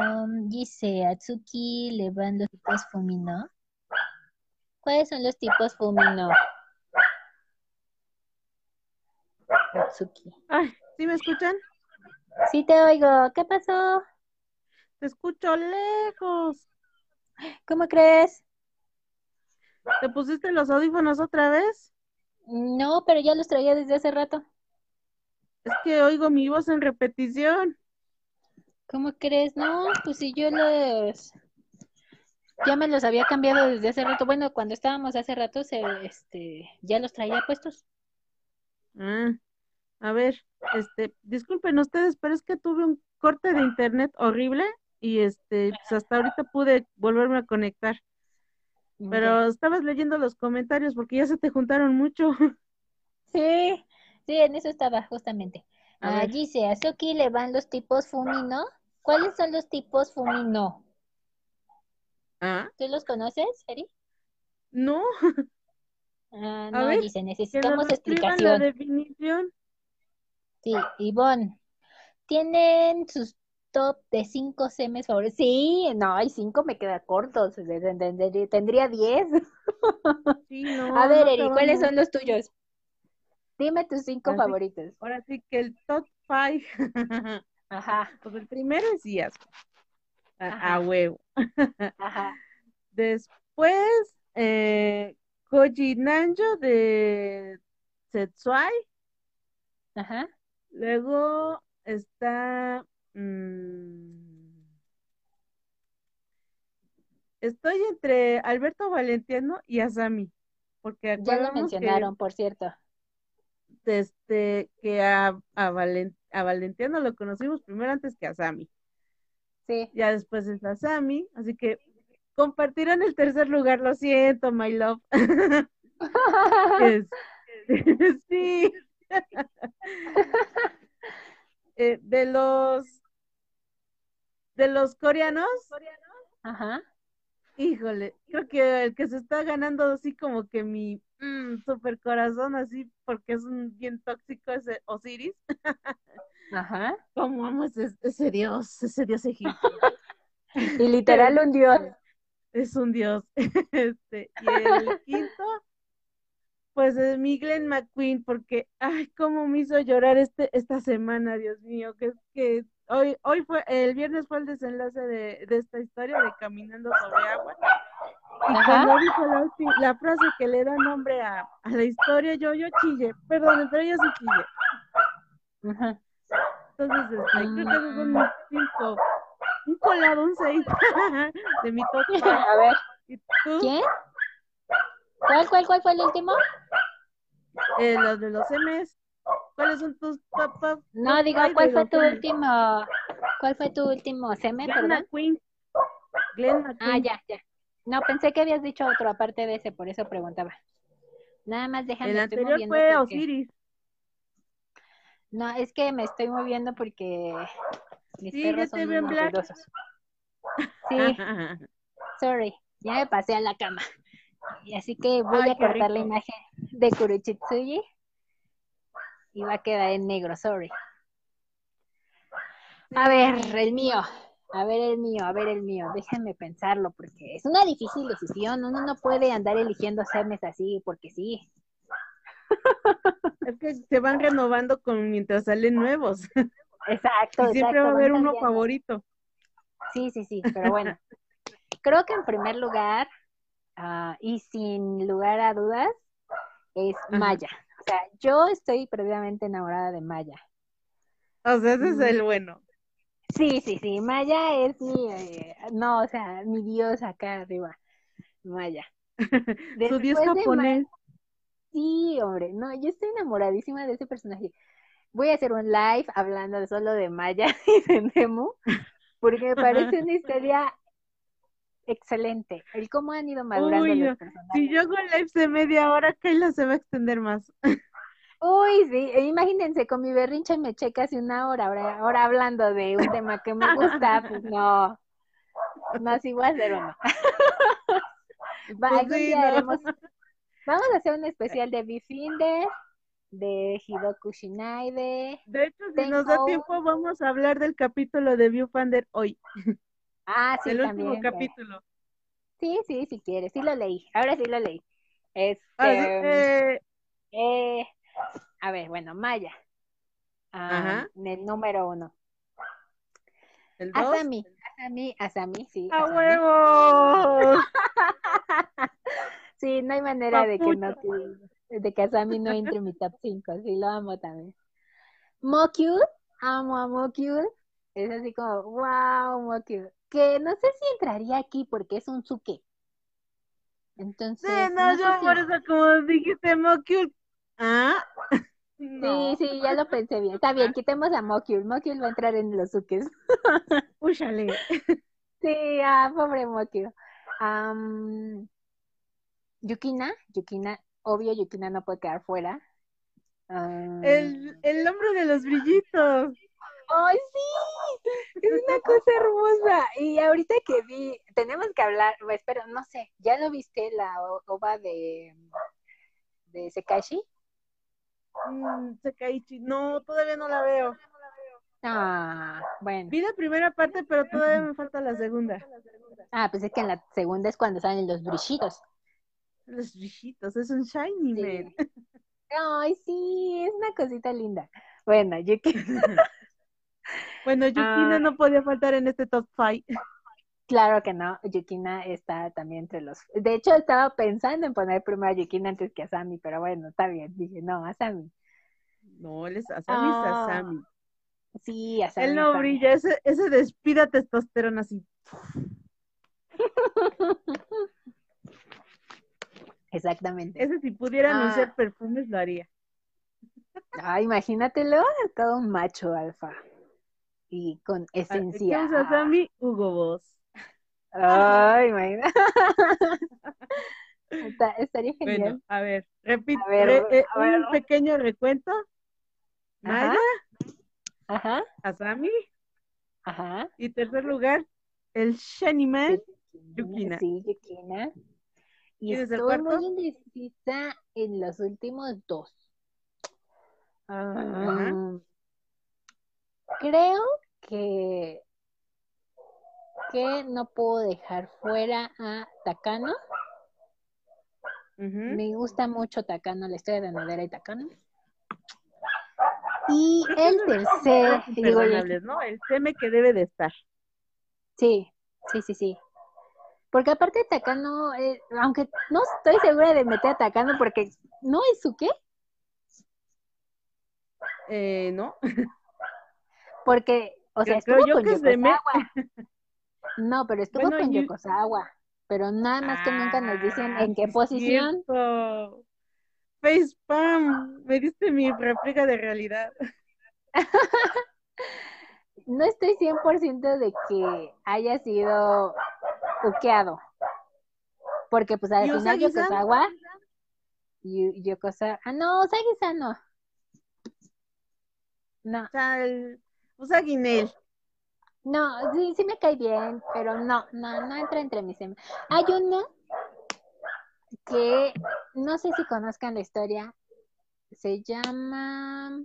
Dice Atsuki le van los Fumino. ¿Cuáles son los tipos Fumino? Atsuki. Ay, ¿sí me escuchan? Sí te oigo. ¿Qué pasó? Te escucho lejos. ¿Cómo crees? ¿Te pusiste los audífonos otra vez? No, pero ya los traía desde hace rato. Es que oigo mi voz en repetición. ¿Cómo crees? No, pues si yo los ya me los había cambiado desde hace rato. Bueno, cuando estábamos hace rato, se, este, ya los traía puestos. Ah, a ver, este, disculpen ustedes, pero es que tuve un corte de internet horrible y este, pues hasta ahorita pude volverme a conectar. Pero estabas leyendo los comentarios porque ya se te juntaron mucho. Sí, sí, en eso estaba justamente. A dice, a Soki le van los tipos Fumino. ¿Cuáles son los tipos Fumino? ¿Ah? ¿Tú los conoces, Eri? No. Ah, no, dice, necesitamos explicación. la definición. Sí, Ivonne. ¿Tienen sus top de cinco semes favoritos? Sí, no, hay cinco me queda corto. Tendría diez. Sí, no, A ver, Eri, ¿cuáles son los tuyos? Dime tus cinco favoritos. ahora sí que el top five. Ajá. Pues el primero es Díaz. A, huevo. Ajá. Después, eh, Koji Nanjo de Setsuai. Ajá. Luego está. Mm, estoy entre Alberto Valentiano y Asami. Porque ya lo mencionaron, por cierto. Este, que a, a, Valentiano lo conocimos primero antes que a Asami. Sí. Ya después es Asami, así que compartirán el tercer lugar, lo siento, my love. sí. Eh, de los de los coreanos, Ajá. híjole, creo que el que se está ganando así como que mi mm, super corazón así porque es un bien tóxico ese Osiris. Ajá. Como amo ese, dios, ese dios egipcio. y literal un dios es un dios. Este, y el quinto, pues es mi Glenn McQueen, porque, ay, cómo me hizo llorar este, esta semana, Dios mío, que es que hoy, hoy fue, el viernes fue el desenlace de, de esta historia de Caminando sobre agua. Y cuando dijo la, la, frase que le da nombre a, a, la historia, yo, yo chille, perdón, entre ellos sí chille. Ajá. Entonces, este, creo que es un cinco un colado, un 6 de mi top. A ver. ¿Quién? ¿Cuál, cuál, cuál fue el último? Eh, los de los M's. ¿Cuáles son tus top? No, digo, ¿cuál fue tu último? ¿Cuál fue tu último seme, Glenn McQueen. Glenn McQueen. Ah, ya, ya. No, pensé que habías dicho otro aparte de ese, por eso preguntaba. Nada más déjame. El anterior fue Osiris. No, es que me estoy moviendo porque mis sí, perros son Sí, sorry, ya me pasé a la cama. Y así que voy a cortar la imagen de Kuruchitsuji y va a quedar en negro, sorry. A ver, el mío. A ver el mío, a ver el mío. Déjenme pensarlo porque es una difícil decisión. Uno no puede andar eligiendo semes así porque sí. Es que se van renovando con mientras salen nuevos. Exacto. Y siempre va a haber uno favorito. Sí, sí, sí, pero bueno. Creo que en primer lugar, uh, y sin lugar a dudas, es Maya. O sea, yo estoy previamente enamorada de Maya. O sea, ese es el mm. bueno. Sí, sí, sí, Maya es mi, eh, no, o sea, mi dios acá arriba, Maya. Su dios japonés. Sí, hombre, no, yo estoy enamoradísima de ese personaje voy a hacer un live hablando solo de Maya y de Nemo, porque me parece una historia excelente. El cómo han ido madurando los personajes. Si yo hago live de media hora, Kayla se va a extender más. Uy, sí, e imagínense, con mi berrinche me eché casi una hora, ahora, hablando de un tema que me gusta, pues no, no, sí voy a hacer uno. Pues vamos a hacer un especial de Bifinder, de Hidoku Shinaide. De hecho, si nos da tiempo, vamos a hablar del capítulo de Viewfinder hoy. Ah, sí, El también, último capítulo. Sí, sí, si quieres, sí lo leí. Ahora sí lo leí. Este, eh, eh, a ver, bueno, Maya. Ajá. el número uno. ¿El dos? Asami, Asami, Asami, sí. ¡A huevo! sí, no hay manera de que no de que Asami no entre en mi top 5, sí lo amo también. Mokyu, amo a Mokyu. Es así como, wow, Mokyu. Que no sé si entraría aquí porque es un suke. Entonces. Sí, no, yo por eso, como dijiste Mokyu. Ah. Sí, sí, ya lo pensé bien. Está bien, quitemos a Mokyul. Mokyul va a entrar en los suques. Úchale. Sí, ah, pobre Mokyul. Yukina, Yukina, obvio Yukina no puede quedar fuera. el, el hombre de los brillitos. ¡Ay, sí! Es una cosa hermosa. Y ahorita que vi, tenemos que hablar, espero, no sé, ¿ya lo viste la ova de, de Sekaishi? Mm, Sekaishi, no, todavía no la veo. Ah, bueno. Vi la primera parte, pero todavía me falta la segunda. Ah, pues es que en la segunda es cuando salen los brillitos. Los brillitos, es un shiny man. Ay, sí, es una cosita linda. Bueno, Yukina. bueno, Yukina ah. no podía faltar en este top five. Claro que no, Yukina está también entre los. De hecho, estaba pensando en poner primero a Yukina antes que a Sami, pero bueno, está bien. Dije, no, a Sami. No, él es Asami, es ah. Asami. Sí, Asami. Él no brilla, ese, ese despida testosterona así. Exactamente. Ese si pudiera anunciar ah. perfumes lo haría. Ah, imagínatelo, todo un macho alfa. Y con esencia. ¿Qué Asami? Hugo Boss. Ay, imagínate. estaría genial. Bueno, a ver, repite, eh, un pequeño recuento. Maya, Ajá. Asami, Ajá. Y tercer lugar, el Man, Yukina. Sí, Yukina. Y estoy muy indecisa en los últimos dos. Ah, creo que que no puedo dejar fuera a Takano. Me gusta mucho Takano, la historia de Nodera y Takano. Y el tercer, digo, ¿no? El teme que debe de estar. Sí, sí, sí, sí. Porque aparte Takano, eh, aunque no estoy segura de meter a Takano porque no es su qué. Eh, no. Porque, o sea, estuvo con Yokosawa. No, pero estuvo con Yokosawa. Pero nada más que nunca nos dicen en qué posición. Facepalm, me diste mi réplica de realidad. no estoy 100% de que haya sido buqueado. Porque pues al final Yokosawa y Yokosawa, ah no, Usagi no. No. O sea, el Usagi Nel. No, sí, sí me cae bien, pero no, no, no entra entre mis Hay uno que no sé si conozcan la historia. Se llama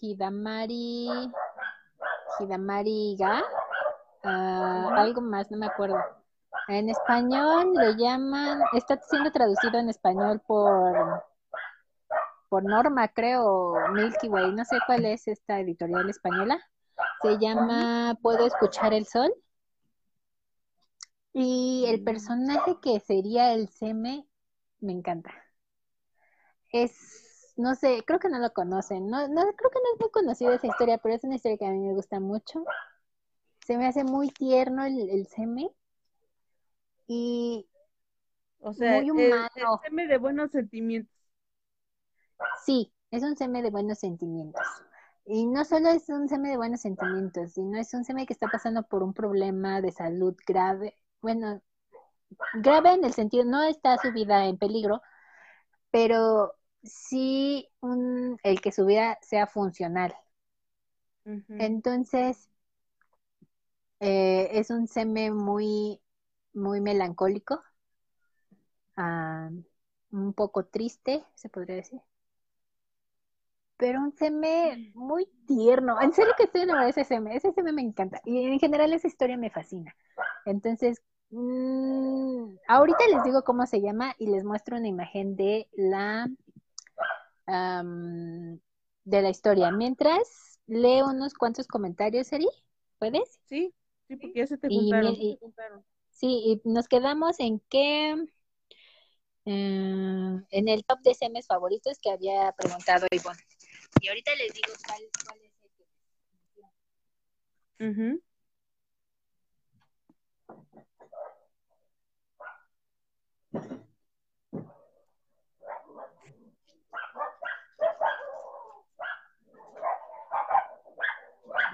Hidamari Hidamari Ga. Ah, algo más, no me acuerdo. En español le llaman, está siendo traducido en español por por Norma, creo, Milky Way, no sé cuál es esta editorial española. Se llama Puedo escuchar el sol. Y el personaje que sería el Seme me encanta. Es, no sé, creo que no lo conocen. No, no, creo que no es muy conocida esa historia, pero es una historia que a mí me gusta mucho. Se me hace muy tierno el, el Seme. Y o sea, muy humano. El, el seme de buenos sentimientos. Sí, es un seme de buenos sentimientos. Y no solo es un seme de buenos sentimientos, sino es un seme que está pasando por un problema de salud grave. Bueno, grave en el sentido, no está su vida en peligro, pero sí un, el que su vida sea funcional. Entonces, eh, es un seme muy, muy melancólico, ah, un poco triste, se podría decir pero un seme muy tierno. En serio que estoy enamorada de ese seme. Ese seme me encanta. Y en general esa historia me fascina. Entonces, mmm, ahorita les digo cómo se llama y les muestro una imagen de la de la historia. Mientras leo unos cuantos comentarios, Eri, ¿puedes? Sí, sí, porque ya se te juntaron. sí, y nos quedamos en que eh, en el top de semes favoritos que había preguntado Ivonne. Y ahorita les digo cuál, cuál es el que... Ujú.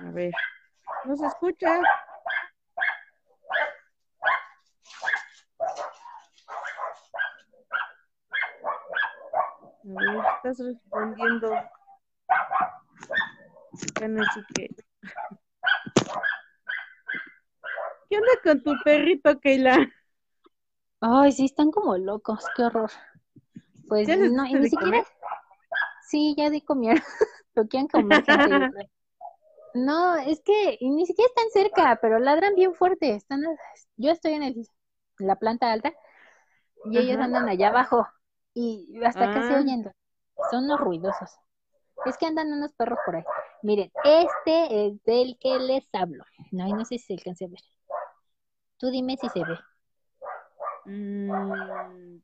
A ver, no se escucha. A ver, estás respondiendo. Ya no sé qué. ¿Qué onda con tu perrito, Keila? Ay, sí, están como locos, qué horror. Pues ¿Ya les no, y ni siquiera. comer? Sí, ya di comer. Lo quieren comer. No, es que ni siquiera están cerca, pero ladran bien fuerte. Están, yo estoy en, el, en la planta alta y ellos andan allá abajo y hasta casi Ah. oyendo. Son unos ruidosos. Es que andan unos perros por ahí. Miren, este es del que les hablo. No, no sé si se alcance a ver. Tú dime si se ve. Mm,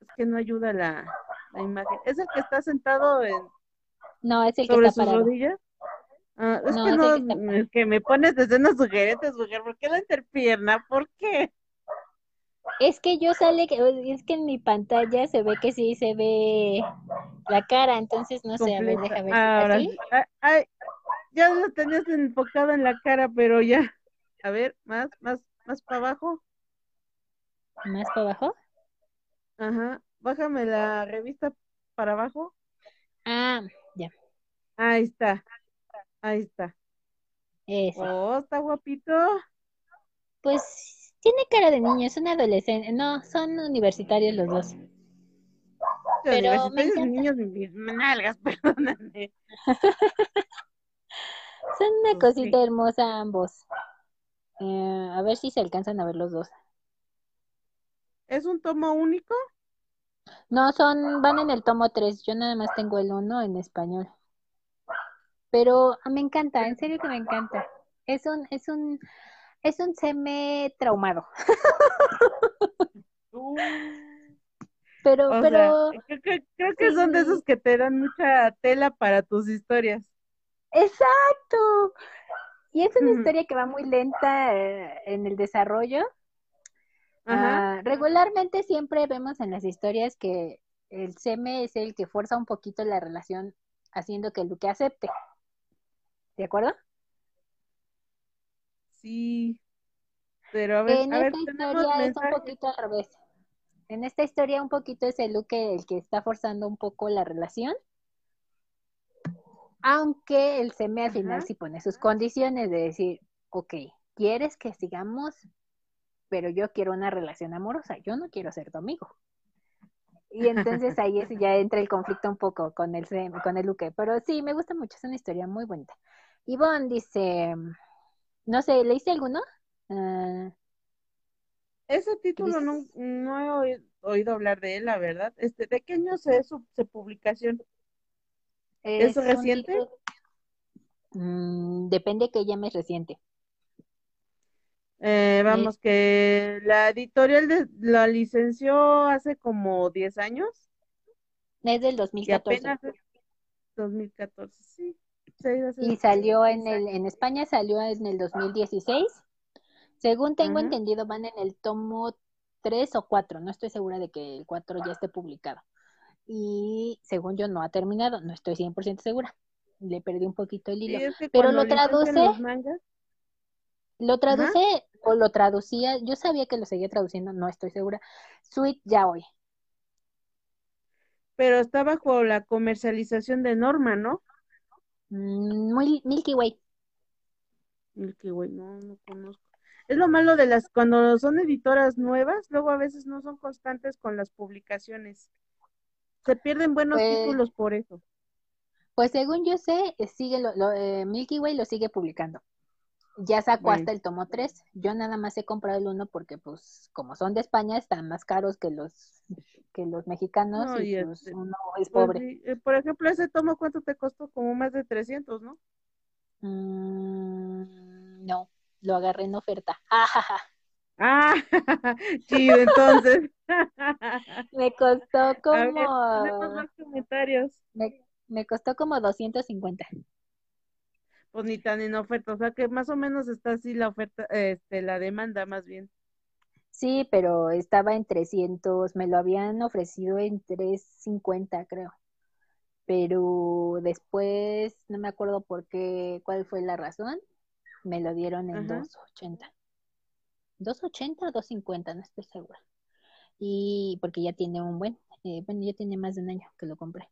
es que no ayuda la, la imagen. ¿Es el que está sentado en, No, es el que sobre está sus parado. rodillas? Ah, es No, que es el no, que está parado. es que me pones escenas sugerentes, mujer. ¿Por qué la interpierna? ¿Por qué? Es que yo sale, que- es que en mi pantalla se ve que sí se ve la cara, entonces no sé, a ver, deja ver. Ahora, ¿Así? sí. Ay, ya lo tenías enfocado en la cara, pero ya. A ver, más, más, más para abajo. ¿Más para abajo? Ajá. Bájame la revista para abajo. Ah, ya, Ahí está. Ahí está. ese. Oh, está guapito. Pues tiene cara de niño, es un adolescente. No, son universitarios los dos. Pero me encanta. niños mis nalgas, perdóname. Son una Pues sí. cosita hermosa ambos. Eh, a ver si se alcanzan a ver los dos. ¿Es un tomo único? No, son, van en el tomo 3. Yo nada más tengo el 1 en español. Pero me encanta, en serio que me encanta. Es un, es un, es un seme traumado. Uh, Pero, o pero, sea, creo, que- creo que son de esos que te dan mucha tela para tus historias. exacto. Y es una historia que va muy lenta eh, en el desarrollo. Ajá. Ah, regularmente siempre vemos en las historias que el seme es el que fuerza un poquito la relación haciendo que el duque acepte. ¿De acuerdo? Sí. Pero a ver, En a ver, esta tenemos historia es un poquito al revés. En esta historia un poquito es el Luke el que está forzando un poco la relación. Aunque el Seme al final sí pone sus condiciones de decir, ok, ¿quieres que sigamos? Pero yo quiero una relación amorosa, yo no quiero ser tu amigo. Y entonces ahí es, ya entra el conflicto un poco con el, con el Luque. Pero sí, me gusta mucho, es una historia muy bonita. Ivonne dice, no sé, ¿leíste alguno? Ah, Ese título no, no he oído, oído hablar de él, la verdad. Este, ¿de qué año es su, su publicación? ¿Es Es reciente? libro, mm, depende que llames reciente. Eh, Es, vamos, que la editorial de, la licenció hace como 10 años es del y 2014 apenas es 2014. Sí, y salió en 10 el, en España salió en el 2016. Según tengo entendido, van en el tomo 3 o 4. No estoy segura de que el 4 ya esté publicado. Y según yo no ha terminado, no estoy 100% segura. Le perdí un poquito el hilo. Sí, es que Pero lo traduce, lo traduce o lo traducía, yo sabía que lo seguía traduciendo, no estoy segura. Sweet Yaoi. pero está bajo la comercialización de Norma, ¿no? Mm, Muy Milky Way. Milky Way, no, no conozco. Es lo malo de las, cuando son editoras nuevas, luego a veces no son constantes con las publicaciones. Se pierden buenos Pues, títulos por eso. pues según yo sé, eh, sigue lo, lo- eh, Milky Way lo sigue publicando. Ya sacó Bueno, hasta el tomo 3. Yo nada más he comprado el uno porque, pues, como son de España, están más caros que los, que los mexicanos no, y pues este, uno es pues pobre. eh, por ejemplo, ese tomo, ¿cuánto te costó? Como más de 300, ¿no? Mm, no, lo agarré en oferta. Ajaja. Ah, chido, entonces. Me costó A ver, tenemos como, más comentarios. me, Me costó como 250. Pues ni tan en oferta, o sea que más o menos está así la oferta, este, la demanda más bien. Sí, pero estaba en 300, me lo habían ofrecido en 350, creo. Pero después, no me acuerdo por qué, cuál fue la razón, me lo dieron en 280. 280 o 250, no estoy segura. Y porque ya tiene un buen, eh, bueno, ya tiene más de un año que lo compré.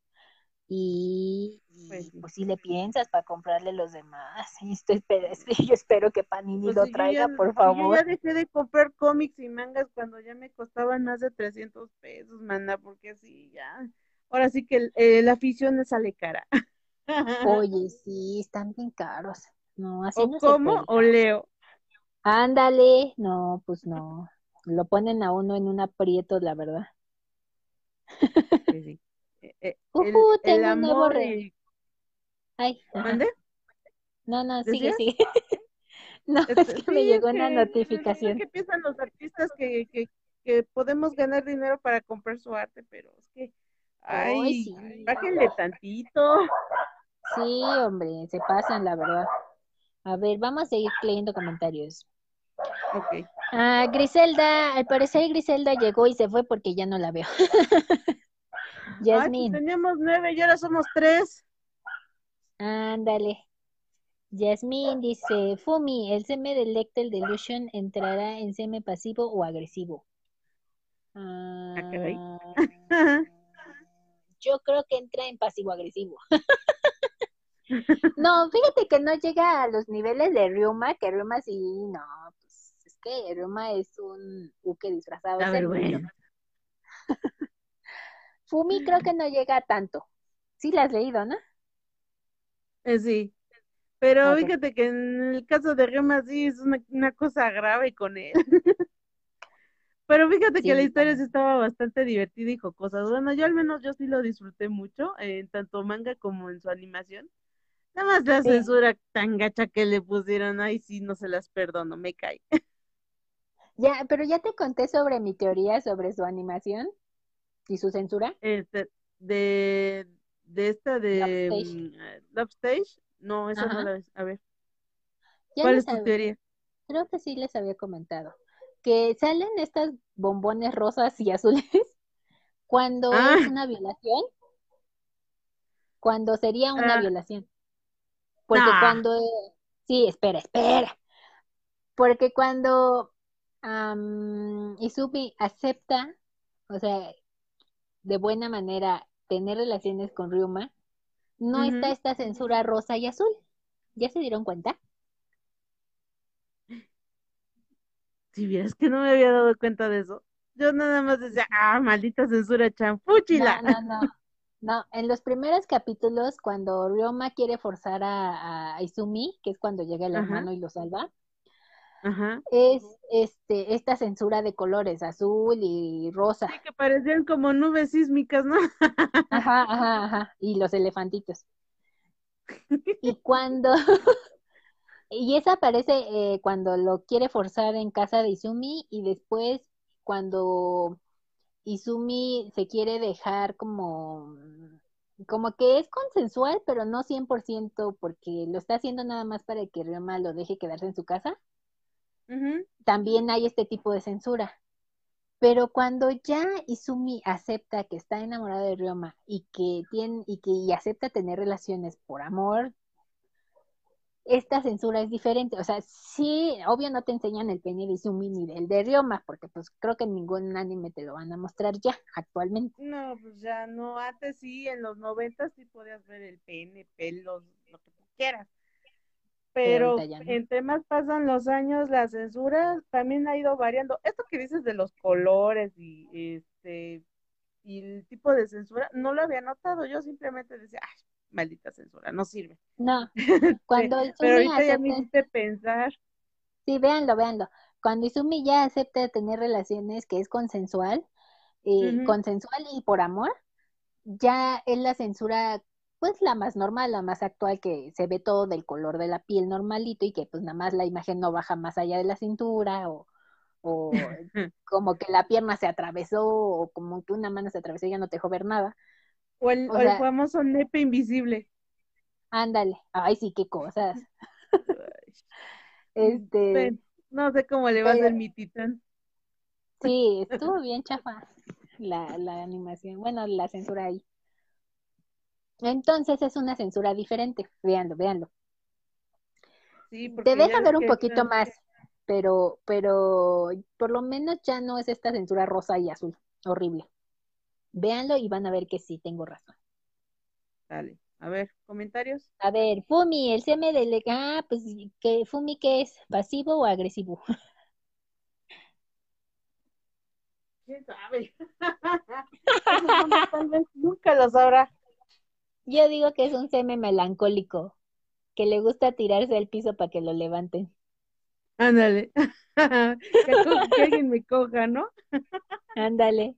Y, pues, pues si le piensas para comprarle los demás. Y estoy, yo espero que Panini pues lo traiga, por favor. Yo ya dejé de comprar cómics y mangas cuando ya me costaban más de 300 pesos, manda, porque así ya. Ahora sí que eh, la afición le sale cara. Oye, sí, están bien caros. No, así o no como o leo. Ándale, no, pues no. Lo ponen a uno en un aprieto, la verdad. Sí, eh, el, tengo un nuevo Ay, ¿Mande? No, no, sigue, sigue. no, es este, que me llegó una notificación. ¿Qué piensan los artistas que, que, que podemos ganar dinero para comprar su arte? Pero es que, ay, bájenle tantito. Sí, hombre, se pasan, la verdad. A ver, vamos a seguir leyendo comentarios. Ok. Ah, Griselda, al parecer Griselda llegó y se fue porque ya no la veo. Yasmin. teníamos nueve y ahora somos tres. Ándale. Yasmin dice, Fumi, ¿el seme del Lectel Delusion entrará en seme pasivo o agresivo? Ah, yo creo que entra en pasivo-agresivo. no, fíjate que no llega a los niveles de Ryuma, que Ryuma sí, no, pues es que Ryuma es un uke disfrazado. Fumi creo que no llega a tanto. Sí la has leído, ¿no? Eh, sí. Pero fíjate que en el caso de Ryuma sí es una, cosa grave con él. Pero fíjate que la historia sí estaba bastante divertida y jocosa. Bueno, yo al menos yo sí lo disfruté mucho, en tanto manga como en su animación. Nada más la censura tan gacha que le pusieron, ay, sí, no se las perdono, me cae. Ya, pero ya te conté sobre mi teoría sobre su animación y su censura. Este, de, de esta de Love Stage. Mm, no, esa no la. A ver. ¿Cuál es tu teoría? Creo que sí les había comentado. Que salen estas bombones rosas y azules cuando ah. es una violación. Cuando sería una ah. violación. Porque cuando, sí, espera, espera. Porque cuando um, Izumi acepta, o sea, de buena manera tener relaciones con Ryuma, no está esta censura rosa y azul. ¿Ya se dieron cuenta? Si vieras que no me había dado cuenta de eso. Yo nada más decía, ah, maldita censura chanfúchila. No, no, no. No, en los primeros capítulos, cuando Ryoma quiere forzar a, Izumi, que es cuando llega el hermano y lo salva, es este esta censura de colores, azul y rosa. Sí, que parecían como nubes sísmicas, ¿no? ajá, ajá, ajá. Y los elefantitos. y cuando... y esa aparece eh, cuando lo quiere forzar en casa de Izumi y después cuando Izumi se quiere dejar como, como que es consensual, pero no 100% porque lo está haciendo nada más para que Ryoma lo deje quedarse en su casa. También hay este tipo de censura. Pero cuando ya Izumi acepta que está enamorado de Ryoma y que tiene y que y acepta tener relaciones por amor, esta censura es diferente. O sea, sí, obvio no te enseñan el pene de Izumi ni del de Ryoma, porque pues creo que en ningún anime te lo van a mostrar ya actualmente. No, pues ya no, antes sí, en los noventas sí podías ver el pene, pelos, lo que tú quieras. Pero, entre más pasan los años, la censura también ha ido variando. Esto que dices de los colores y este y el tipo de censura, no lo había notado. Yo simplemente decía, ay, maldita censura, no sirve. No, cuando Pero ahorita ya me hiciste pensar. Sí, véanlo, véanlo. Cuando Izumi ya acepta tener relaciones que es consensual, eh, consensual y por amor, ya es la censura, pues la más normal, la más actual, que se ve todo del color de la piel normalito y que pues nada más la imagen no baja más allá de la cintura o, o como que la pierna se atravesó o como que una mano se atravesó y ya no te dejó ver nada O el, famoso nepe invisible. Ándale. Ay, sí, qué cosas. este. No sé cómo le va a hacer mi titán. Sí, estuvo bien chafa la, la animación. Bueno, la censura ahí. Entonces es una censura diferente. Véanlo, véanlo. Sí, Te deja ver un poquito más, pero, pero por lo menos ya no es esta censura rosa y azul. Horrible. Véanlo y van a ver que sí tengo razón. Dale. A ver, comentarios. A ver, Fumi, el CM de Ah, pues, ¿qué, Fumi, ¿qué es? ¿Pasivo o agresivo? ¿Quién sabe? tal vez nunca lo sabrá. Yo digo que es un CM melancólico, que le gusta tirarse al piso para que lo levanten. Ándale. que, alguien me coja, ¿no? Ándale.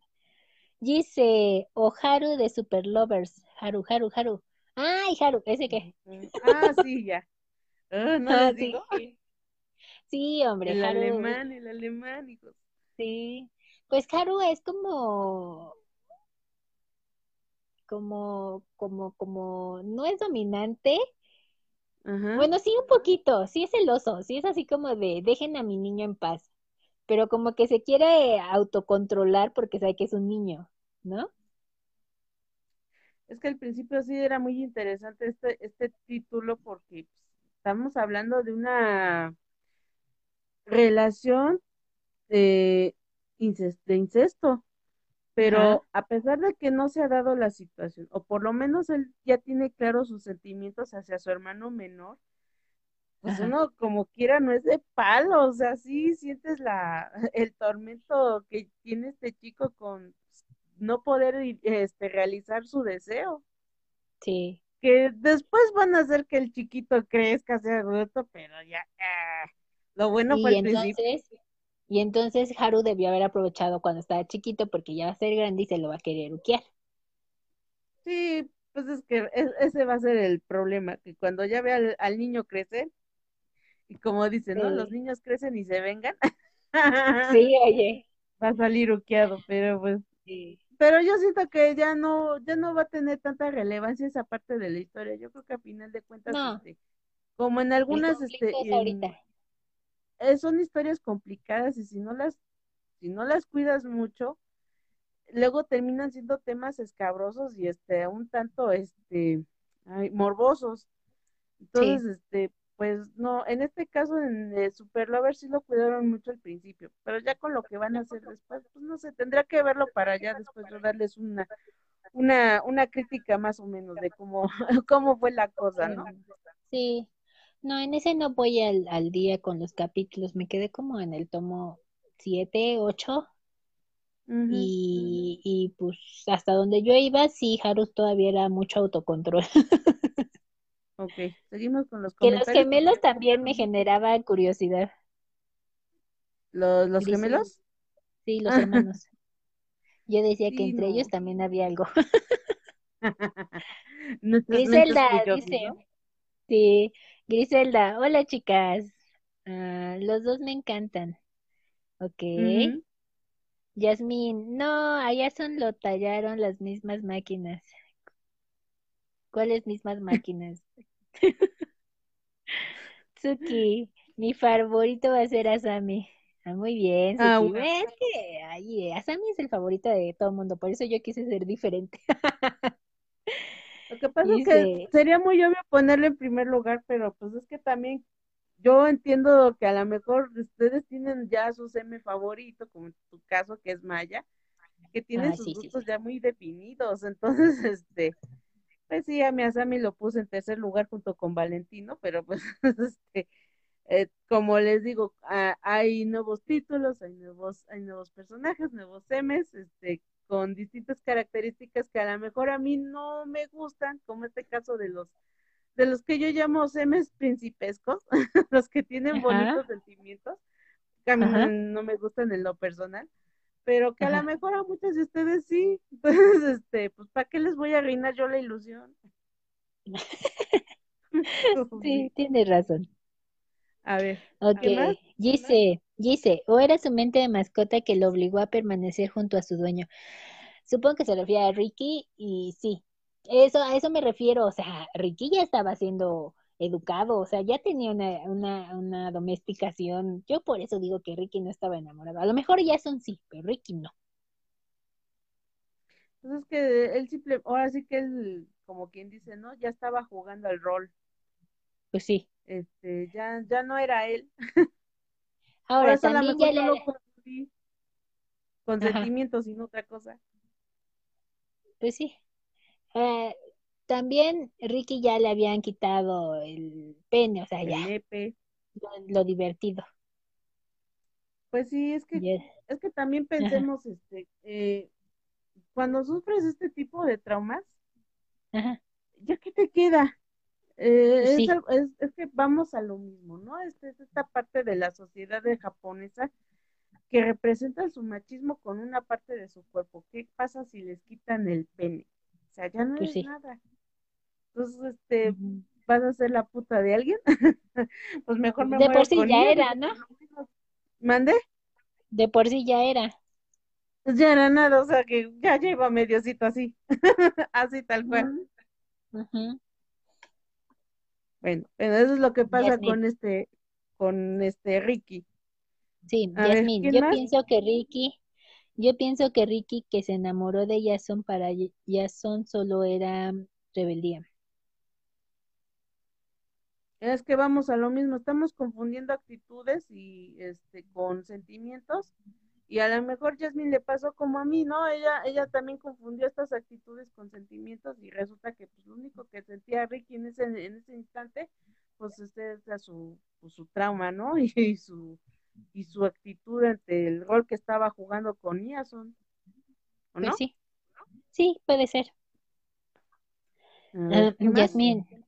Dice Oharu de Super Lovers. Haru, Haru, Haru. Ay, Haru, ¿ese qué? Ah, sí, ya. Ah, no ah, sí. Sí, hombre, el alemán, el alemán, hijos. Sí. Pues Haru es como como como como no es dominante. Bueno, sí un poquito, sí es celoso, sí es así como de dejen a mi niño en paz. Pero como que se quiere autocontrolar porque sabe que es un niño, ¿no? Es que al principio sí era muy interesante este, este título porque pues, estamos hablando de una relación de, incesto, pero a pesar de que no se ha dado la situación, o por lo menos él ya tiene claro sus sentimientos hacia su hermano menor, pues uno como quiera no es de palo, o sea, sí sientes la, el tormento que tiene este chico con no poder este, realizar su deseo. Sí. Que después van a hacer que el chiquito crezca, sea adulto, pero ya, ah, lo bueno fue el entonces, Y entonces Haru debió haber aprovechado cuando estaba chiquito porque ya va a ser grande y se lo va a querer uquear. Sí, pues es que ese va a ser el problema, que cuando ya vea al, niño crecer, y como dicen, ¿no? Los niños crecen y se vengan. sí, oye. Va a salir uqueado, pero pues sí pero yo siento que ya no, ya no va a tener tanta relevancia esa parte de la historia. Yo creo que a final de cuentas, este, como en algunas, este, eh, son historias complicadas y si no las, si no las cuidas mucho, luego terminan siendo temas escabrosos y este, un tanto, este, morbosos. Entonces, este, pues no, en este caso en Super Lover sí lo cuidaron mucho al principio, pero ya con lo que van a hacer después, pues no sé, tendría que verlo para ya después de darles una, una, una crítica más o menos de cómo, cómo fue la cosa, ¿no? Sí, no, en ese no voy al, al día con los capítulos, me quedé como en el tomo 7, 8, y, y pues hasta donde yo iba, sí, Haru todavía era mucho autocontrol. Ok, seguimos con los comentarios. Que los gemelos también me generaba curiosidad. ¿Los, los gemelos? Sí, los hermanos. Yo decía que entre ellos también había algo. Griselda dice, sí, Griselda, hola chicas, ah, los dos me encantan. Ok. Yasmin, no, allá son lo tallaron las mismas máquinas. ¿Cuáles mismas máquinas? Tsuki, mi favorito va a ser Asami. Ah, muy bien, ah, Suki. Es que ay, Asami es el favorito de todo el mundo, por eso yo quise ser diferente. Lo que pasa es que sería muy obvio ponerlo en primer lugar, pero pues es que también yo entiendo que a lo mejor ustedes tienen ya su semi favorito, como en tu caso que es Maya, que tiene ah, sus gustos ya muy definidos, entonces este pues sí, a mi Asami lo puse en tercer lugar junto con Valentino, pero pues este, eh, como les digo, ah, hay nuevos títulos, hay nuevos, hay nuevos personajes, nuevos semes, este, con distintas características que a lo mejor a mí no me gustan, como este caso de los de los que yo llamo semes principescos, los que tienen bonitos sentimientos, que a mí no me gustan en lo personal, pero que a lo mejor a muchos de ustedes sí. Entonces, este, pues, ¿para qué les voy a reinar yo la ilusión? sí, tienes razón. A ver. Ok, dice, dice, o era su mente de mascota que lo obligó a permanecer junto a su dueño. Supongo que se refiere a Ricky y sí, Eso, a eso me refiero, o sea, Ricky ya estaba siendo educado, o sea, ya tenía una, una, una domesticación. Yo por eso digo que Ricky no estaba enamorado. A lo mejor Jason sí, pero Ricky no. Entonces pues que él simple, ahora sí que él, como quien dice, ¿no? Ya estaba jugando al rol. Pues sí. Este, ya, ya no era él. Ahora también ya le... con sentimientos y no otra cosa. Pues sí. Eh, también Ricky ya le habían quitado el pene, o sea, ya. Lo, divertido. Pues sí, es que, es que también pensemos, este, eh, cuando sufres este tipo de traumas, ¿ya qué te queda? Eh, es, es, que vamos a lo mismo, ¿no? Este, es esta parte de la sociedad japonesa que representa su machismo con una parte de su cuerpo. ¿Qué pasa si les quitan el pene? O sea, ya no pues es nada. Entonces, este, ¿vas a ser la puta de alguien? pues mejor me De por sí ya era, ¿no? ¿Mande? De por sí ya era. Pues ya era nada, o sea que ya lleva mediocito así. así tal cual. Bueno, eso es lo que pasa con este, con este Ricky. Sí, yo pienso que Ricky, yo pienso que Ricky que se enamoró de Jason para Jason solo era rebeldía. Es que vamos a lo mismo, estamos confundiendo actitudes y este con sentimientos y a lo mejor Jasmine le pasó como a mí, ¿no? Ella ella también confundió estas actitudes con sentimientos y resulta que pues lo único que sentía Ricky en ese en ese instante pues este era su pues, su trauma, ¿no? Y, su y su actitud ante el rol que estaba jugando con Iason. ¿O pues no? sí. Sí, puede ser. Uh,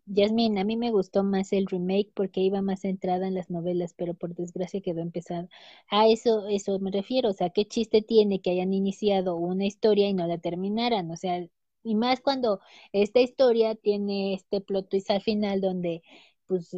Yasmin, a mí me gustó más el remake porque iba más centrada en las novelas, pero por desgracia quedó empezada. A eso, eso me refiero, o sea, qué chiste tiene que hayan iniciado una historia y no la terminaran, o sea, y más cuando esta historia tiene este plot twist al final donde, pues,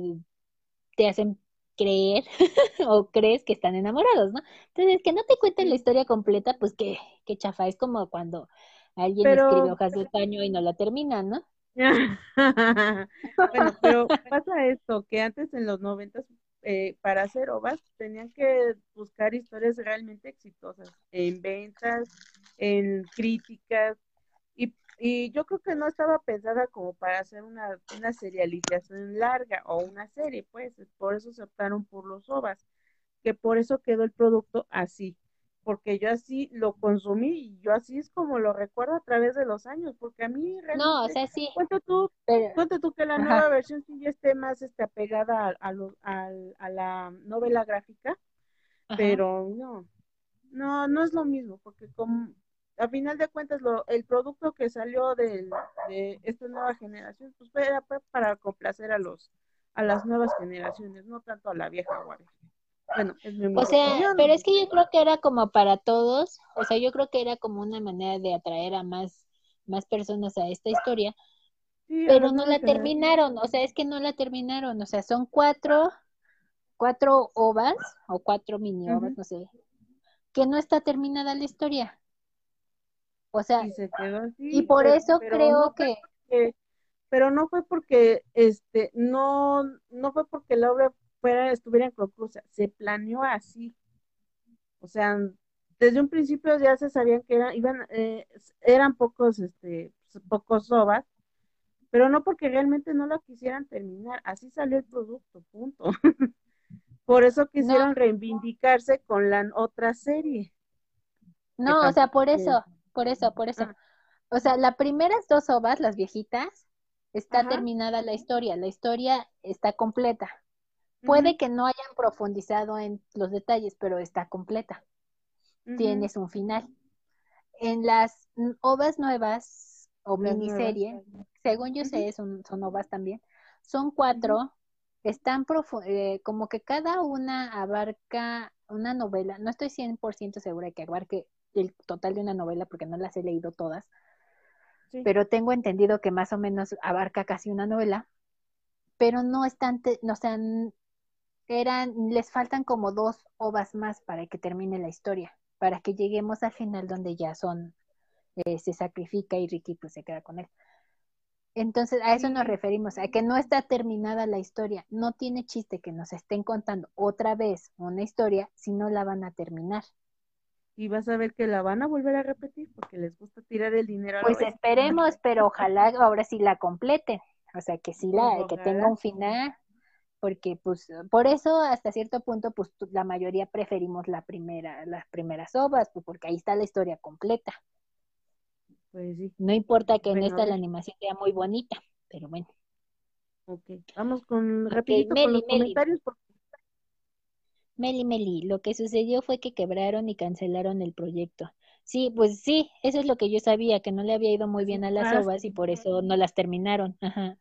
te hacen creer o crees que están enamorados, ¿no? Entonces, que no te cuenten la historia completa, pues que, que chafa, es como cuando alguien escribe hojas de caño y no la termina, ¿no? bueno, pero pasa esto, que antes en los noventas, eh, para hacer ovas, tenían que buscar historias realmente exitosas en ventas, en críticas, y, y yo creo que no estaba pensada como para hacer una, una serialización larga o una serie, pues, por eso se optaron por los ovas, que por eso quedó el producto así porque yo así lo consumí y yo así es como lo recuerdo a través de los años, porque a mí realmente, no, o sea, sí. Cuenta tú, tú que la nueva versión sí ya esté más este, apegada a, a, a, la novela gráfica, pero no, no, no es lo mismo, porque como, a final de cuentas lo, el producto que salió de, de esta nueva generación, pues era para complacer a los a las nuevas generaciones, no tanto a la vieja guardia. Bueno, o sea, pero es que yo creo que era como para todos, o sea, yo creo que era como una manera de atraer a más, más personas a esta historia, pero no la terminaron, o sea, es que no la terminaron, o sea, son cuatro, cuatro ovas o cuatro mini ovas, no sé, que no está terminada la historia. O sea, y, por eso creo que... pero no fue porque este no no fue porque la obra fuera, estuviera en conclusa. Se planeó así. O sea, desde un principio ya se sabían que eran, iban, eh, eran pocos, este, pocos sobas, pero no porque realmente no lo quisieran terminar. Así salió el producto, punto. por eso quisieron reivindicarse con la otra serie. No, o sea, por eso, por eso, por eso. Ah. O sea, las primeras dos ovas, las viejitas, está terminada la historia, la historia está completa. Puede que no hayan profundizado en los detalles, pero está completa. Tienes un final. En las ovas nuevas o miniserie, según yo sé, son, son ovas también, son cuatro, están eh, como que cada una abarca una novela, no estoy 100% segura de que abarque el total de una novela porque no las he leído todas, pero tengo entendido que más o menos abarca casi una novela, pero no están, no sean eran, les faltan como dos ovas más para que termine la historia, para que lleguemos al final donde ya son, eh, se sacrifica y Ricky pues se queda con él. Entonces, a eso nos referimos, a que no está terminada la historia. No tiene chiste que nos estén contando otra vez una historia si no la van a terminar. Y vas a ver que la van a volver a repetir porque les gusta tirar el dinero. A pues esperemos, pero ojalá ahora sí la completen. O sea, que sí la, que tenga un final, porque pues por eso hasta cierto punto pues la mayoría preferimos la primera, las primeras obras, pues porque ahí está la historia completa. Pues sí. No importa que en esta la animación sea muy bonita, pero bueno. Ok, vamos con rapidito con los comentarios. Meli, Meli, lo que sucedió fue que quebraron y cancelaron el proyecto. Sí, pues sí, eso es lo que yo sabía, que no le había ido muy bien a las ah, obras y por eso no las terminaron. Ajá.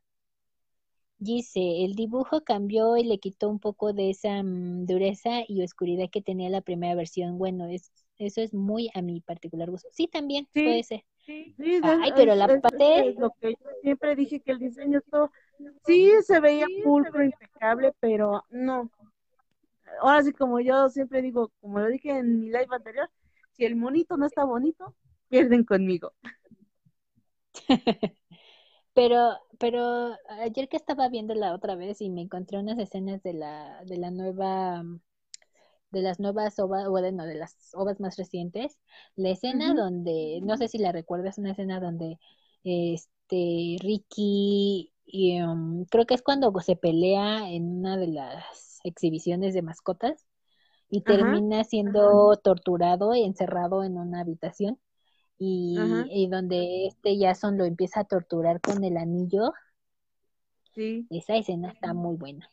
Dice, el dibujo cambió y le quitó un poco de esa mm, dureza y oscuridad que tenía la primera versión. Bueno, es, eso es muy a mi particular gusto. Sí, también puede ser. Sí, Ay, pero la parte... lo que yo siempre dije que el diseño todo, sí se veía pulcro, impecable, pero no. Ahora sí, como yo siempre digo, como lo dije en mi live anterior, si el monito no está bonito, pierden conmigo. Pero, pero ayer que estaba viendo la otra vez y me encontré unas escenas de la, de la nueva, de las nuevas ovas, o de, las ovas más recientes, la escena donde, no sé si la recuerdas, una escena donde este Ricky, y, um, creo que es cuando se pelea en una de las exhibiciones de mascotas y termina siendo torturado y encerrado en una habitación y, donde este Jason lo empieza a torturar con el anillo. Sí. Esa escena está muy buena.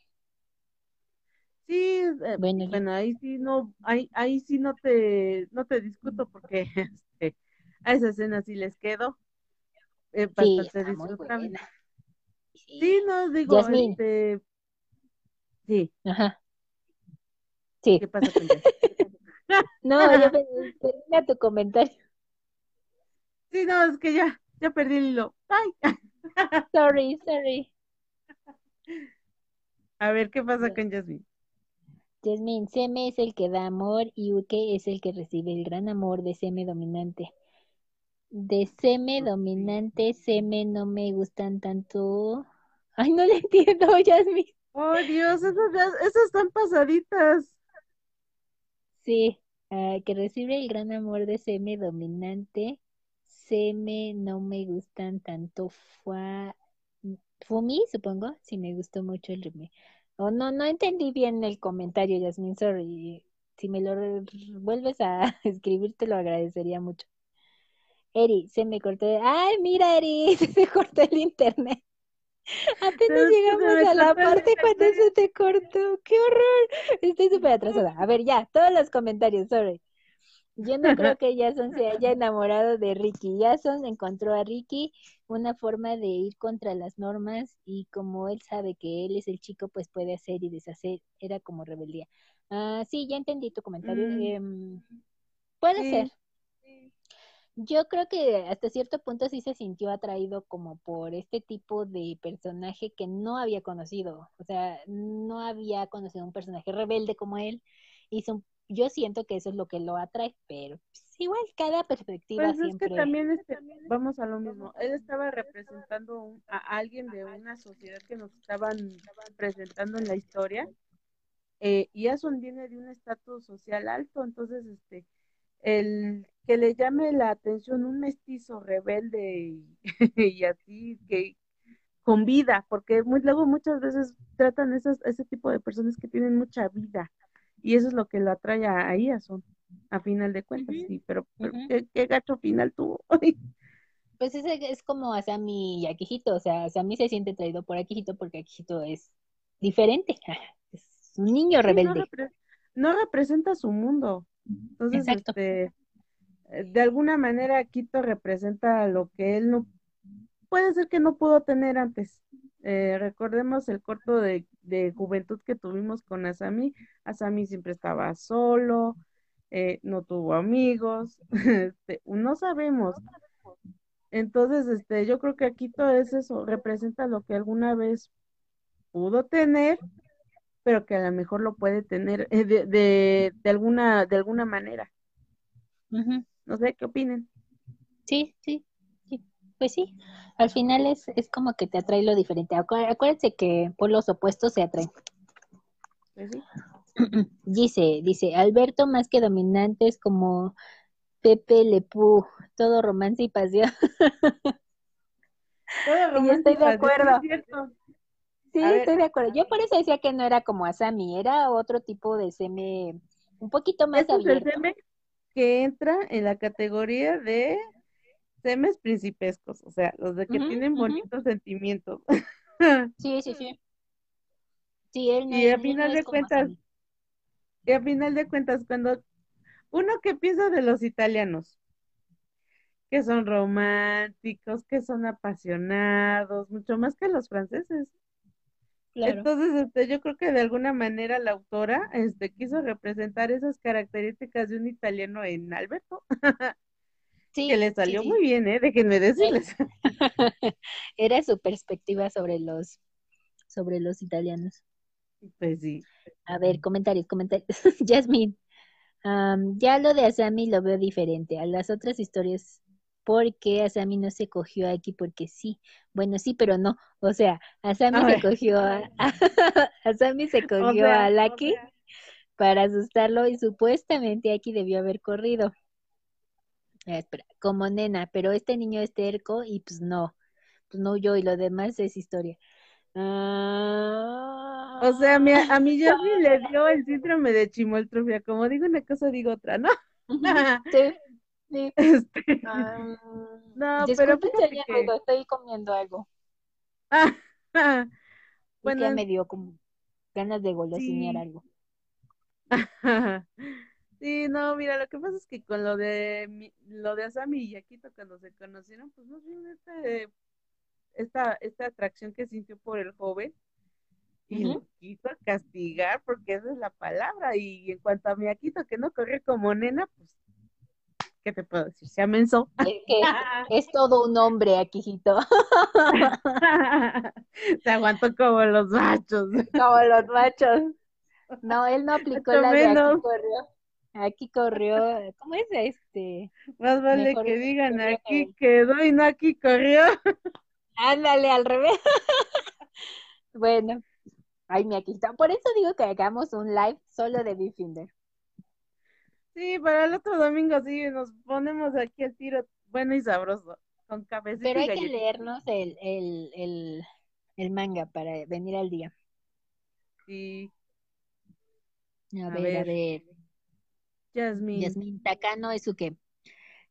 Sí, eh, bueno, ahí sí no, ahí, ahí sí no te, no te discuto porque este, a esa escena sí les quedo. Eh, sí, está muy buena. Sí. no, digo, este, sí. Ajá. Sí. ¿Qué pasa con No, yo termina tu comentario. Sí, no, es que ya, ya perdí el hilo. Bye. Sorry, sorry. A ver, ¿qué pasa con Jasmine? Jasmine, Seme es el que da amor y Uke es el que recibe el gran amor de Seme dominante. De Seme dominante, Seme no me gustan tanto. Ay, no le entiendo, Jasmine. Oh, Dios, esas, esas están pasaditas. Sí, ah, que recibe el gran amor de Seme dominante me no me gustan tanto. Fua, Fumi, supongo, sí me gustó mucho el remake. Oh, no, no entendí bien el comentario, Yasmin, sorry. Si me lo vuelves a escribir, te lo agradecería mucho. Eri, se me cortó. ¡Ay, mira, Eri! Se cortó el internet. Apenas llegamos a la parte cuando se te cortó. ¡Qué horror! Estoy súper atrasada. A ver, ya, todos los comentarios, sorry. Yo no creo que Jason se haya enamorado de Ricky. Jason encontró a Ricky una forma de ir contra las normas y como él sabe que él es el chico, pues puede hacer y deshacer. Era como rebeldía. Ah, sí, ya entendí tu comentario. Mm. Em, puede ser. Yo creo que hasta cierto punto sí se sintió atraído como por este tipo de personaje que no había conocido. O sea, no había conocido un personaje rebelde como él. Hizo un yo siento que eso es lo que lo atrae, pero pues, igual cada perspectiva pues siempre. Es que también este, vamos a lo mismo. Él estaba representando a alguien de una sociedad que nos estaban presentando en la historia. Eh, y eso viene de un estatus social alto, entonces este el que le llame la atención un mestizo rebelde y, así que con vida, porque muy, luego muchas veces tratan esas, ese tipo de personas que tienen mucha vida y eso es lo que lo atrae a, Iason, a final de cuentas, sí, pero, ¿qué, gacho final tuvo. pues ese es como a Sammy y Akihito, o sea, Sammy se siente traído por Akihito porque Akihito es diferente, es un niño rebelde. no, representa su mundo. Entonces, este, de alguna manera Akito representa lo que él no, puede ser que no pudo tener antes. Eh, recordemos el corto de, juventud que tuvimos con Asami. Asami siempre estaba solo, eh, no tuvo amigos, este, no sabemos. Entonces, este, yo creo que aquí todo es eso, representa lo que alguna vez pudo tener, pero que a lo mejor lo puede tener eh, de, de, alguna, de alguna manera. No sé, ¿qué opinen? Sí, sí, pues sí, al final es, es como que te atrae lo diferente. acuérdense que por los opuestos se atraen. Pues sí. Dice, dice, Alberto más que dominante es como Pepe Lepú, todo romance y pasión. Todo romance estoy de acuerdo. Sí, estoy de acuerdo. Yo por eso decía que no era como Asami, era otro tipo de seme un poquito más abierto. Es el seme que entra en la categoría de semes principescos, o sea, los de que tienen bonitos sentimientos. sí, sí, sí. Sí, él y a final de cuentas, y a final de cuentas, cuando uno que piensa de los italianos, que son románticos, que son apasionados, mucho más que los franceses. Entonces, este, yo creo que de alguna manera la autora este, quiso representar esas características de un italiano en Alberto. Sí, que le salió muy bien, ¿eh? Déjenme decirles. Era su perspectiva sobre los, sobre los italianos. Pues sí. A ver, comentarios, comentarios. Jasmine, ya lo de Asami lo veo diferente. A las otras historias porque Asami no se cogió aquí porque sí. Bueno, sí, pero no. O sea, Asami se cogió a, Asami se cogió a Laki para asustarlo y supuestamente aquí debió haber corrido. Espera, como nena, pero este niño es terco y pues no, pues no yo y lo demás es historia. O sea, a mí, a mí le dio el síndrome de chimoltrufia, como digo una cosa, digo otra, ¿no? sí. Este, no, pero estoy comiendo algo. bueno, me dio como ganas de golosinear algo. sí, no, mira, lo que pasa es que con lo de lo de Asami y Yakito cuando se conocieron, pues no sé, este, esta, esta atracción que sintió por el joven y lo quiso castigar porque esa es la palabra y en cuanto a mi Akito que no corre como nena, pues ¿qué te puedo decir? Se amenzó. Es que es todo un hombre, Aquijito. Se aguantó como los machos. Como los machos. No, él no aplicó la de aquí corrió. Aquí corrió, ¿cómo es este? Más vale que digan aquí quedó y no aquí corrió. Ándale, al revés. bueno, ay, mi Aquijito. Por eso digo que hagamos un live solo de Bifinder. Sí, para el otro domingo sí, nos ponemos aquí el tiro bueno y sabroso, con cabecita Pero hay que leernos el, el, el, el, manga para venir al día. Sí. A, ver, a ver. Yasmin. Yasmin Takano es su que.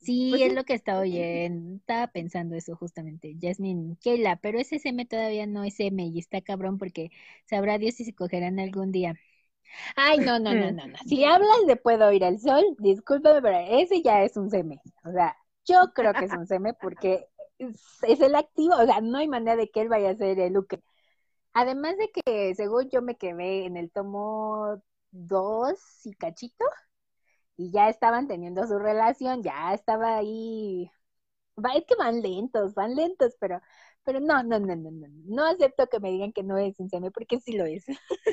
Sí, pues es lo que estaba oyendo. Estaba pensando eso justamente. Yasmin, Keila, pero ese SM todavía no es M y está cabrón porque sabrá Dios si se cogerán algún día. Ay, no, no, no, no, no. Si hablas de Puedo ir al sol, discúlpame, pero ese ya es un seme. O sea, yo creo que es un seme porque es, el activo, o sea, no hay manera de que él vaya a ser el Luke. Además de que, según yo me quedé en el tomo dos y cachito, y ya estaban teniendo su relación, ya estaba ahí. Es que van lentos, van lentos, pero, pero no, no, no, no, no. No acepto que me digan que no es un seme, porque sí lo es.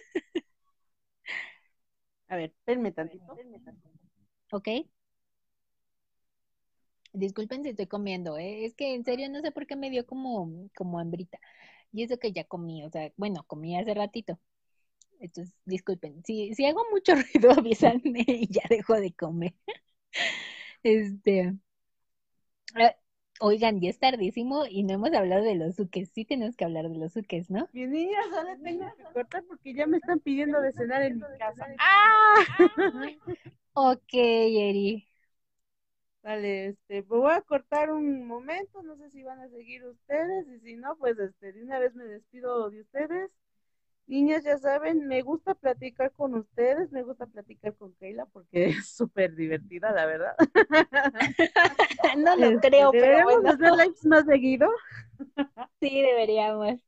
A ver, espérenme tantito. Ok. Disculpen si estoy comiendo, ¿eh? es que en serio no sé por qué me dio como, como hambrita. Y eso que ya comí, o sea, bueno, comí hace ratito. Entonces, disculpen. Si, si hago mucho ruido, avísanme y ya dejo de comer. Este. Ah, Oigan, ya es tardísimo y no hemos hablado de los suques. Sí tenemos que hablar de los suques, ¿no? Mi niña, solo tengo que cortar porque ya me están pidiendo de cenar en mi casa. ¡Ah! ok, Eri. Vale, este, pues voy a cortar un momento, no sé si van a seguir ustedes y si no, pues este, de una vez me despido de ustedes. Niñas, ya saben, me gusta platicar con ustedes, me gusta platicar con Keila porque es súper divertida, la verdad. no lo este, creo, pero bueno. hacer lives más seguido? sí, deberíamos.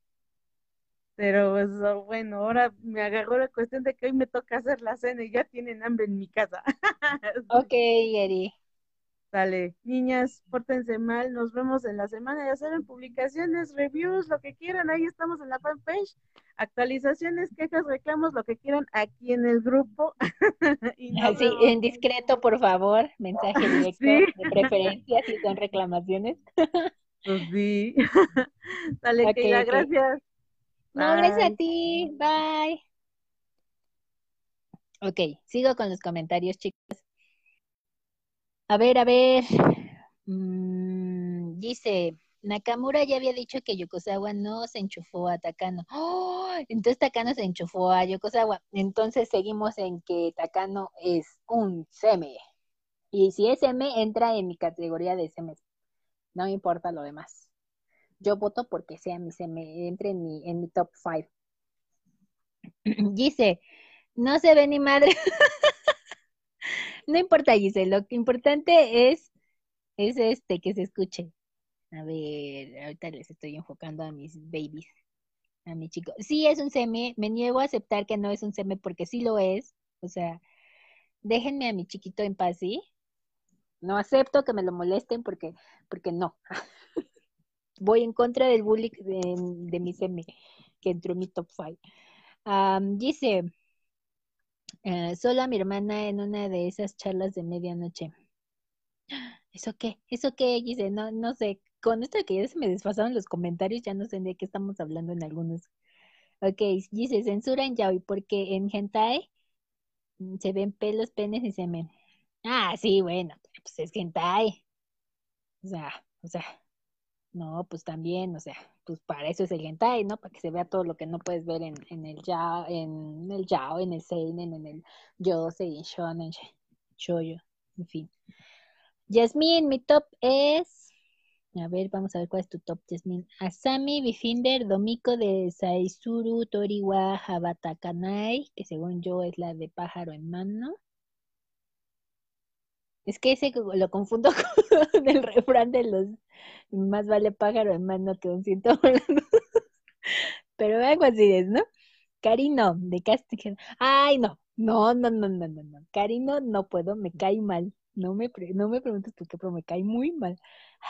Pero pues, bueno, ahora me agarró la cuestión de que hoy me toca hacer la cena y ya tienen hambre en mi casa. ok, Eri. Dale, niñas, pórtense mal, nos vemos en la semana, ya saben, publicaciones, reviews, lo que quieran, ahí estamos en la fanpage, actualizaciones, quejas, reclamos, lo que quieran aquí en el grupo. sí, en discreto, por favor, mensaje directo de preferencia si son reclamaciones. Pues sí. Dale, okay, gracias. No, gracias a ti. Bye. Ok, sigo con los comentarios, chicas. A ver, a ver. Mm, dice, Nakamura ya había dicho que Yokosawa no se enchufó a Takano. ¡Oh! Entonces Takano se enchufó a Yokosawa. Entonces seguimos en que Takano es un seme. Y si es M, entra en mi categoría de seme. No me importa lo demás. Yo voto porque sea mi seme, entre en mi, en mi top 5. Dice, no se ve ni madre. no importa, dice, lo importante es, es este, que se escuche. A ver, ahorita les estoy enfocando a mis babies, a mi chico. Sí es un seme, me niego a aceptar que no es un seme porque sí lo es. O sea, déjenme a mi chiquito en paz, ¿sí? No acepto que me lo molesten porque, porque no. Voy en contra del bullying de, mi seme, que entró en mi top 5. dice, uh, solo a mi hermana en una de esas charlas de medianoche. ¿Eso qué? ¿Eso qué? Dice, no, no sé, con esto que ya se me desfasaron los comentarios, ya no sé de qué estamos hablando en algunos. Ok, dice, censura en yaoi, porque en hentai mm, se ven pelos, penes y semen. Ah, sí, bueno, pues es hentai. O sea, o sea, no, pues también, o sea, pues para eso es el hentai, ¿no? Para que se vea todo lo que no puedes ver en, en el yao, en el yao, en el seinen, en el yosei, en shonen, shoyo, en fin. Yasmin, mi top es a ver, vamos a ver cuál es tu top, Jasmine. Asami, Bifinder, Domiko de Saizuru, Toriwa, Habatakanai, que según yo es la de pájaro en mano. Es que ese lo confundo con el refrán de los más vale pájaro en mano que un ciento volando. Pero algo así es, ¿no? Carino, de Casting. Ay, no, no, no, no, no, no, no. Carino no puedo, me cae mal. No me, no me preguntes por qué, pero me cae muy mal.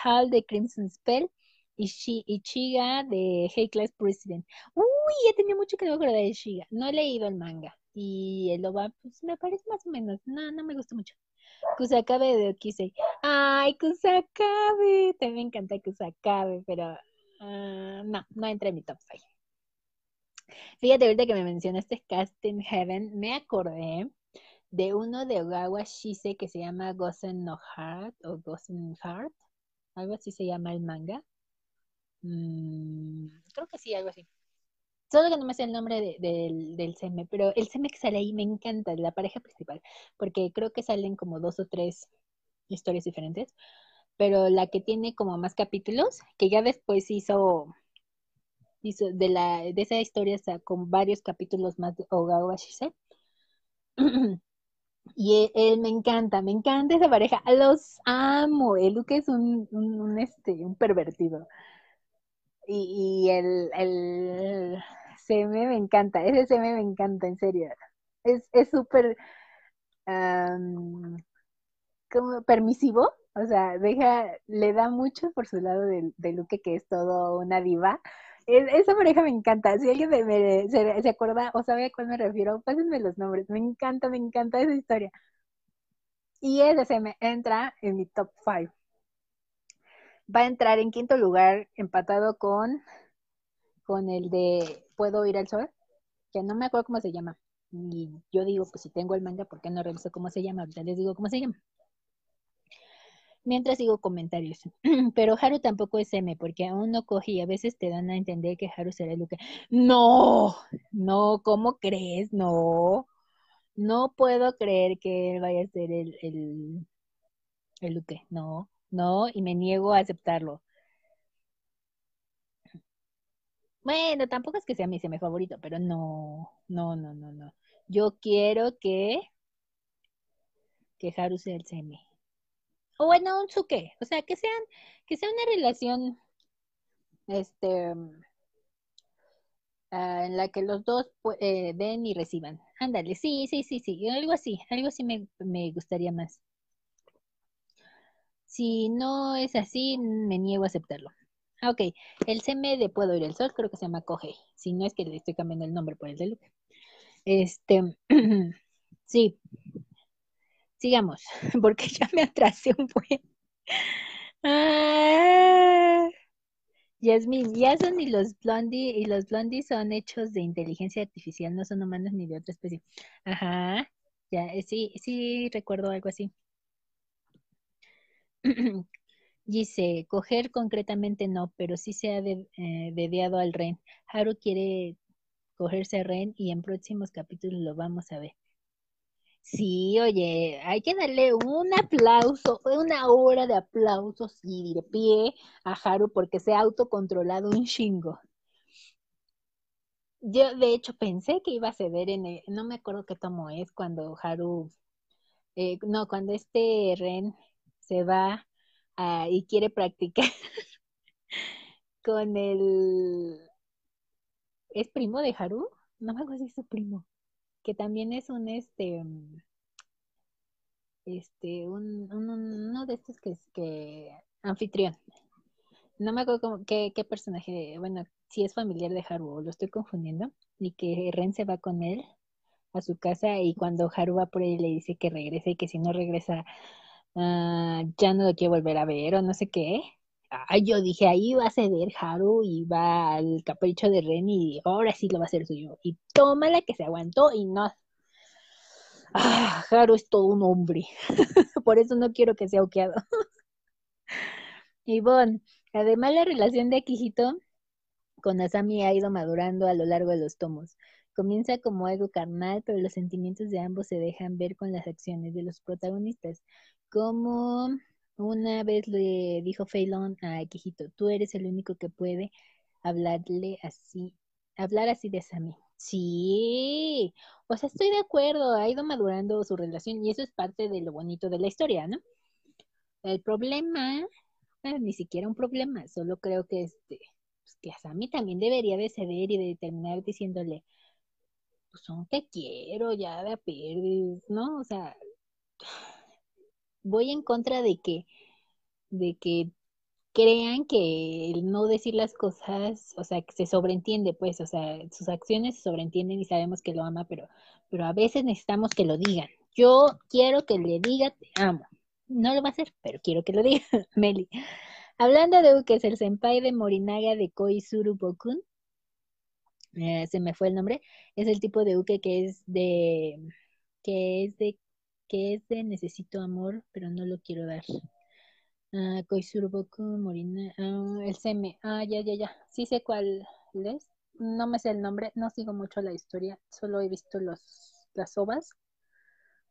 Hal de Crimson Spell y Ichiga de Hey Class President. Uy, ya tenía mucho que no acordar de Ichiga. No he leído el manga. Y el OVA, pues me parece más o menos. No, no me gusta mucho. Kusakabe de Okisei. Ay, Kusakabe. También me encanta Kusakabe, pero uh, no, no entra en mi top 5. Fíjate, ahorita que me mencionaste Casting Heaven, me acordé de uno de Ogawa Shise que se llama Gosen no Heart o Gosen Heart algo así se llama el manga. Mm, creo que sí, algo así. Solo que no me sé el nombre del, seme, pero el seme que sale ahí me encanta, la pareja principal, porque creo que salen como dos o tres historias diferentes, pero la que tiene como más capítulos, que ya después hizo, hizo de, la, de esa historia con varios capítulos más de Ogawa Shise. Y él, me encanta, me encanta esa pareja, los amo. El Luke es un, un, este, un pervertido. Y, y el, el CM me encanta, ese CM me encanta, en serio. Es súper como permisivo, o sea, deja, le da mucho por su lado de, de Luke, que es todo una diva. Esa pareja me encanta. Si alguien me, se, se, acuerda o sabe a cuál me refiero, pásenme los nombres. Me encanta, me encanta esa historia. Y ese se me entra en mi top 5. Va a entrar en quinto lugar, empatado con, con el de Puedo ir al sol, que no me acuerdo cómo se llama. Y yo digo, pues si tengo el manga, ¿por qué no reviso cómo se llama? Ahorita les digo cómo se llama mientras digo comentarios. Pero Haru tampoco es M, porque aún no coge y a veces te dan a entender que Haru será Luke. No, no, ¿cómo crees? No, no puedo creer que él vaya a ser el, el, el Luke. No, no, y me niego a aceptarlo. Bueno, tampoco es que sea mi semi favorito, pero no, no, no, no, no. Yo quiero que, que Haru sea el semi o bueno, un suque, o sea, que sean, que sea una relación, este, ah, en la que los dos eh, den y reciban. Ándale, sí, sí, sí, sí, algo así, algo así me, me gustaría más. Si no es así, me niego a aceptarlo. Ah, ok, el CM de Puedo ir al sol creo que se llama Coge. Si no es que le estoy cambiando el nombre por el de Luke. Este, sí, sigamos, porque ya me atrasé un buen. Ah, Yasmin, Yason y los Blondie y los son hechos de inteligencia artificial, no son humanos ni de otra especie. Ajá, ya, eh, sí, sí recuerdo algo así. Dice, coger concretamente no, pero sí se ha de, eh, dediado al Ren. Haru quiere cogerse a Ren y en próximos capítulos lo vamos a ver. Sí, oye, hay que darle un aplauso, una hora de aplausos y de pie a Haru porque se ha autocontrolado un chingo. Yo, de hecho, pensé que iba a ceder en el, no me acuerdo qué tomo es cuando Haru, eh, no, cuando este Ren se va y quiere practicar con el, ¿es primo de Haru? No me acuerdo si es su primo que también es un este mm, este un, uno de estos que es que anfitrión. No me acuerdo qué, qué personaje bueno si es familiar de Haru lo estoy confundiendo y que Ren se va con él a su casa y cuando Haru va por él le dice que regrese y que si no regresa ah, ya no lo quiere volver a ver o no sé qué Yo dije, ahí va a ceder Haru y va al capricho de Ren y ahora sí lo va a hacer suyo. Y tómala que se aguantó y no. Ah, Haru es todo un hombre. Por eso no quiero que sea oqueado. bueno, además la relación de Akihito con Asami ha ido madurando a lo largo de los tomos. Comienza como algo carnal, pero los sentimientos de ambos se dejan ver con las acciones de los protagonistas. Como una vez le dijo Feilón a Akihito, tú eres el único que puede hablarle así, hablar así de Sami. Sí, o sea, estoy de acuerdo, ha ido madurando su relación y eso es parte de lo bonito de la historia, ¿no? El problema, ni siquiera un problema, solo creo que este, pues que a Sami también debería de ceder y de terminar diciéndole, pues aunque quiero, ya de a ¿no? O sea, voy en contra de que, de que crean que el no decir las cosas, o sea, que se sobreentiende, pues, o sea, sus acciones se sobreentienden y sabemos que lo ama, pero, pero a veces necesitamos que lo digan. Yo quiero que le diga te amo. No lo va a hacer, pero quiero que lo diga, Meli. Hablando de es el senpai de Morinaga de Koizuru Bokun, eh, se me fue el nombre, es el tipo de Uke que es de que es de que es de necesito amor, pero no lo quiero dar. Uh, Koisuruboku Morina, ah, el seme, ah, ya, ya, ya, sí sé cuál es, no me sé el nombre, no sigo mucho la historia, solo he visto los, las ovas,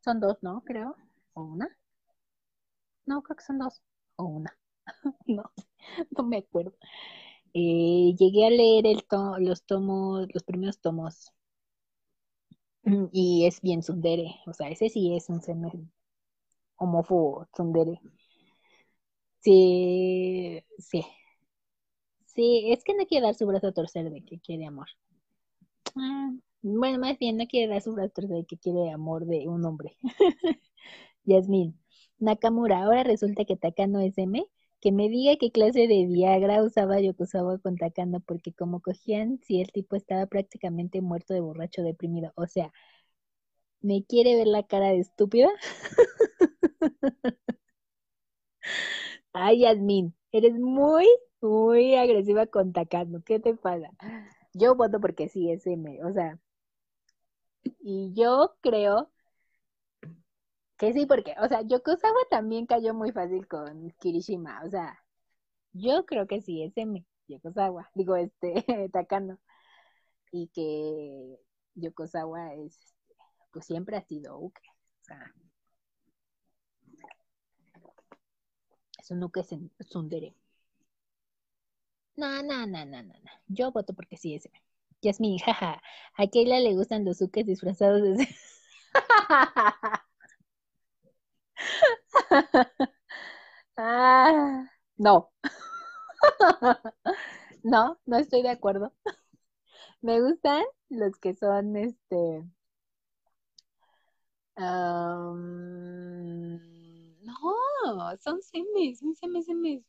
son dos, ¿no? Creo, o una, no, creo que son dos, o una, no, no me acuerdo. Eh, llegué a leer el los tomos, los primeros tomos y es bien sundere, o sea, ese sí es un semer homófobo sundere. Sí, sí. Sí, es que no quiere dar su brazo a torcer de que quiere amor. Ah, bueno, más bien no quiere dar su brazo a torcer de que quiere amor de un hombre. Yasmin. Nakamura, ahora resulta que Takano es M que me diga qué clase de Viagra usaba Yokosawa con Takano, porque como cogían, si el tipo estaba prácticamente muerto de borracho deprimido. O sea, ¿me quiere ver la cara de estúpida? Ay, Yasmin, eres muy, muy agresiva con Takano. ¿Qué te pasa? Yo voto porque sí, es M. O sea, y yo creo que sí, porque, o sea, Yokosawa también cayó muy fácil con Kirishima, o sea, yo creo que sí, es M, Yokosawa, digo, este, Takano, y que Yokosawa es, pues siempre ha sido Uke, o sea, es un Uke Sundere. No, no, no, no, no, no, yo voto porque sí es M. Yasmin, jaja, a Keila le gustan los Ukes disfrazados de... ah, no. no, no estoy de acuerdo. Me gustan los que son este. no, son semis, son semis, semis.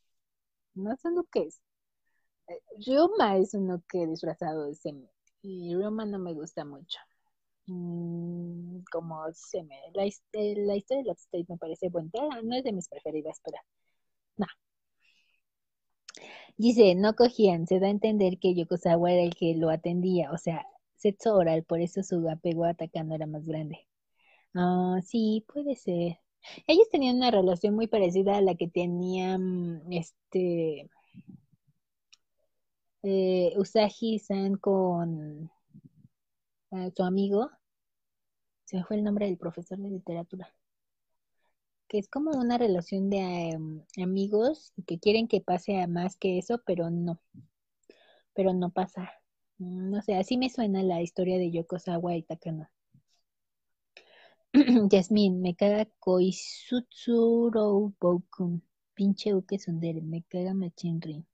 No son duques. Eh, Ryoma es uno que disfrazado de semi. Y Ryoma no me gusta mucho. Mm, como se me la, la historia de Love State me parece buena no es de mis preferidas pero no Dice, no cogían, se da a entender que Yokosawa era el que lo atendía, o sea, sexo oral, por eso su apego atacando era más grande. Ah, sí, puede ser. Ellos tenían una relación muy parecida a la que tenían este eh, Usagi-san con su amigo. Se fue el nombre del profesor de literatura. Que es como una relación de em, amigos que quieren que pase a más que eso, pero no. Pero no pasa. No sé, así me suena la historia de Yokosawa y Takano. Yasmin, me caga Koisutsuro Bokun. Pinche Uke Sundere, me caga Machinri.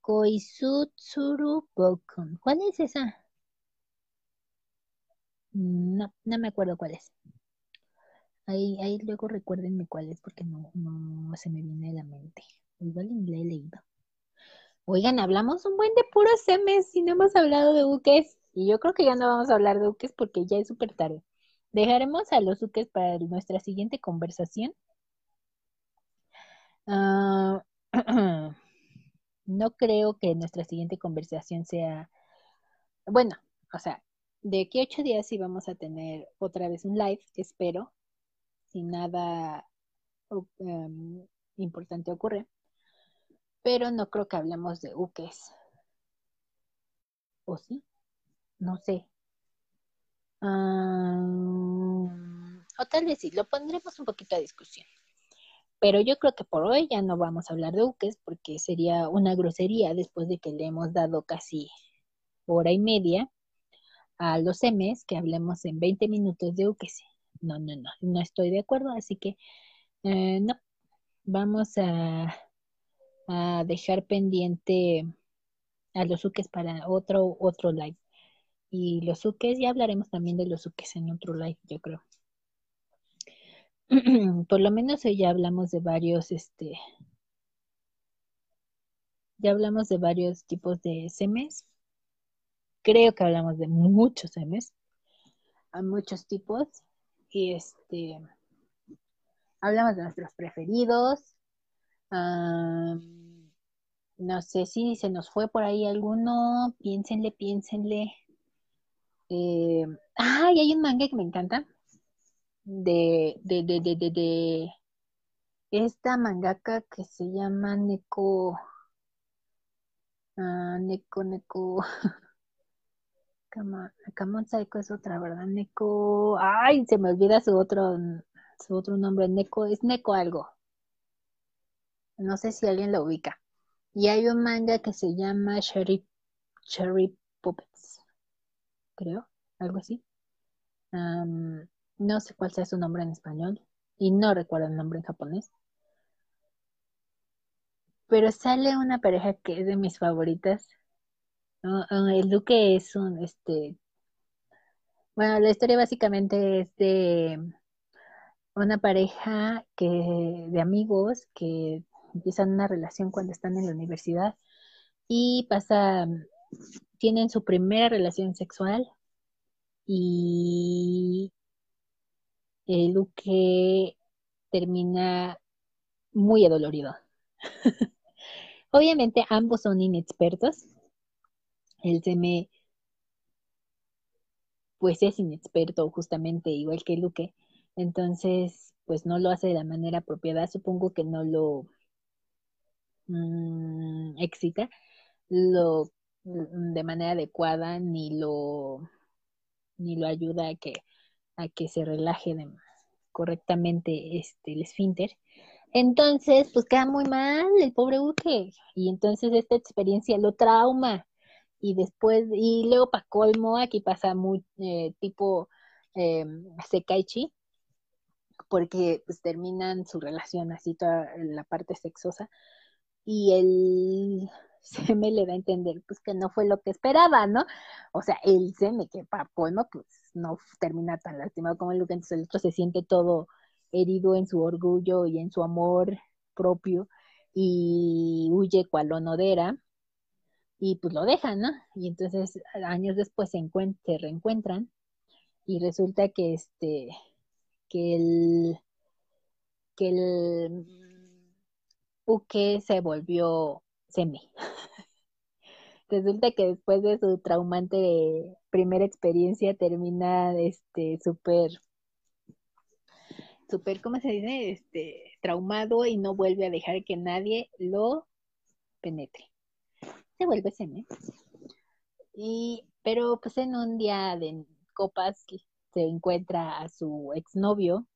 Koisutsuru Bokun. ¿Cuál es esa? No, no me acuerdo cuál es. Ahí, ahí luego recuérdenme cuál es porque no, no se me viene a la mente. Igual ni la he leído. Oigan, hablamos un buen de puros semes y no hemos hablado de buques. Y yo creo que ya no vamos a hablar de buques porque ya es súper tarde. Dejaremos a los uques para nuestra siguiente conversación. Ah, no creo que nuestra siguiente conversación sea, bueno, o sea, de aquí a ocho días sí vamos a tener otra vez un live, espero, si nada um, importante ocurre, pero no creo que hablemos de uques. ¿O sí? No sé, o tal vez sí, lo pondremos un poquito a discusión. Pero yo creo que por hoy ya no vamos a hablar de Uques porque sería una grosería después de que le hemos dado casi hora y media a los M's que hablemos en 20 minutos de Uques. No, no, no, no estoy de acuerdo, así que eh, no, vamos a, dejar pendiente a los Uques para otro, otro live. Y los suques, ya hablaremos también de los suques en otro live, yo creo. Por lo menos hoy ya hablamos de varios, este, ya hablamos de varios tipos de semes. Creo que hablamos de muchos semes, a muchos tipos. Y este, hablamos de nuestros preferidos. no sé si se nos fue por ahí alguno. Piénsenle, piénsenle. Eh, ay, hay un manga que me encanta. De, de, de, de, de, de esta mangaka que se llama Neko. Uh, Neko, Neko. Kamon Saiko es otra, ¿verdad? Neko. Ay, se me olvida su otro, su otro nombre. Neko, es Neko algo. No sé si alguien lo ubica. Y hay un manga que se llama Cherry, Cherry Puppets creo, algo así. no sé cuál sea su nombre en español y no recuerdo el nombre en japonés. Pero sale una pareja que es de mis favoritas. El Duque es un, este, bueno, la historia básicamente es de una pareja que, de amigos que empiezan una relación cuando están en la universidad y pasa tienen su primera relación sexual y el Luque termina muy adolorido. Obviamente ambos son inexpertos. El Seme pues es inexperto justamente igual que Luque. Entonces, pues no lo hace de la manera apropiada. Supongo que no lo mm, excita. Lo Mm, de manera adecuada ni lo ni lo ayuda a que a que se relaje correctamente este el esfínter entonces pues queda muy mal el pobre Uke y entonces esta experiencia lo trauma y después y luego para colmo aquí pasa muy eh, tipo eh, Sekaichi porque pues terminan su relación así toda la parte sexosa y el se me le da a entender pues que no fue lo que esperaba, ¿no? O sea, él se me que para colmo pues no termina tan lastimado como el entonces el otro se siente todo herido en su orgullo y en su amor propio y huye cual onodera y pues lo dejan, ¿no? Y entonces años después se, se reencuentran y resulta que este que el que el Uke se volvió semi. Resulta que después de su traumante primera experiencia termina este súper súper, ¿cómo se dice? Este, traumado y no vuelve a dejar que nadie lo penetre. Se vuelve semi. Y, pero pues en un día de copas se encuentra a su exnovio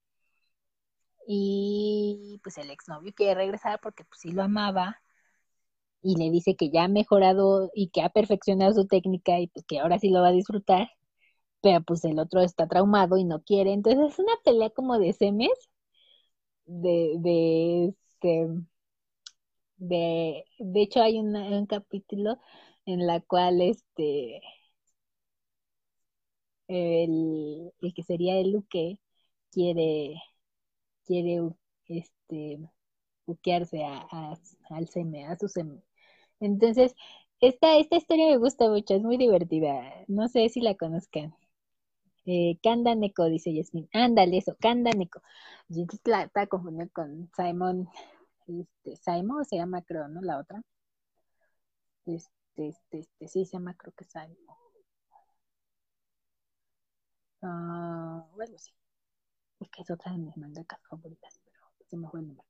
y pues el exnovio quiere regresar porque pues sí lo amaba y le dice que ya ha mejorado y que ha perfeccionado su técnica y pues que ahora sí lo va a disfrutar, pero pues el otro está traumado y no quiere, entonces es una pelea como de semes, de, de este, de, de hecho hay un capítulo en la cual este el, el que sería el Luque quiere quiere este buquearse a, al seme, a su seme. Entonces, esta, esta historia me gusta mucho, es muy divertida. No sé si la conozcan. Eh, Kanda Neko, dice Yasmin. Ándale, eso, Kanda Neko. Yo la estaba confundiendo con Simon. Este, Simon se llama, creo, ¿no? La otra. Este, este, este, sí se llama, creo que Simon. Uh, bueno, sí. Es que es otra de mis mangakas favoritas, pero se me fue el nombre.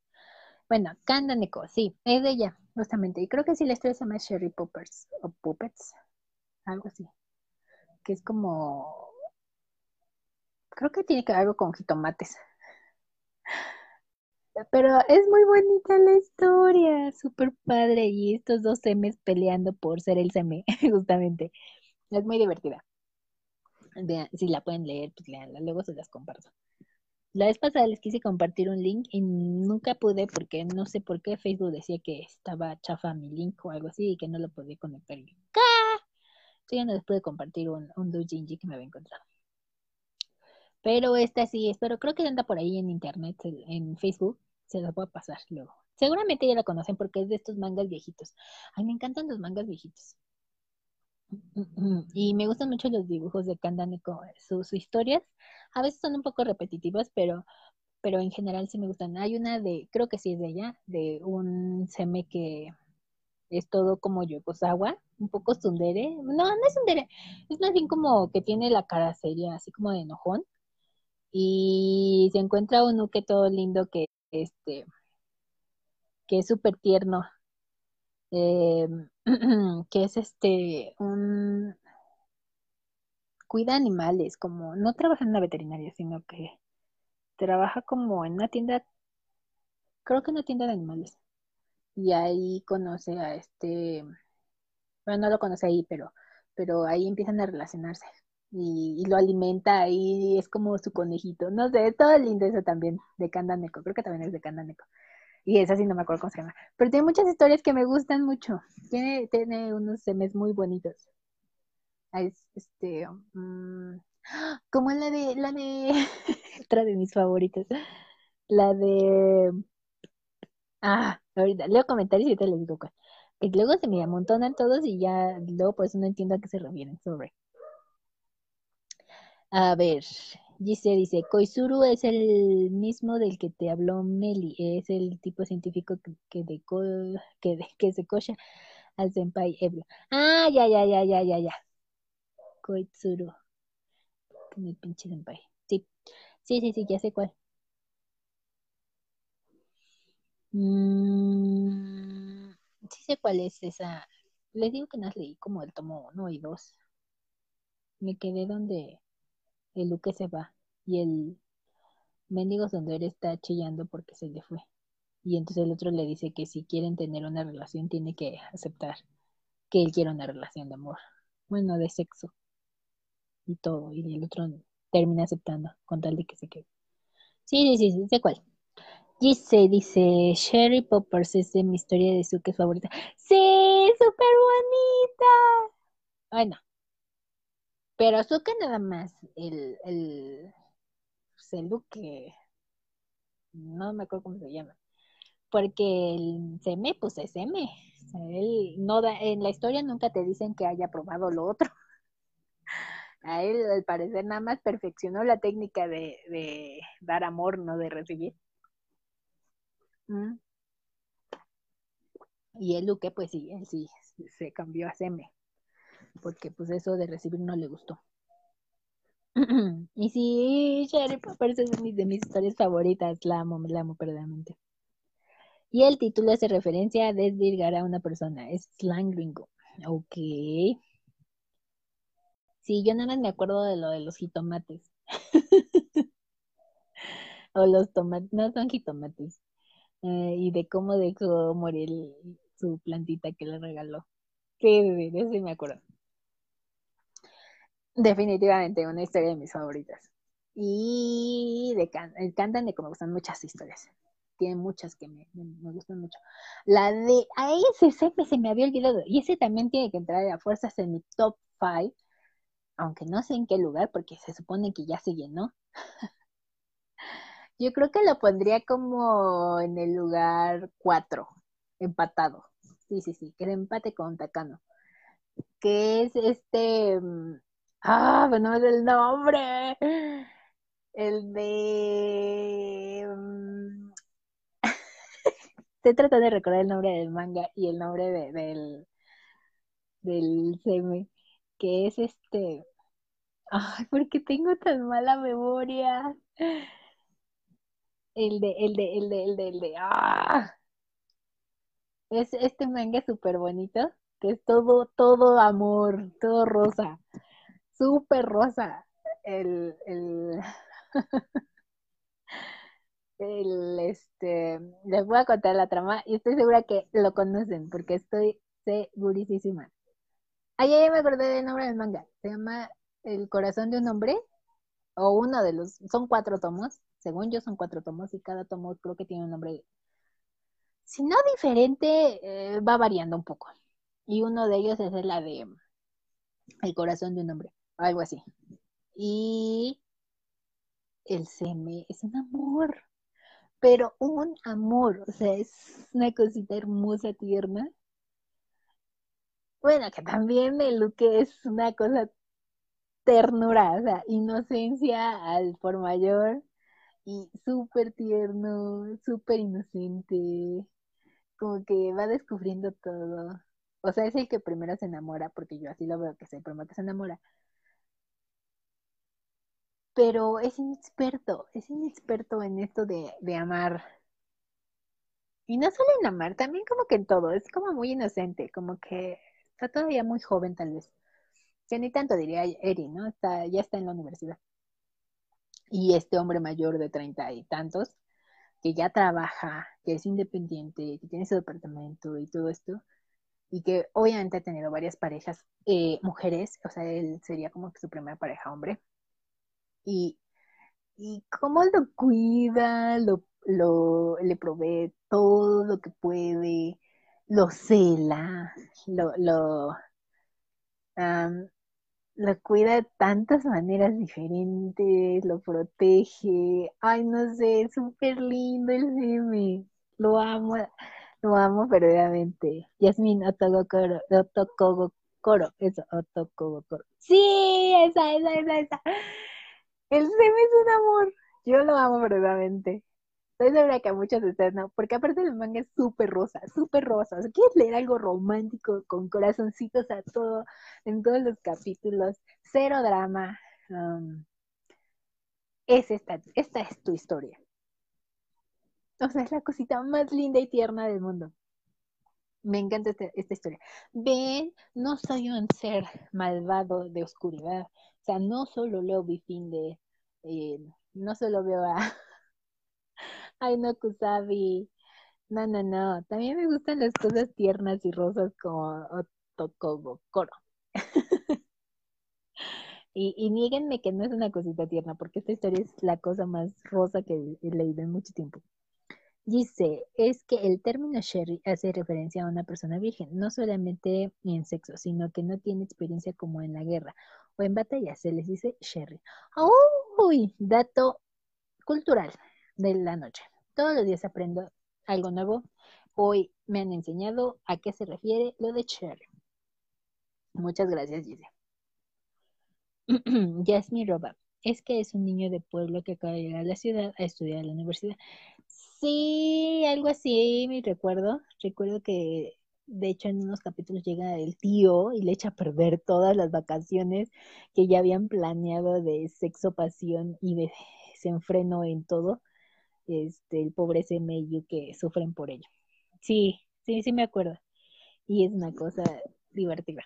Bueno, Kanda sí, es de ella, justamente. Y creo que sí la historia se llama Sherry Poppers o Puppets, algo así. Que es como. Creo que tiene que ver algo con jitomates. Pero es muy bonita la historia, súper padre. Y estos dos semes peleando por ser el seme, justamente. Es muy divertida. Vean, si la pueden leer, pues leanla, luego se las comparto. La vez pasada les quise compartir un link y nunca pude porque no sé por qué Facebook decía que estaba chafa mi link o algo así y que no lo podía conectar. ¿Qué? Entonces ya no les pude compartir un, un doujinji que me había encontrado. Pero esta sí, espero, creo que anda por ahí en internet, en Facebook, se la voy a pasar luego. Seguramente ya la conocen porque es de estos mangas viejitos. Ay, me encantan los mangas viejitos. Y me gustan mucho los dibujos de Kandaneko, sus historias a veces son un poco repetitivas, pero, pero en general sí me gustan. Hay una de, creo que sí es de ella, de un seme que es todo como Yokosawa, un poco sundere. No, no es sundere, es más bien como que tiene la cara seria, así como de enojón. Y se encuentra un uke todo lindo que, este, que es súper tierno. Eh, que es este un cuida animales, como no trabaja en una veterinaria, sino que trabaja como en una tienda, creo que en una tienda de animales. Y ahí conoce a este, bueno, no lo conoce ahí, pero, pero ahí empiezan a relacionarse. Y, lo alimenta y es como su conejito. No sé, todo lindo eso también, de Candaneco. Creo que también es de Candaneco. Y esa sí no me acuerdo cómo se llama. Pero tiene muchas historias que me gustan mucho. Tiene, tiene unos semes muy bonitos este, mm, como la de, la de, otra de mis favoritas, la de, ah, ahorita leo comentarios y te les digo cuál. Y luego se me amontonan todos y ya, luego por eso no entiendo a qué se refieren, sobre. A ver, dice, dice, Koizuru es el mismo del que te habló Meli, es el tipo científico que, que, de, que se cocha al senpai ebrio. Ah, ya, ya, ya, ya, ya, ya. Koitsuru. Con el pinche senpai. Sí. Sí, sí, sí, ya sé cuál. Mm, sí sé cuál es esa. Les digo que no leí como el tomo 1 y 2. Me quedé donde el Luque se va y el mendigo él está chillando porque se le fue. Y entonces el otro le dice que si quieren tener una relación tiene que aceptar que él quiere una relación de amor. Bueno, de sexo y todo, y el otro termina aceptando con tal de que se quede. Sí, sí, sí, sé cuál. Dice, dice, Sherry Poppers es de mi historia de Suke favorita. Sí, súper bonita. Bueno, pero Suke nada más, el, el, el no me acuerdo cómo se llama, porque el Seme, pues es Seme. él no da, en la historia nunca te dicen que haya probado lo otro a él al parecer nada más perfeccionó la técnica de, dar amor, no de recibir. Mm. Y el Luque, pues sí, él sí se cambió a Seme, porque pues eso de recibir no le gustó. y sí, Sherry Popper es de mis, de mis historias favoritas, la amo, la amo perdidamente. Y el título hace referencia a desvirgar a una persona, es slang gringo. Ok. Sí, yo nada más me acuerdo de lo de los jitomates. o los tomates, no son jitomates. Eh, y de cómo dejó morir su plantita que le regaló. Sí, sí, sí, sí me acuerdo. Definitivamente una historia de mis favoritas. Y de Can de como me gustan muchas historias. Tiene muchas que me, gustan mucho. La de a ese se me había olvidado. Y ese también tiene que entrar a fuerzas en mi top 5. Aunque no sé en qué lugar, porque se supone que ya se llenó. Yo creo que lo pondría como en el lugar 4, empatado. Sí, sí, sí, que el empate con Takano. Que es este. Ah, pero no es el nombre. El de. Mm, Estoy tratando de recordar el nombre del manga y el nombre del. del seme. Que es este. Ay, ¿por qué tengo tan mala memoria? El de, el de, el de, el de, el de. ¡Ah! Es este manga súper bonito, que es todo, todo amor, todo rosa, súper rosa. El, el, el, este, les voy a contar la trama y estoy segura que lo conocen porque estoy segurísima. Ay, ya me acordé del nombre del manga. Se llama El corazón de un hombre o uno de los, son cuatro tomos, según yo son cuatro tomos y cada tomo creo que tiene un nombre si no diferente, eh, va variando un poco. Y uno de ellos es la de El corazón de un hombre, algo así. Y el seme es un amor, pero un amor, o sea, es una cosita hermosa, tierna. Bueno, que también el Luque es una cosa ternura, o sea, inocencia al por mayor y súper tierno, súper inocente, como que va descubriendo todo. O sea, es el que primero se enamora, porque yo así lo veo, que es el primero que se enamora. Pero es inexperto, es inexperto en esto de, de amar. Y no solo en amar, también como que en todo, es como muy inocente, como que está todavía muy joven tal vez. Que ni tanto diría Eri, ¿no? Está, ya está en la universidad. Y este hombre mayor de treinta y tantos, que ya trabaja, que es independiente, que tiene su departamento y todo esto, y que obviamente ha tenido varias parejas eh, mujeres, o sea, él sería como que su primera pareja hombre, y, y cómo lo cuida, lo, lo, le provee todo lo que puede, lo cela, lo, lo, lo cuida de tantas maneras diferentes, lo protege. Ay, no sé, es súper lindo el meme. Lo amo, lo amo perdidamente. Yasmin Otogokoro, Otokogokoro, eso, Otokogokoro. Sí, esa, esa, esa, esa. El seme es un amor. Yo lo amo perdidamente. Estoy segura que a muchos de ustedes no, porque aparte el manga es súper rosa, súper rosa. O sea, quieres leer algo romántico con corazoncitos a todo, en todos los capítulos, cero drama. Um, es esta, esta es tu historia. O sea, es la cosita más linda y tierna del mundo. Me encanta este, esta historia. Ven, no soy un ser malvado de oscuridad. O sea, no solo leo Bifin de. Eh, no solo veo a, Ay, no, Kusabi. No, no, no. También me gustan las cosas tiernas y rosas como Otokogokoro. y, y nieguenme que no es una cosita tierna, porque esta historia es la cosa más rosa que he leído en mucho tiempo. Dice, es que el término Sherry hace referencia a una persona virgen, no solamente en sexo, sino que no tiene experiencia como en la guerra o en batalla, se les dice Sherry. ¡Uy! Dato cultural de la noche. Todos los días aprendo algo nuevo. Hoy me han enseñado a qué se refiere lo de Cherry. Muchas gracias, Gise. Jasmine Roba. Es que es un niño de pueblo que acaba de llegar a la ciudad a estudiar a la universidad. Sí, algo así, me recuerdo. Recuerdo que de hecho, en unos capítulos llega el tío y le echa a perder todas las vacaciones que ya habían planeado de sexo, pasión y de desenfreno en todo. Este, el pobre Semeyu que sufren por ello. Sí, sí, sí me acuerdo. Y es una cosa divertida.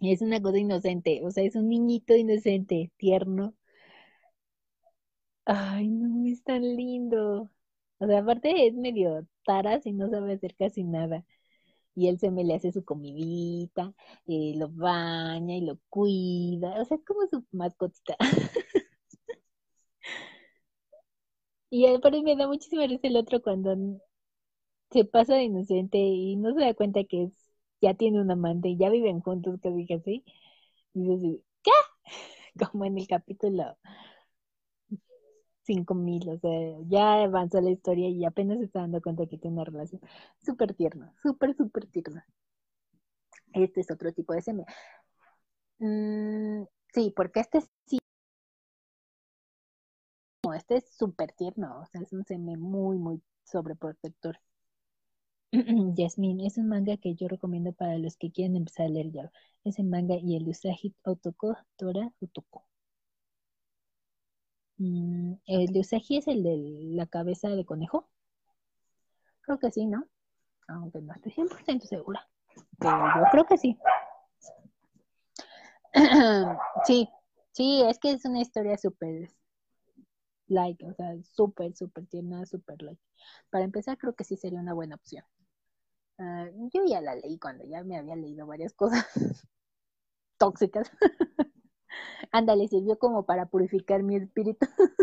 Es una cosa inocente, o sea, es un niñito inocente, tierno. Ay, no, es tan lindo. O sea, aparte es medio taras y no sabe hacer casi nada. Y él se me le hace su comidita, y lo baña y lo cuida, o sea, como su mascotita. y aparte me da muchísima risa el otro cuando se pasa de inocente y no se da cuenta que es, ya tiene un amante y ya viven juntos, que dije así. Y dice, ¿qué? Como en el capítulo cinco mil, o sea, ya avanzó la historia y apenas se está dando cuenta que tiene una relación súper tierna, súper, súper tierna. Este es otro tipo de seme. Mm, sí, porque este sí. Este es súper tierno, o sea, es un seme muy, muy sobreprotector. Yasmin, es un manga que yo recomiendo para los que quieren empezar a leer ya. Es el manga y el Usagi Otoko Tora Otoko. Mm, ¿El de Usagi es el de la cabeza de conejo? Creo que sí, ¿no? Aunque no estoy 100% segura. Pero yo creo que sí. sí, sí, es que es una historia súper like, o sea, súper, súper tierna, súper like. Para empezar, creo que sí sería una buena opción. Ah, yo ya la leí cuando ya me había leído varias cosas tóxicas. Ándale, sirvió como para purificar mi espíritu.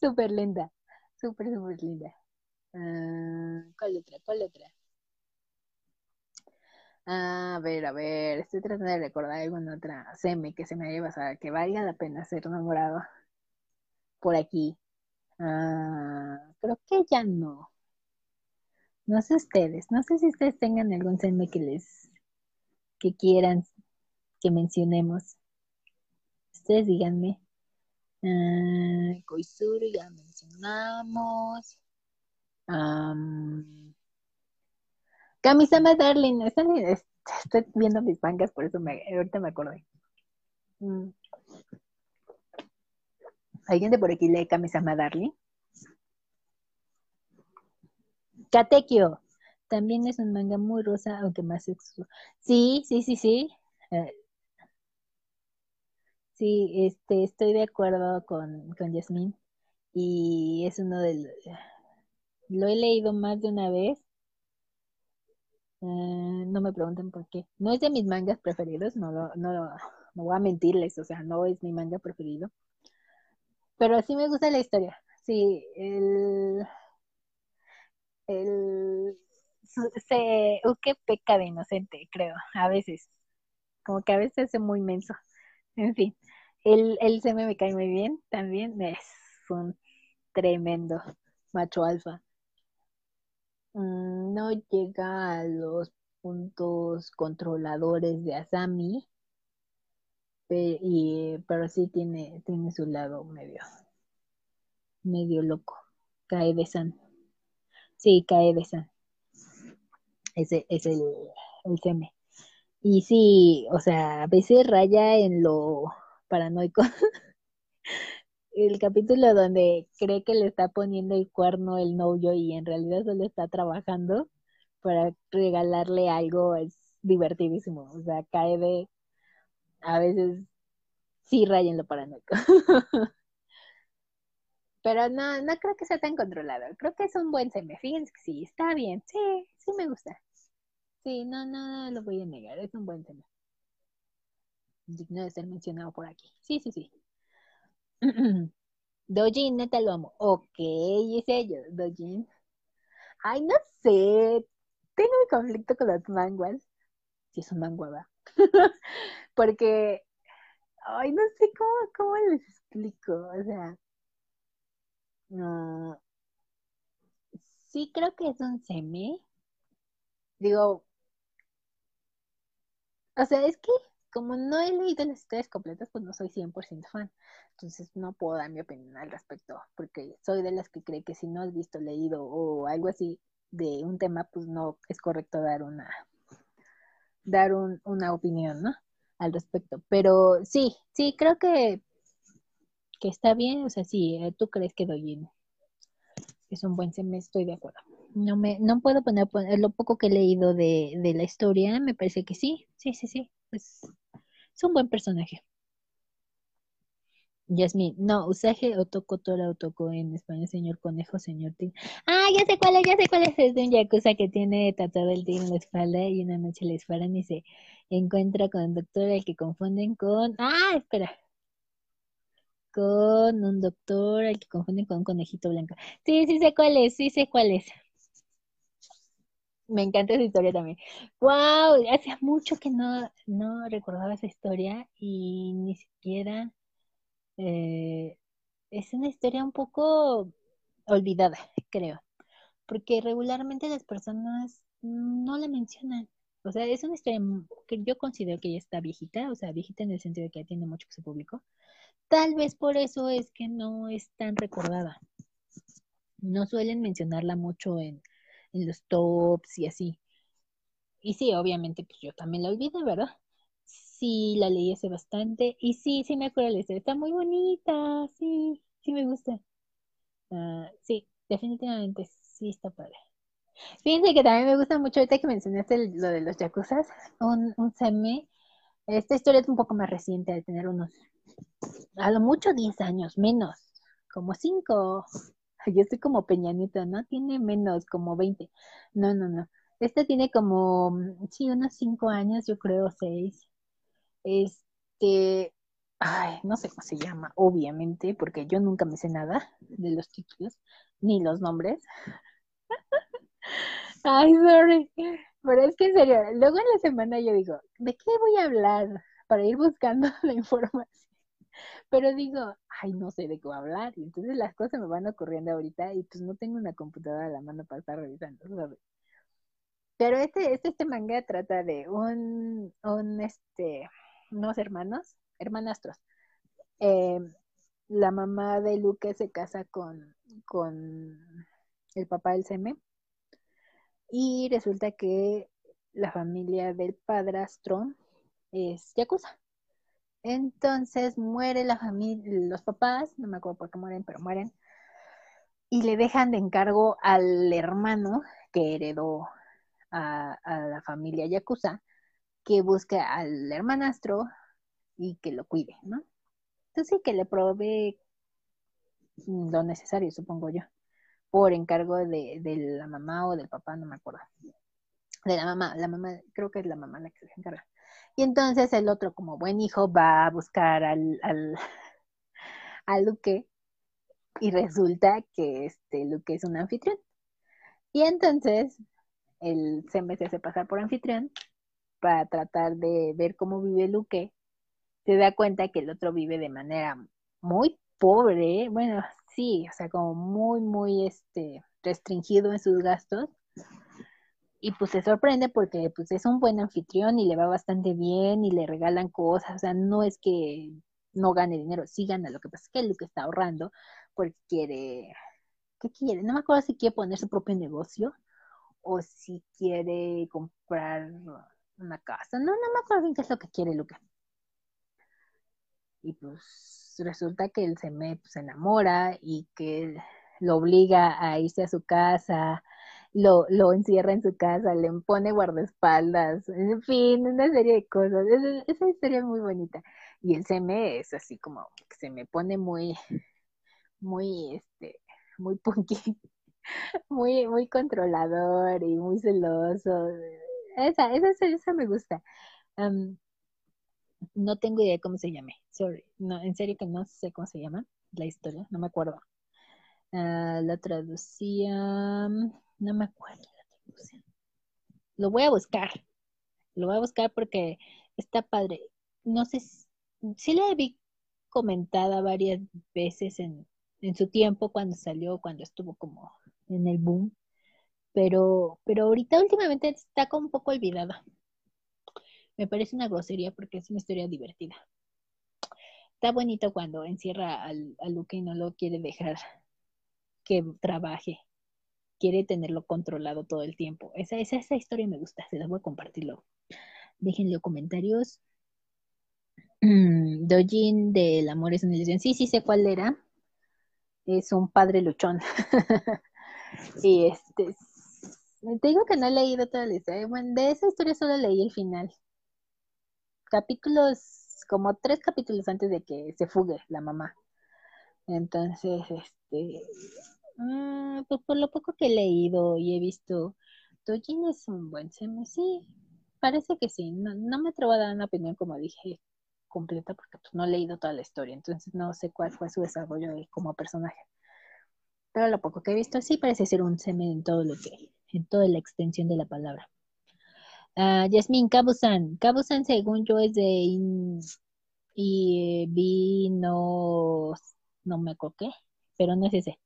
súper linda, súper, súper linda. Ah, ¿Cuál otra? ¿Cuál otra? a ver, a ver, estoy tratando de recordar alguna otra semi que se me haya pasado, que valga la pena ser enamorado por aquí. Ah, creo que ya no. No sé ustedes, no sé si ustedes tengan algún semi que les, que quieran que mencionemos. Ustedes díganme. Uh, Koizuru ya mencionamos. Um, Kamisama Darling. estoy viendo mis mangas, por eso me, ahorita me acordé. Mm. ¿Alguien de por aquí lee Kamisama Darling? Katekyo. También es un manga muy rosa, aunque más sexual. Sí, sí, sí, sí. Eh, Sí, este, estoy de acuerdo con, con Yasmín y es uno del... Lo he leído más de una vez. Eh, no me pregunten por qué. No es de mis mangas preferidos, no, no, no voy a mentirles, o sea, no es mi manga preferido. Pero sí me gusta la historia. Sí, el... El... Se, que peca de inocente, creo, a veces. Como que a veces es muy menso. En fin, él, él me, cae muy bien también. Es un tremendo macho alfa. Mm, no llega a los puntos controladores de Asami, pero, y, pero sí tiene, tiene su lado medio, medio loco. Cae de San. Sí, cae de San. Ese es el, el seme. Y sí, o sea, a veces raya en lo paranoico. el capítulo donde cree que le está poniendo el cuerno el novio y en realidad solo está trabajando para regalarle algo es divertidísimo. O sea, cae de a veces sí raya en lo paranoico. Pero no, no creo que sea tan controlado. Creo que es un buen seme. Fíjense sí, está bien. Sí, sí me gusta. Sí, no, no, lo voy a negar. Es un buen tema digno de ser mencionado por aquí. Sí, sí, sí. Dojin, neta lo amo. Ok, ese ello, Dojin. Ay, no sé. Tengo mi conflicto con los manguas. Si es un mangua, Porque, ay, no sé cómo, cómo les explico. O sea, no. Sí, creo que es un semi. Digo, o sea, es que como no he leído las historias completas, pues no soy 100% fan. Entonces no puedo dar mi opinión al respecto, porque soy de las que cree que si no has visto, leído o algo así, de un tema, pues no es correcto dar una, dar un, una opinión, ¿no? Al respecto. Pero sí, sí, creo que, que está bien, o sea, sí, eh, tú crees que Doyin es un buen semestre, estoy de acuerdo. No me, no puedo poner, lo poco que he leído de, de la historia, me parece que sí, sí, sí, sí, pues es un buen personaje. Yasmin, no, Usage Otoko Tora Otoko en español, señor conejo, señor tigre. Ah, ya sé cuál es, ya sé cuál es. Es de un yakuza que tiene tatuado el tigre en la espalda y una noche le disparan y se encuentra con un doctor al que confunden con. Ah, espera. Con un doctor al que confunden con un conejito blanco. Sí, sí sé cuál es, sí sé cuál es. Me encanta esa historia también. ¡Wow! Hace mucho que no, no recordaba esa historia y ni siquiera eh, es una historia un poco olvidada, creo, porque regularmente las personas no la mencionan. O sea, es una historia que yo considero que ya está viejita, o sea, viejita en el sentido de que ya tiene mucho que se publicó. Tal vez por eso es que no es tan recordada. No suelen mencionarla mucho en, en los tops y así. Y sí, obviamente, pues yo también la olvidé, ¿verdad? Sí, la leí hace bastante. Y sí, sí me acuerdo de la historia. Está muy bonita. Sí, sí me gusta. Ah, sí, definitivamente sí está padre. Fíjense que también me gusta mucho ahorita que mencionaste lo de los yakuzas. Un, un seme. Esta historia es un poco más reciente, de tener unos, a lo mucho 10 años, menos, como 5. Yo estoy como Peñanito, ¿no? Tiene menos, como 20. No, no, no. Esta tiene como, sí, unos 5 años, yo creo, 6. Este, ay, no sé cómo se llama, obviamente, porque yo nunca me sé nada de los títulos, ni los nombres. Ay, sorry. Pero es que en serio, luego en la semana yo digo, ¿de qué voy a hablar? Para ir buscando la información. Pero digo, ay, no sé de qué hablar. Y entonces las cosas me van ocurriendo ahorita y pues no tengo una computadora a la mano para estar revisando. Pero este, este, este manga trata de un, un, este, unos hermanos, hermanastros. Eh, la mamá de Luque se casa con, con el papá del Seme y resulta que la familia del padrastro es Yakuza. Entonces muere la familia, los papás, no me acuerdo por qué mueren, pero mueren, y le dejan de encargo al hermano que heredó a, la familia Yakuza que busque al hermanastro y que lo cuide, ¿no? Entonces que le provee lo necesario, supongo yo, por encargo de, de, la mamá o del papá, no me acuerdo. De la mamá, la mamá, creo que es la mamá la que se encarga. Y entonces el otro, como buen hijo, va a buscar al, al Luque y resulta que este Luque es un anfitrión. Y entonces él se me hace pasar por anfitrión para tratar de ver cómo vive Luque, se da cuenta que el otro vive de manera muy pobre, bueno, sí, o sea, como muy, muy este, restringido en sus gastos. Y pues se sorprende porque pues es un buen anfitrión y le va bastante bien y le regalan cosas, o sea, no es que no gane dinero, sí gana, lo que pasa es que Luque está ahorrando porque quiere, ¿qué quiere? No me acuerdo si quiere poner su propio negocio o si quiere comprar una casa. No, no me acuerdo bien qué es lo que quiere Luca. Y pues resulta que él se me pues, enamora y que lo obliga a irse a su casa, lo, encierra en su casa, le pone guardaespaldas, en fin, una serie de cosas. Esa, historia es muy bonita. Y el CM es así como que se me pone muy, muy, este, muy punky, muy, muy controlador y muy celoso esa, esa, esa me gusta. no tengo idea de cómo se llame. Sorry. No, en serio que no sé cómo se llama la historia, no me acuerdo. Ah, la traducía, no me acuerdo la Lo voy a buscar. Lo voy a buscar porque está padre. No sé si, sí la vi comentada varias veces en, en su tiempo cuando salió, cuando estuvo como en el boom pero, pero ahorita últimamente está como un poco olvidada. Me parece una grosería porque es una historia divertida. Está bonito cuando encierra al, a Luke y no lo quiere dejar que trabaje. Quiere tenerlo controlado todo el tiempo. Esa, esa, esa historia me gusta, se las voy a compartir luego. Déjenle comentarios. Dojin del Amor es una ilusión. Sí, sí sé cuál era. Es un padre luchón. y este, te digo que no he leído toda la historia. Bueno, de esa historia solo leí el final. Capítulos, como tres capítulos antes de que se fugue la mamá. Entonces, este, mm, pues por lo poco que he leído y he visto, Dojin es un buen seme, sí, parece que sí. No, no, me atrevo a dar una opinión, como dije, completa, porque pues, no he leído toda la historia, entonces no sé cuál fue su desarrollo como personaje. Pero lo poco que he visto, sí parece ser un seme en todo lo que, en toda la extensión de la palabra. Uh, Yasmin Kabusan. Kabusan, según yo, es de y vino, no me acuerdo pero no es ese.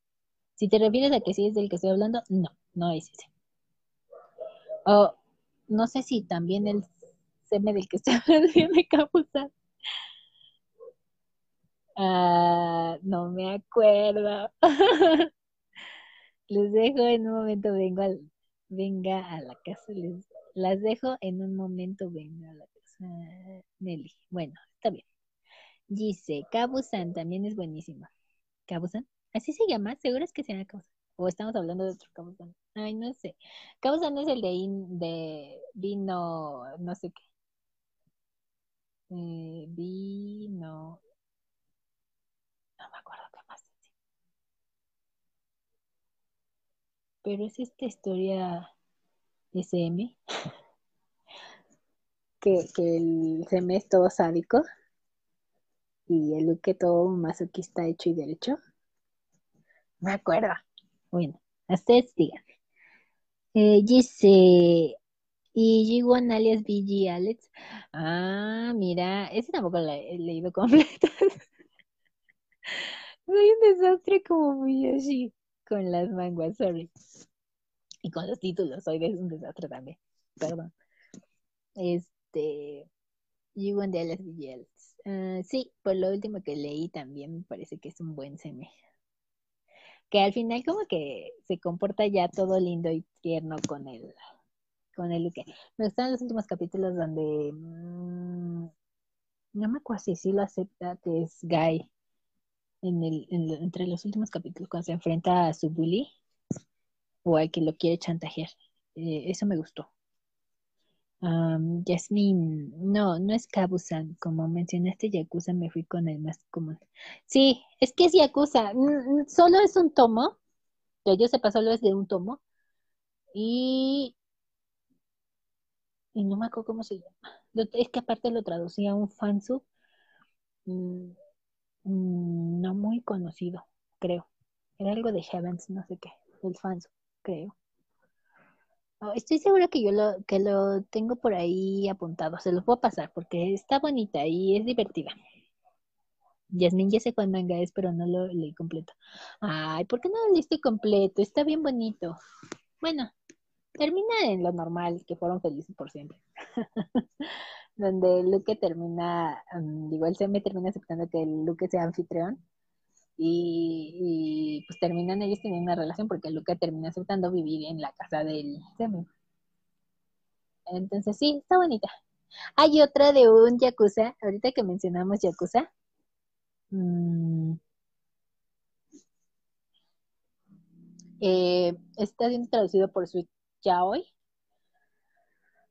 Si te refieres a que sí es del que estoy hablando, no, no es ese. O no sé si también el seme del que estoy hablando viene Kabusan. Ah, no me acuerdo. Les dejo en un momento, vengo al, venga a la casa. Les, las dejo en un momento, venga a la casa. Nelly. Bueno, está bien. Dice, Kabusan también es buenísima. ¿Kabusan? ¿Así se llama? ¿Seguro es que se llama Kabusan? ¿O estamos hablando de otro Kabusan? Ay, no sé. Kabusan es el de, de vino, no sé qué. Eh, vino. No me acuerdo qué más. Pero es esta historia SM, que, que el SM es todo sádico y el Luke todo masoquista hecho y derecho. Me acuerdo. Bueno, ustedes digan. Eh, dice, y G1 alias BG Alex. Ah, mira, ese tampoco lo he leído completo. Soy un desastre como así con las manguas, sorry. Y con los títulos, soy un desastre también. Perdón. Este. G1 de Alex BG Uh, sí, por lo último que leí también me parece que es un buen seme. Que al final como que se comporta ya todo lindo y tierno con el con el que me gustan los últimos capítulos donde mmm, no me acuerdo si sí lo acepta que es Guy en el, entre los últimos capítulos cuando se enfrenta a su bully o al que lo quiere chantajear. Eh, eso me gustó. Um, Yasmin, no, no es Kabusan. Como mencionaste Yakuza, me fui con el más común. Sí, es que es Yakuza. Solo es un tomo. Que yo sepa, solo es de un tomo. Y. Y no me acuerdo cómo se llama. Es que aparte lo traducía un fansub. Mm, mm, no muy conocido, creo. Era algo de Heavens, no sé qué. El fansub, creo. Estoy segura que yo lo, que lo tengo por ahí apuntado. Se los puedo pasar porque está bonita y es divertida. Yasmin ya sé cuál manga es, pero no lo leí completo. Ay, ¿por qué no lo leíste completo? Está bien bonito. Bueno, termina en lo normal, que fueron felices por siempre. Donde Luke termina, digo, él se me termina aceptando que Luke sea anfitrión y, pues terminan ellos teniendo una relación porque Luca termina aceptando vivir en la casa del Semi. Entonces sí, está bonita. Hay otra de un Yakuza, ahorita que mencionamos Yakuza. Mm, eh, está siendo traducido por Sweet Yaoi.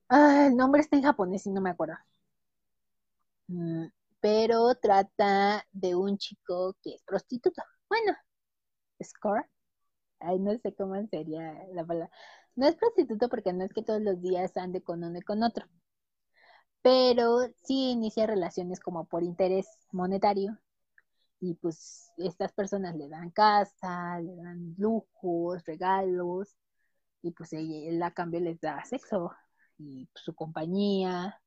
Ah, el nombre está en japonés y no me acuerdo. Mm, pero trata de un chico que es prostituto. Bueno, score. Ay, no sé cómo sería la palabra. No es prostituto porque no es que todos los días ande con uno y con otro. Pero sí inicia relaciones como por interés monetario. Y pues estas personas le dan casa, le dan lujos, regalos. Y pues él a cambio les da sexo y pues, su compañía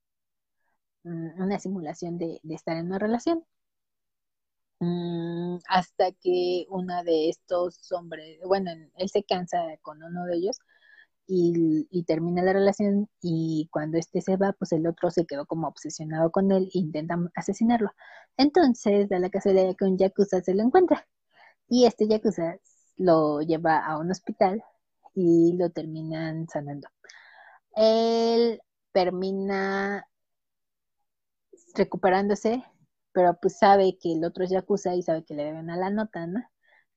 una simulación de, estar en una relación. Mm, hasta que una de estos hombres, bueno, él se cansa con uno de ellos y, termina la relación y cuando este se va, pues el otro se quedó como obsesionado con él e intenta asesinarlo. Entonces, da la casualidad que un yakuza se lo encuentra y este yakuza lo lleva a un hospital y lo terminan sanando. Él termina recuperándose, pero pues sabe que el otro es Yakuza y sabe que le deben a la nota, ¿no?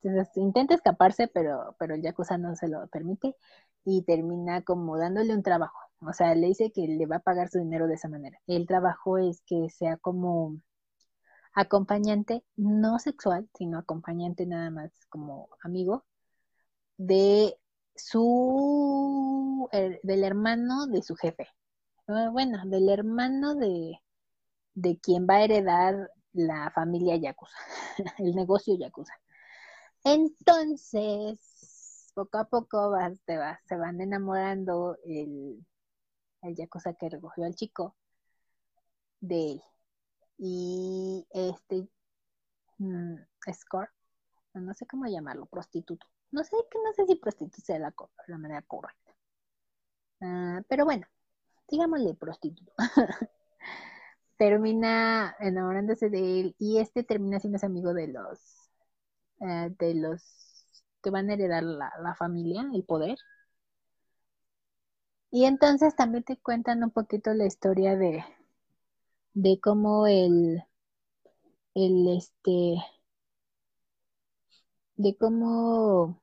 Entonces intenta escaparse, pero, pero el Yakuza no se lo permite y termina como dándole un trabajo. O sea, le dice que le va a pagar su dinero de esa manera. El trabajo es que sea como acompañante, no sexual, sino acompañante nada más como amigo de su, del hermano de su jefe. Ah, bueno, del hermano de, de quien va a heredar la familia Yakuza, el negocio Yakuza. Entonces, poco a poco se, va, se van enamorando el, el Yakuza que recogió al chico de él. Y este mm, Score, no sé cómo llamarlo, prostituto. No sé, no sé si prostituta sea la, la manera correcta. Ah, pero bueno, digámosle prostituto. termina enamorándose de él y este termina siendo amigo de los eh, de los que van a heredar la, la, familia, el poder. Y entonces también te cuentan un poquito la historia de, de cómo el, el este, de cómo,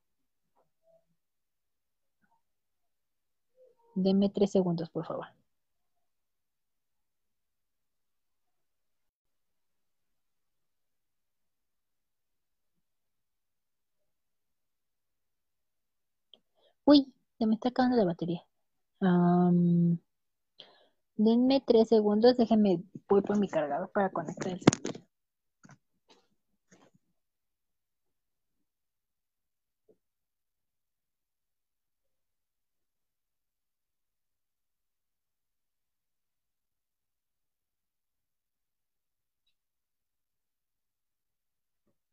deme tres segundos, por favor. Uy, se me está acabando la batería. denme tres segundos, déjenme, voy por mi cargador para conectar.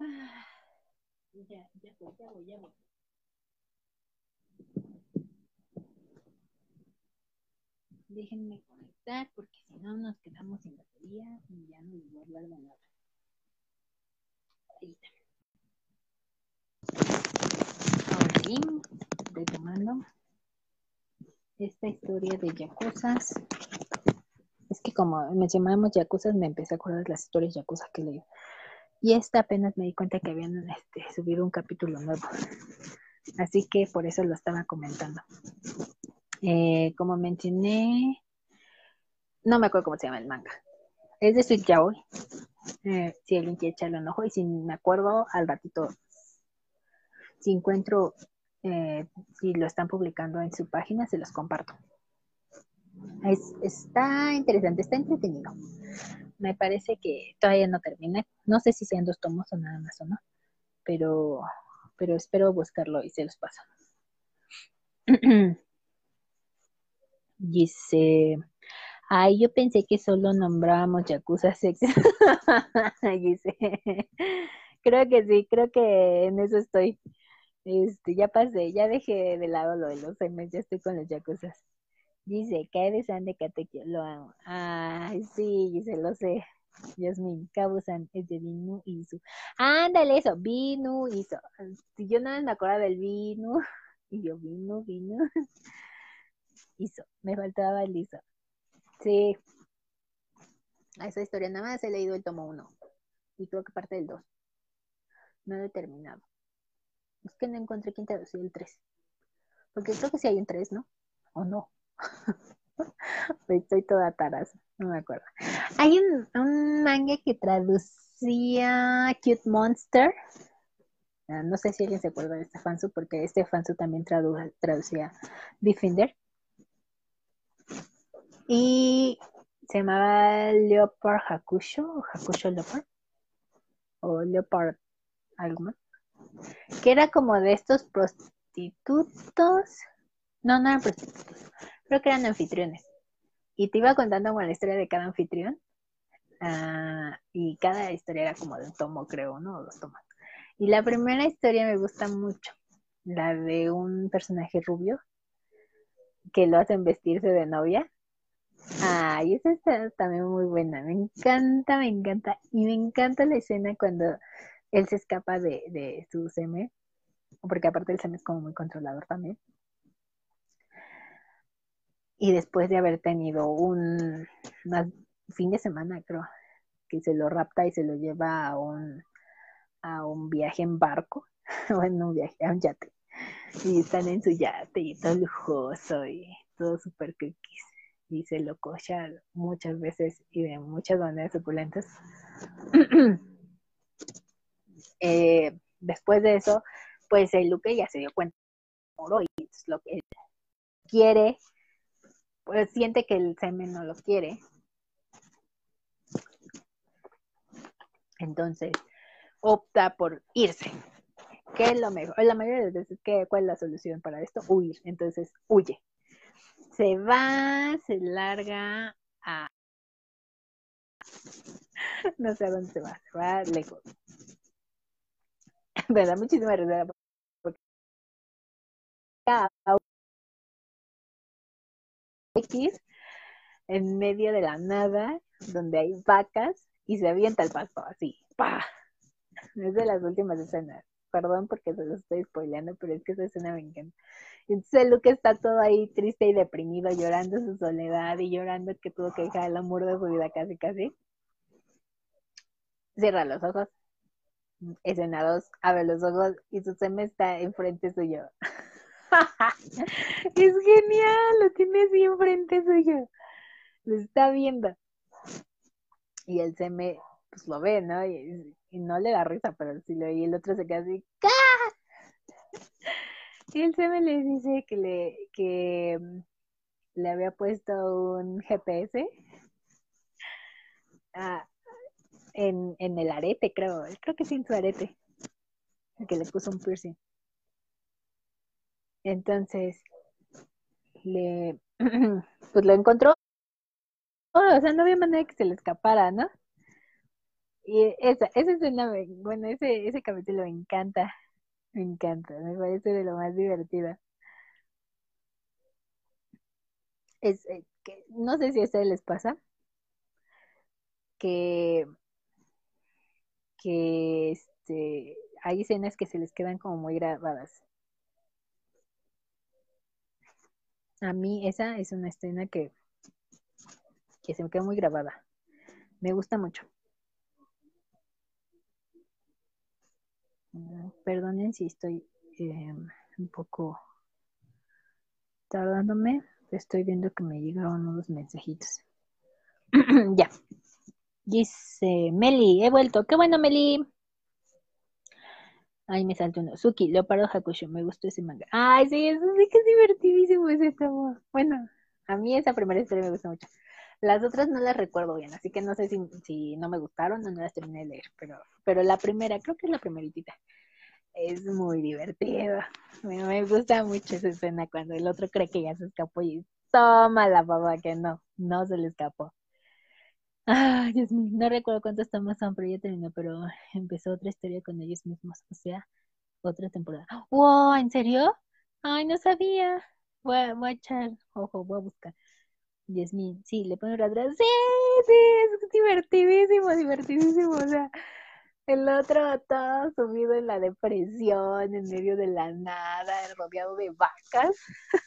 Ah, ya, ya ya ya Déjenme conectar porque si no nos quedamos sin batería y ya no les voy a hablar de nada. Ahí está. Ahora sí, retomando esta historia de Yakuzas. Es que como mencionábamos Yakuzas, me empecé a acordar las historias Yakuza que leí. Y esta apenas me di cuenta que habían este, subido un capítulo nuevo. Así que por eso lo estaba comentando. Eh, como mencioné, no me acuerdo cómo se llama el manga. Es de Sweet Yaoi. Eh, si alguien quiere echarle un ojo y si me acuerdo al ratito, si encuentro, eh, si lo están publicando en su página, se los comparto. está interesante, está entretenido. Me parece que todavía no termina. No sé si sean dos tomos o nada más o no, pero, pero espero buscarlo y se los paso. Dice, ay, yo pensé que solo nombrábamos Yakuza Sex. Creo que sí, creo que en eso estoy. Este, ya pasé, ya dejé de lado lo de los semes, ya estoy con los Yakuzas. Dice, cae de San de Katekyo, lo amo. Ay, sí, dice, lo sé. Yasmin, Kabusan es de Vinu Isu. Ándale, eso, Vinu Isu. Yo no me acuerdo del Vinu. Y yo, Vinu, Vinu. Hizo. Me faltaba el hizo. Sí. A esa historia nada más he leído el tomo 1. Y creo que parte del 2. No he terminado. Es que no encontré quién traducía el 3. Porque creo que sí hay un 3, ¿no? ¿O no? Estoy toda taras. No me acuerdo. Hay un, un manga que traducía Cute Monster. Ah, no sé si alguien se acuerda de este fansu, porque este fansu también traducía Defender. Y se llamaba Leopard Hakusho, Hakusho Leopard, o Leopard algo más, que era como de estos prostitutos, no, no eran prostitutos, creo que eran anfitriones. Y te iba contando como la historia de cada anfitrión, ah, y cada historia era como de un tomo, creo, ¿no? O dos tomos. Y la primera historia me gusta mucho, la de un personaje rubio que lo hacen vestirse de novia Ay, esa está también muy buena. Me encanta, me encanta. Y me encanta la escena cuando él se escapa de, de su seme. Porque aparte el seme es como muy controlador también. y después de haber tenido un fin de semana, creo, que se lo rapta y se lo lleva a un, a un viaje en barco, bueno, un viaje a un yate, y están en su yate y todo lujoso y todo súper cookies, y se lo cocha muchas veces y de muchas maneras suculentas. Eh, después de eso, pues el Luque ya se dio cuenta y es lo que quiere, pues siente que el semen no lo quiere. Entonces, opta por irse. ¿Qué es lo mejor? La mayoría de las veces, ¿qué, ¿cuál es la solución para esto? Huir. Entonces, huye. Se va, se larga a... No sé a dónde se va, se va lejos. Me da muchísima risa X en medio de la nada, donde hay vacas, y se avienta el pasto así. ¡Pah! Es de las últimas escenas. Perdón porque se lo estoy spoileando, pero es que esa escena me encanta. Entonces Luke está todo ahí triste y deprimido, llorando su soledad y llorando que tuvo que dejar el amor de su vida casi casi. Cierra los ojos. Escena 2, abre los ojos y su seme está enfrente suyo. es genial, lo tiene así enfrente suyo. Lo está viendo. Y el seme, pues lo ve, ¿no? Y, no le da risa, pero sí lo. Y el otro se queda así, ¡Cá! Y el seme le dice que le, que mm, le había puesto un GPS ah, en, en el arete, creo. Creo que sí en su arete. Que le puso un piercing. Entonces, le, pues lo encontró. o sea, no había manera que se le escapara, ¿no? Y esa, esa escena, bueno, ese, ese capítulo me encanta. Me encanta, me parece de lo más divertido. Es, eh, que, no sé si a ustedes les pasa que, que este, hay escenas que se les quedan como muy grabadas. A mí esa es una escena que, que se me queda muy grabada. Me gusta mucho. Perdonen si estoy eh, un poco tardándome. Estoy viendo que me llegaron unos mensajitos. ya. Dice Meli, he vuelto. Qué bueno, Meli. Ay, me salto uno. Suki, Leopardo Hakusho, me gustó ese manga. Ay, sí, eso sí que es divertidísimo ese tomo. Bueno, a mí esa primera historia me gusta mucho. Las otras no las recuerdo bien, así que no sé si, si no me gustaron o no las terminé de leer, pero, pero la primera, creo que es la primeritita. Es muy divertida. Me, me gusta mucho esa escena cuando el otro cree que ya se escapó y toma la papá que no, no se le escapó. Ay, Dios mío, no recuerdo cuántos tomos son, pero ya terminó, pero empezó otra historia con ellos mismos, o sea, otra temporada. ¡Wow! ¿En serio? Ay, no sabía. Voy a, voy a echar, ojo, voy a buscar. Mío, sí, le pongo atrás. Sí, sí, es divertidísimo, divertidísimo. O sea, el otro todo subido en la depresión, en medio de la nada, rodeado de vacas.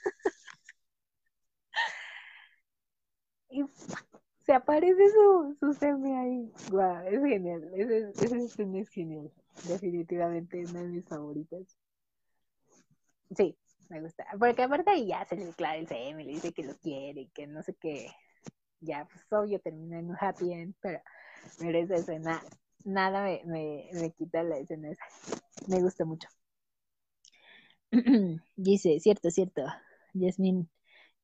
y se aparece su, su ahí. Guau, es genial. Ese, ese es genial. Definitivamente una de mis favoritas. Sí, me gusta. Porque aparte ya se le declara el semi, le dice que lo quiere, que no sé qué. Ya, pues obvio termina en un happy end, pero, pero esa escena, nada me, me, me quita la escena. Me gusta mucho. Dice, cierto, cierto. Yasmin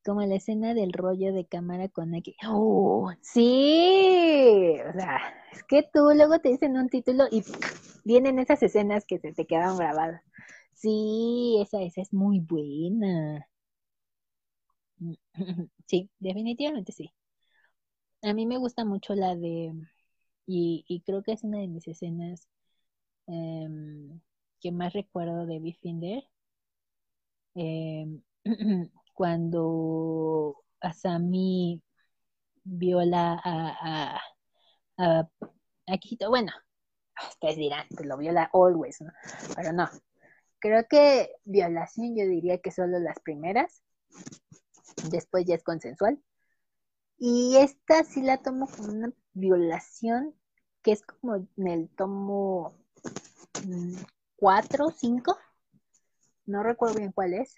como la escena del rollo de cámara con X. ¡Oh! Sí, o sea, es que tú luego te dicen un título y vienen esas escenas que se te quedan grabadas. Sí, esa, esa es muy buena. Sí, definitivamente sí. A mí me gusta mucho la de, y, creo que es una de mis escenas em, que más recuerdo de Bifinder. Eh, cuando Asami viola a, a, a, bueno, ustedes dirán que lo viola always. Pero no. Creo que violación yo diría que solo las primeras. Después ya es consensual. Y esta sí la tomo como una violación, que es como en el tomo 4 o 5, no recuerdo bien cuál es,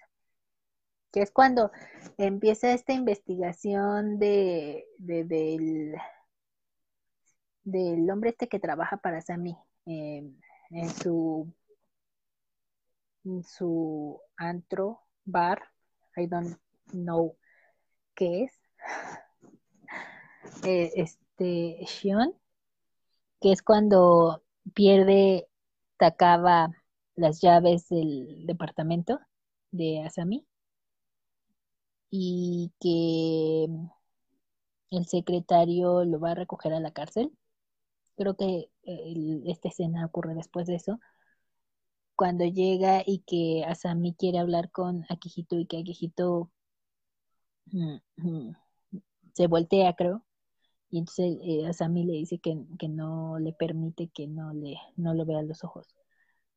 que es cuando empieza esta investigación de, del, del hombre este que trabaja para Sammy en su su antro bar I don't know qué es eh, este Shion que es cuando pierde Takaba las llaves del departamento de Asami y que el secretario lo va a recoger a la cárcel. Creo que esta escena ocurre después de eso. Cuando llega y que Asami quiere hablar con Akihito y que Akihito mm, mm, se voltea, creo. Y entonces eh, Asami le dice que, que, no le permite que no, le, no lo vea a los ojos.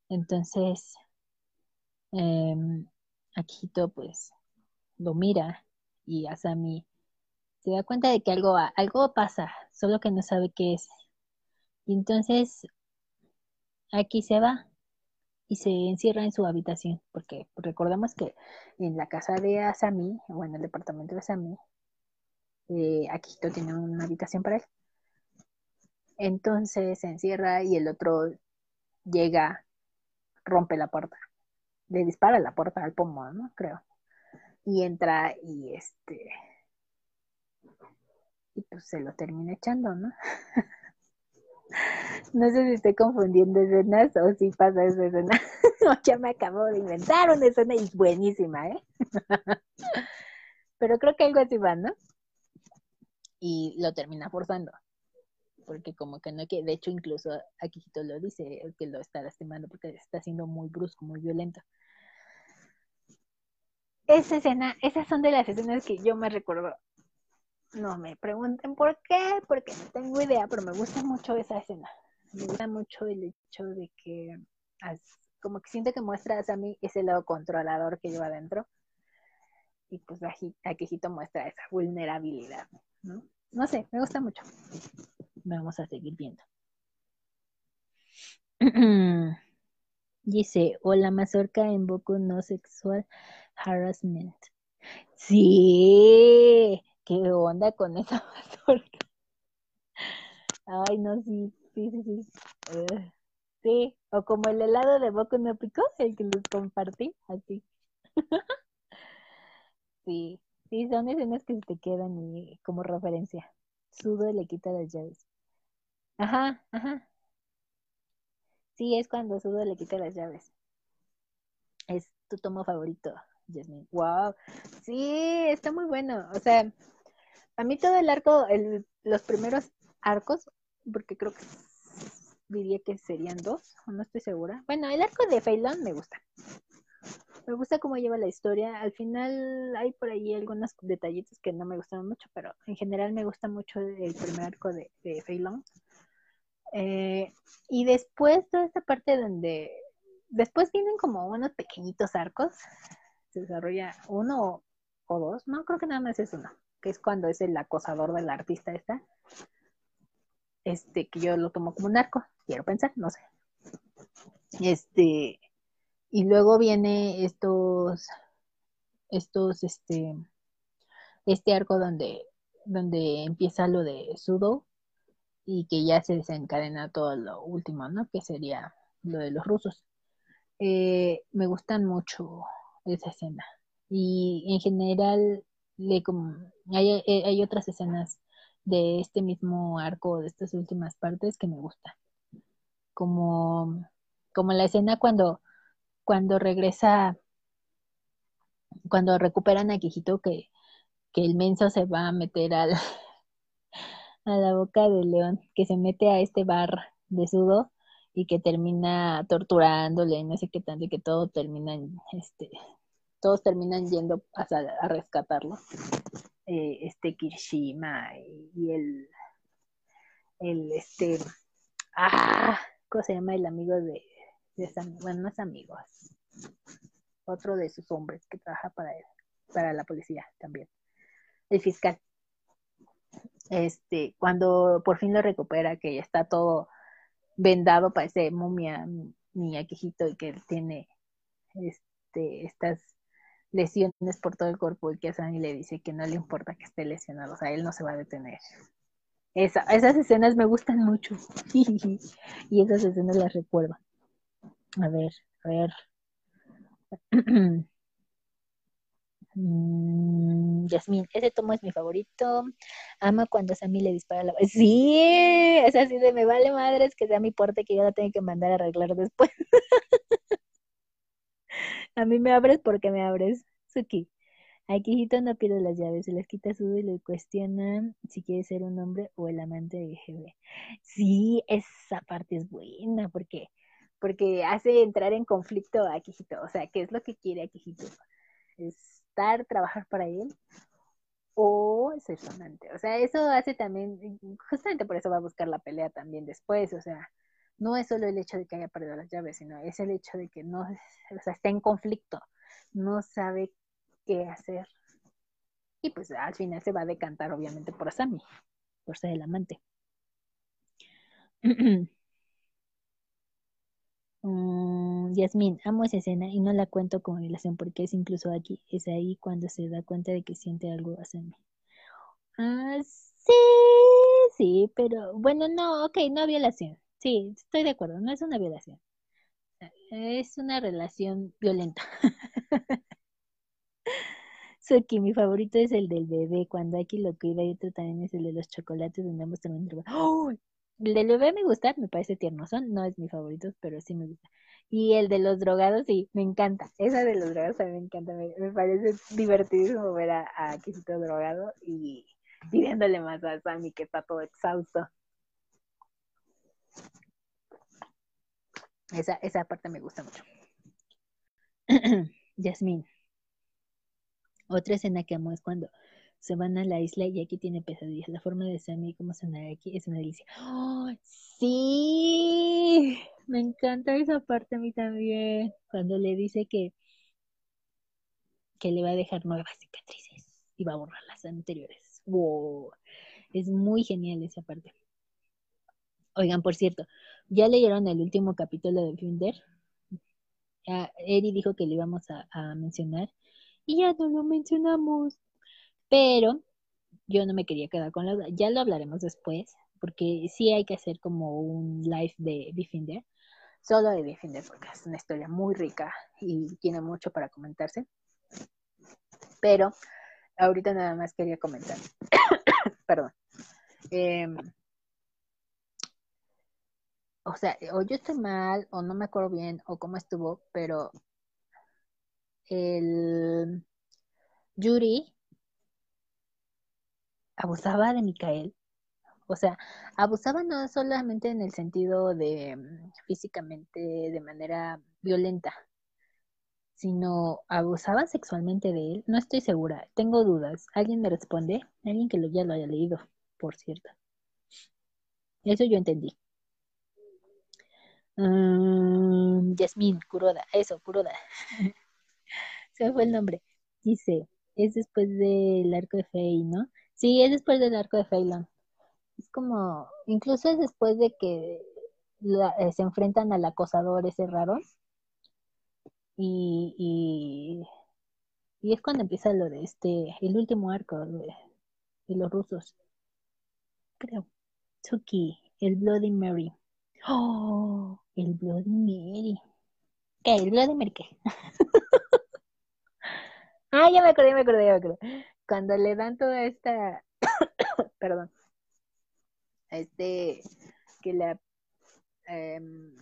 Entonces, eh, Akihito pues lo mira y Asami se da cuenta de que algo, algo pasa, solo que no sabe qué es. Y entonces aquí se va y se encierra en su habitación, porque recordamos que en la casa de Asami, o en el departamento de Asami, eh, Akihito tiene una habitación para él. Entonces se encierra y el otro llega, rompe la puerta, le dispara la puerta al pomo, ¿no? Creo y entra y este y pues se lo termina echando, ¿no? no sé si estoy confundiendo escenas o si pasa esa escena. ya me acabo de inventar una escena y es buenísima, ¿eh? Pero creo que algo así va, ¿no? Y lo termina forzando. Porque como que no que, de hecho incluso aquí lo dice, que lo está lastimando porque está siendo muy brusco, muy violento esa escena, esas son de las escenas que yo me recuerdo. No me pregunten por qué, porque no tengo idea, pero me gusta mucho esa escena. Me gusta mucho el hecho de que, como que siento que muestras a mí ese lado controlador que lleva adentro. Y pues Aquejito muestra esa vulnerabilidad, ¿no? Sé, me gusta mucho. Vamos a seguir viendo. Dice, hola mazorca en Boku no sexual harassment. Sí, qué onda con esa mazorca. Ay, no, sí, sí, sí, sí. sí, o como el helado de Boku no Pico, el que les compartí, así. sí, sí, son escenas que se te quedan y como referencia. Sudo le quita las llaves. Ajá, ajá. Sí, es cuando Sudo le quita las llaves. Es tu tomo favorito. Jasmine. Wow. Sí, está muy bueno. O sea, a mí todo el arco, los primeros arcos, porque creo que diría que serían dos, no estoy segura. Bueno, el arco de Phelan me gusta. Me gusta cómo lleva la historia. Al final hay por ahí algunos detallitos que no me gustaron mucho, pero en general me gusta mucho el primer arco de, de eh, y después toda esta parte donde después vienen como unos pequeñitos arcos se desarrolla uno o dos, no, creo que nada más es uno, que es cuando es el acosador del artista esta, este, que yo lo tomo como un arco, quiero pensar, no sé. Este, y luego viene estos, estos, este, este arco donde, donde empieza lo de Sudo y que ya se desencadena todo lo último, ¿no? Que sería lo de los rusos. Eh, me gustan mucho esa escena. Y en general le como, hay, eh, hay otras escenas de este mismo arco, de estas últimas partes que me gustan. Como, como la escena cuando, cuando regresa, cuando recuperan a Quijito que, que el menso se va a meter al, a la boca del león, que se mete a este bar de sudo y que termina torturándole, no sé qué tanto, y que todo termina en, este, todos terminan yendo a, rescatarlo. Eh, este Kirishima y, el, el este, ah, ¿cómo se llama el amigo de, de bueno, no es amigo, otro de sus hombres que trabaja para él. para la policía también. El fiscal. Este, cuando por fin lo recupera, que ya está todo vendado, parece momia, mi aquejito, y que tiene este, estas lesiones por todo el cuerpo y que Sammy le dice que no le importa que esté lesionado, o sea, él no se va a detener. Esa, esas escenas me gustan mucho y esas escenas las recuerdo. A ver, a ver. Mm, Yasmin, ese tomo es mi favorito. Ama cuando Sammy le dispara la. Sí, es así de me vale madres que sea mi porte que yo la tengo que mandar a arreglar después. a mí me abres porque me abres. Suki. Aquí no pierde las llaves, se las quita su y le cuestiona si quiere ser un hombre o el amante de GB. Sí, esa parte es buena porque porque hace entrar en conflicto a Quijito. O sea, ¿qué es lo que quiere a Quijito? ¿Estar, trabajar para él? O ser su amante. O sea, eso hace también, justamente por eso va a buscar la pelea también después. O sea, no es solo el hecho de que haya perdido las llaves, sino es el hecho de que no, o sea, está en conflicto, no sabe qué hacer. Y pues al final se va a decantar obviamente por Sammy, por ser el amante. Mm, Yasmin, amo esa escena y no la cuento con relación porque es incluso aquí, es ahí cuando se da cuenta de que siente algo mí. Ah, sí, sí, pero bueno, no, ok, no violación. Sí, estoy de acuerdo, no es una violación. Es una relación violenta. Suki, mi favorito es el del bebé, cuando aquí lo cuida y otro también es el de los chocolates donde ambos también ¡Oh! El del bebé me gusta, me parece tierno. Son, no es mi favorito, pero sí me gusta. Y el de los drogados, sí, me encanta. Esa de los drogados también me encanta. Me, parece divertidísimo ver a, a drogado y pidiéndole más a Sammy que está todo exhausto. Esa, esa parte me gusta mucho. Yasmin. Otra escena que amo es cuando se van a la isla y aquí tiene pesadillas. La forma de Sammy como sonar aquí es una delicia. ¡Oh, sí, me encanta esa parte a mí también. Cuando le dice que, que le va a dejar nuevas cicatrices y va a borrar las anteriores. Wow, es muy genial esa parte. Oigan, por cierto, ¿ya leyeron el último capítulo de Finder? Eri dijo que le íbamos a mencionar y ya no lo mencionamos. Pero yo no me quería quedar con la Ya lo hablaremos después, porque sí hay que hacer como un live de Defender, solo de Defender, porque es una historia muy rica y tiene mucho para comentarse. Pero ahorita nada más quería comentar. Perdón. Em, o sea, o yo estoy mal, o no me acuerdo bien, o cómo estuvo, pero el Yuri abusaba de Micael. O sea, abusaba no solamente en el sentido de mm, físicamente, de manera violenta, sino abusaba sexualmente de él. No estoy segura, tengo dudas. ¿Alguien me responde? Alguien que ya lo haya leído, por cierto. Eso yo entendí. Um, Yasmín, eso, Kuroda. Se fue el nombre. Dice, es después del arco de Fey, ¿no? Sí, es después del arco de Phelan. Es como, incluso es después de que eh, se enfrentan al acosador ese raro. Y, y, y, es cuando empieza lo de este, el último arco de, los rusos. Creo. Tuki, el Bloody Mary. ¡Oh! El Bloody Mary. ¿Qué? ¿El Bloody Mary qué? ah, ya me acordé, me acordé, ya me acordé cuando le dan toda esta, perdón, este, que le, em,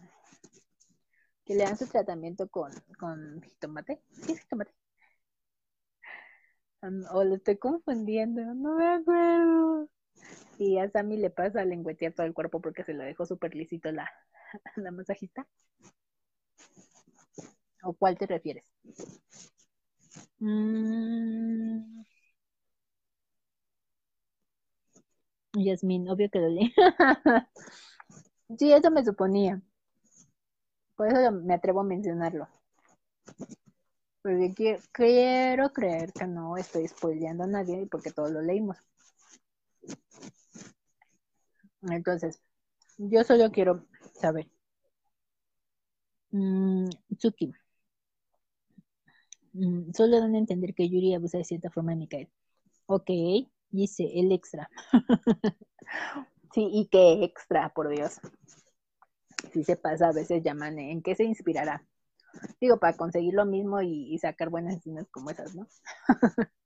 que le dan su tratamiento con, con jitomate, ¿qué es jitomate? o lo estoy confundiendo, no me acuerdo. Y a Sammy le pasa a lengüetear todo el cuerpo porque se lo dejó súper lisito la, la masajista. ¿O cuál te refieres? Mm, Yasmin, obvio que lo leí. sí, eso me suponía. Por eso me atrevo a mencionarlo. Porque quiero, quiero creer que no estoy spoileando a nadie porque todos lo leímos. Entonces, yo solo quiero saber. Mm, Tsuki. Mm, solo dan a entender que Yuri abusa de cierta forma de Mikael. Ok, dice el extra. sí, y qué extra, por Dios. Si se pasa, a veces llaman, ¿en qué se inspirará? Digo, para conseguir lo mismo y, sacar buenas escenas como esas, ¿no?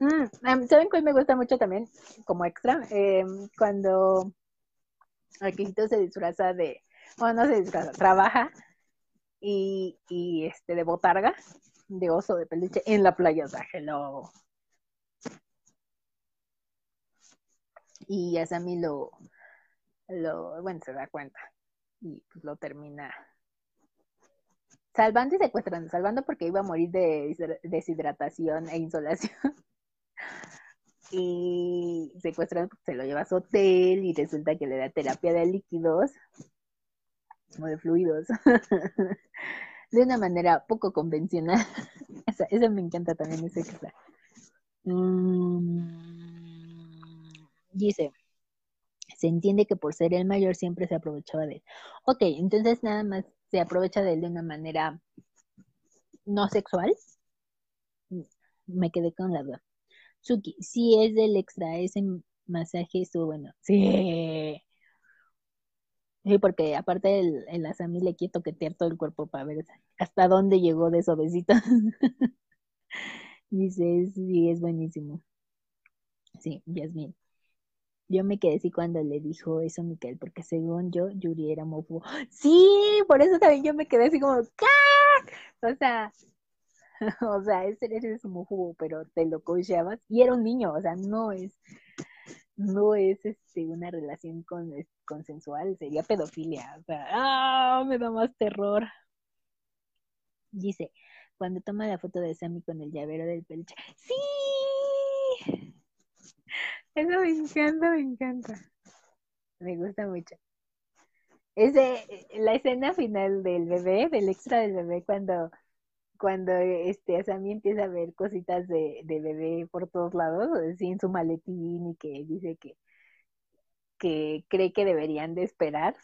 Mm, em, ¿Saben cuál me gusta mucho también como extra? Em, cuando Aquisito se disfraza de, bueno, no se disfraza, trabaja y, y este de botarga, de oso de peluche en la playa, o sea, hello. Y Asami lo, lo, bueno, se da cuenta y pues lo termina salvando y secuestrando, salvando porque iba a morir de deshidratación e insolación. y secuestrando porque se lo lleva a su hotel y resulta que le da terapia de líquidos o de fluidos de una manera poco convencional. Esa, me encanta también, que está. Mm, dice, se entiende que por ser el mayor siempre se aprovechaba de él. Ok, entonces nada más se aprovecha de él de una manera no sexual. Me quedé con la duda. Suki, si es del extra, ese masaje estuvo bueno. Sí. Sí, porque aparte el, el Asami le quiere toquetear todo el cuerpo para ver hasta dónde llegó de suavecito. Dice, sí, es buenísimo. Sí, Yasmin. Yo me quedé así cuando le dijo eso a Miquel, porque según yo, Yuri era mofo. Sí, por eso también yo me quedé así como, ¿qué? O sea, o sea, ese eres homófobo, pero te lo cocheabas y era un niño, o sea, no es, no es este una relación con, consensual, sería pedofilia, o sea, ¡ah! me da más terror. Dice, cuando toma la foto de Sammy con el llavero del peluche, ¡sí! Eso me encanta, me encanta. Me gusta mucho. Es de la escena final del bebé, del extra del bebé, cuando, cuando este, Sammy empieza a ver cositas de, de bebé por todos lados, así en su maletín y que dice que, que cree que deberían de esperar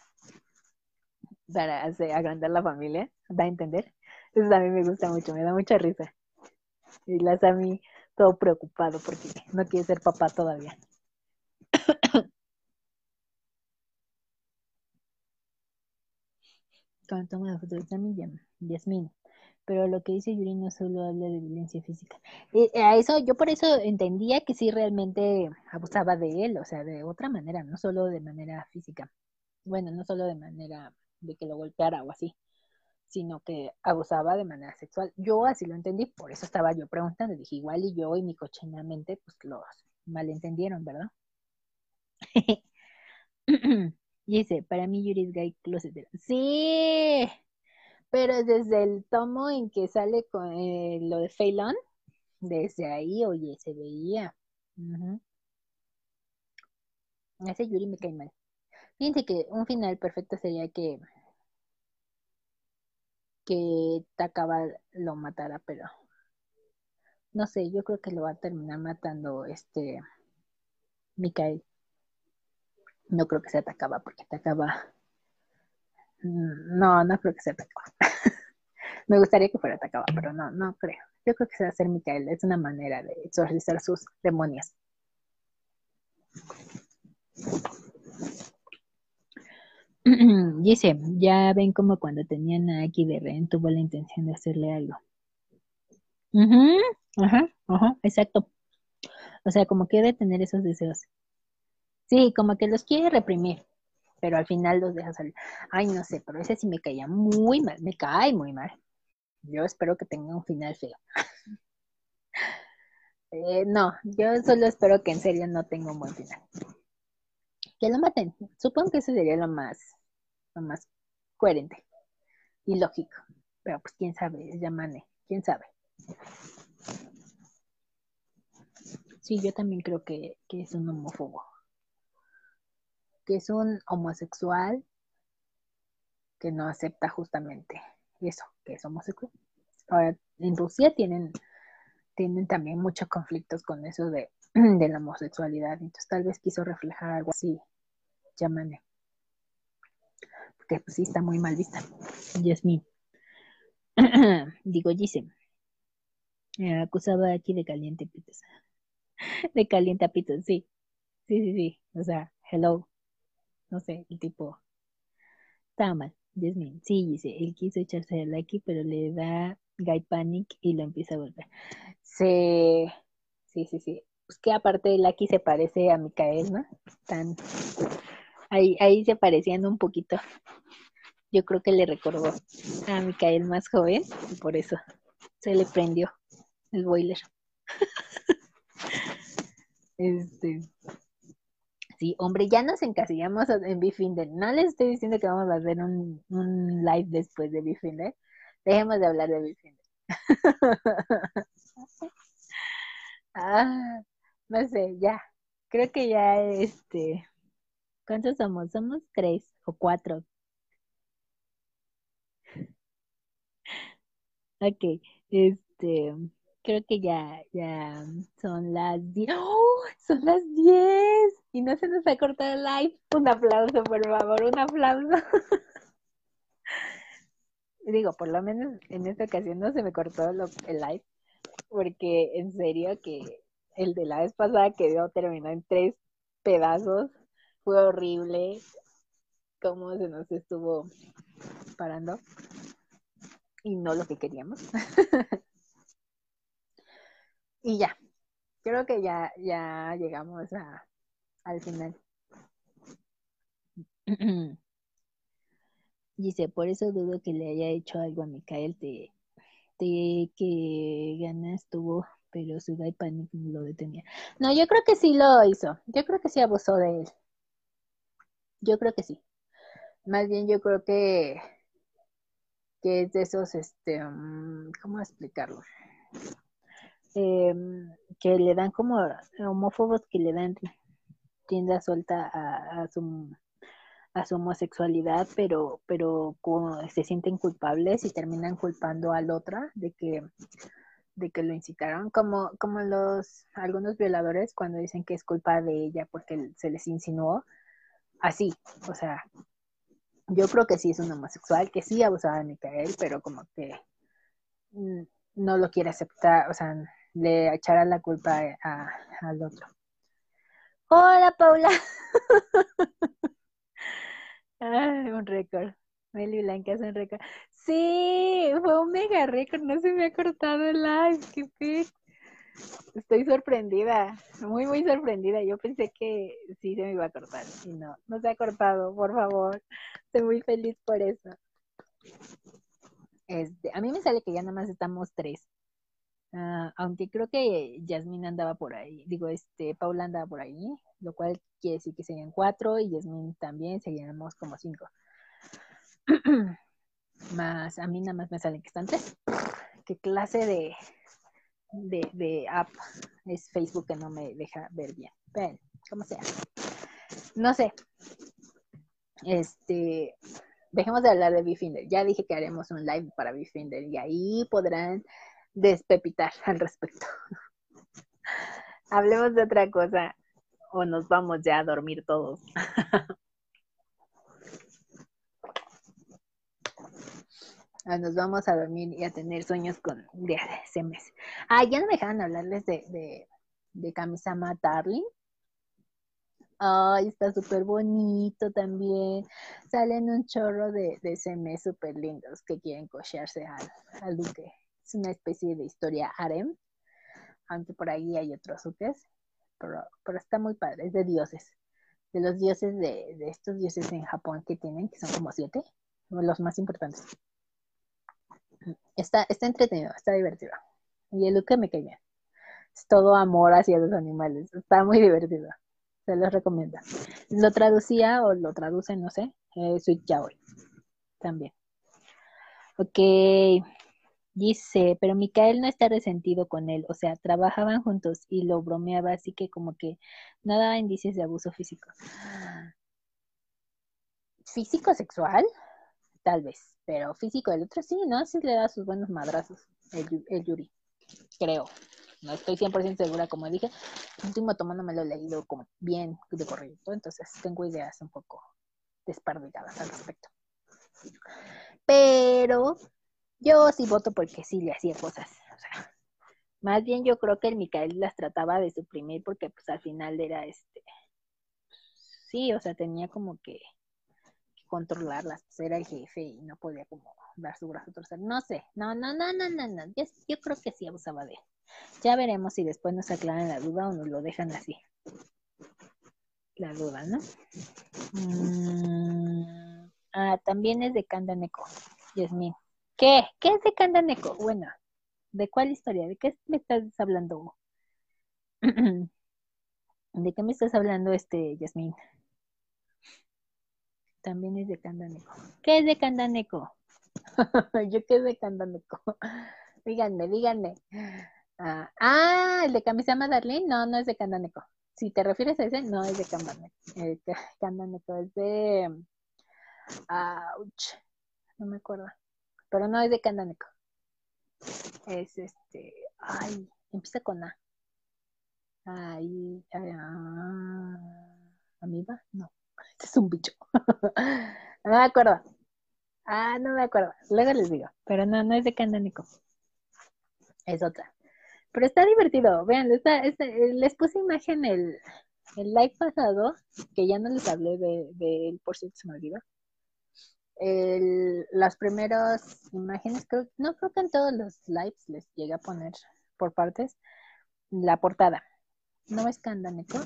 para agrandar la familia, da a entender. Eso a mí me gusta mucho, me da mucha risa. Y la Sammy todo preocupado porque no quiere ser papá todavía. Cuando toma la foto de Yasmin. Pero lo que dice Yuri no solo habla de violencia física. Y a eso, yo por eso entendía que sí realmente abusaba de él, o sea, de otra manera, no solo de manera física. Bueno, no solo de manera de que lo golpeara o así, sino que abusaba de manera sexual. Yo así lo entendí, por eso estaba yo preguntando, dije, igual y yo y mi cochina mente, pues los malentendieron, ¿verdad? dice, para mí Yuri es gay closet. Sí, pero desde el tomo en que sale eh, lo de Phelan, desde ahí, oye, se veía. Ese Yuri me cae mal. Fíjense que un final perfecto sería que que Takaba lo matara, pero no sé, yo creo que lo va a terminar matando este Mikael. No creo que se atacaba porque atacaba. Mm, no, no creo que se atacaba. Me gustaría que fuera atacaba, pero no, no creo. Yo creo que se va a hacer Mikael. Es una manera de exorcizar sus demonios. Dice, ya ven como cuando tenían a Aki de Ren tuvo la intención de hacerle algo. ajá, ajá, exacto. O sea, como quiere tener esos deseos. Sí, como que los quiere reprimir, pero al final los deja salir. Ay, no sé, pero ese sí me caía muy mal, me cae muy mal. Yo espero que tenga un final feo. eh, no, yo solo espero que en serio no tenga un buen final. Que lo maten. Supongo que eso sería lo más más coherente y lógico. Pero pues quién sabe, es Yamane, quién sabe. Sí, yo también creo que, que es un homófobo. Que es un homosexual que no acepta justamente eso, que es homosexual. Ahora, en Rusia tienen, tienen también muchos conflictos con eso de, de la homosexualidad, entonces tal vez quiso reflejar algo así, llámame. Porque pues sí está muy mal vista. Yasmin. Digo, Gisem. acusaba aquí de caliente pitos. De caliente pitos, sí. Sí, sí, sí. O sea, hello. No sé, el tipo. Estaba mal. Jasmine. Sí, dice, él quiso echarse el aquí, pero le da Guy Panic y lo empieza a volver. Sí, sí, sí, sí. Pues que aparte de Lucky se parece a Micael, ¿no? Tan... Ahí, ahí se parecían un poquito. Yo creo que le recordó a Micael más joven y por eso se le prendió el boiler. este. Sí, hombre, ya nos encasillamos en Bifinder. No les estoy diciendo que vamos a hacer un, un live después de Bifinder. Dejemos de hablar de Bifinder. ah, no sé, ya. Creo que ya este. ¿Cuántos somos? Somos tres o cuatro. Ok, este, creo que ya, ya son las diez. ¡Oh! Son las diez y no se nos ha cortado el live. Un aplauso, por favor, un aplauso. Digo, por lo menos en esta ocasión no se me cortó el live, porque en serio que el de la vez pasada quedó terminó en tres pedazos. Fue horrible cómo se nos estuvo parando y no lo que queríamos. y ya, creo que ya, ya llegamos a, al final. Dice, por eso dudo que le haya hecho algo a Mikael de, de que ganas tuvo, pero su Panic lo detenía. No, yo creo que sí lo hizo. Yo creo que sí abusó de él. Yo creo que sí. Más bien yo creo que que es de esos, este, mm, ¿cómo explicarlo? Em, que le dan como homófobos que le dan tienda suelta a, su a su homosexualidad, pero, pero se sienten culpables y terminan culpando al otro de que, de que lo incitaron, como, como los algunos violadores cuando dicen que es culpa de ella porque se les insinuó, así, o sea, yo creo que sí es un homosexual, que sí abusaba de Micael, pero como que mm, no lo quiere aceptar, o sea, le echará la culpa al otro. Hola, Paula. Un récord. Meli Blanca es un récord. Sí, fue un mega récord, no se me ha cortado el live, qué fe. Estoy sorprendida, muy, muy sorprendida. Yo pensé que sí se me iba a cortar y no, no se ha cortado, por favor. Estoy muy feliz por eso. Este, a mí me sale que ya nada más estamos tres. Ah, aunque creo que Yasmin andaba por ahí, digo, este, Paula andaba por ahí, lo cual quiere decir que serían cuatro y Yasmin también, seríamos como cinco. más, a mí nada más me salen que están tres. ¿Qué clase de, de, app es Facebook que no me deja ver bien. Ven, como sea. No sé. Este, dejemos de hablar de Bifinder. Ya dije que haremos un live para Bifinder y ahí podrán despepitar al respecto. Hablemos de otra cosa o nos vamos ya a dormir todos. Nos vamos a dormir y a tener sueños con de mes. Ah, ya no me dejaban hablarles de, de, de Darling. Ay, está súper bonito también. Salen un chorro de, de mes súper lindos que quieren cochearse al, al duque. Es una especie de historia harem, aunque por ahí hay otros duques, pero, pero está muy padre, es de dioses. De los dioses de, de estos dioses en Japón que tienen, que son como siete, los más importantes. Está, está entretenido, está divertido. Y el look me cae bien. Es todo amor hacia los animales. Está muy divertido. Se los recomiendo. Lo traducía o lo traduce, no sé, eh, Sweet Yaoi. También. Ok. Dice, pero Micael no está resentido con él, o sea, trabajaban juntos y lo bromeaba, así que como que no daba indicios de abuso físico. ¿Físico sexual? Tal vez pero físico el otro sí, ¿no? Sí le da sus buenos madrazos. el, Yuri, creo. No estoy 100% segura, como dije. Último tomo no me lo he leído como bien de corrido, entonces tengo ideas un poco despardigadas al respecto. Pero yo sí voto porque sí le hacía cosas. O sea, más bien yo creo que el Micael las trataba de suprimir porque pues al final era este, sí, o sea, tenía como que, controlarlas, pues era el jefe y no podía como dar su brazo torcer. No sé, no, no, no, no, no, no, yo, creo que sí abusaba de él. Ya veremos si después nos aclaran la duda o nos lo dejan así. La duda, ¿no? Mm, ah, también es de Kandaneko, Yasmin. ¿Qué? ¿Qué es de Kandaneko? Bueno, ¿de cuál historia? ¿De qué me estás hablando? ¿De qué me estás hablando, este, Yasmin? También es de Candaneco. ¿Qué es de Candaneco? Yo qué es de Candaneco. díganme, díganme. Ah, ah, el de Kamisama Darlene, no, no es de Candaneco. Si te refieres a ese, no es de Candaneco. Eh, Candaneco es de. Ouch. No me acuerdo. Pero no es de Candaneco. Es este. Ay, empieza con A. Ay, ah, ¿Amiba? No. Este es un bicho. no me acuerdo. Ah, no me acuerdo. Luego les digo. Pero no, no es de Candánico. Es otra. Pero está divertido. Vean, está, les puse imagen el, el live pasado, que ya no les hablé de, de por cierto se me olvidó. El, las primeras imágenes, creo, no creo que en todos los lives les llegue a poner por partes la portada. ¿No es Candánico?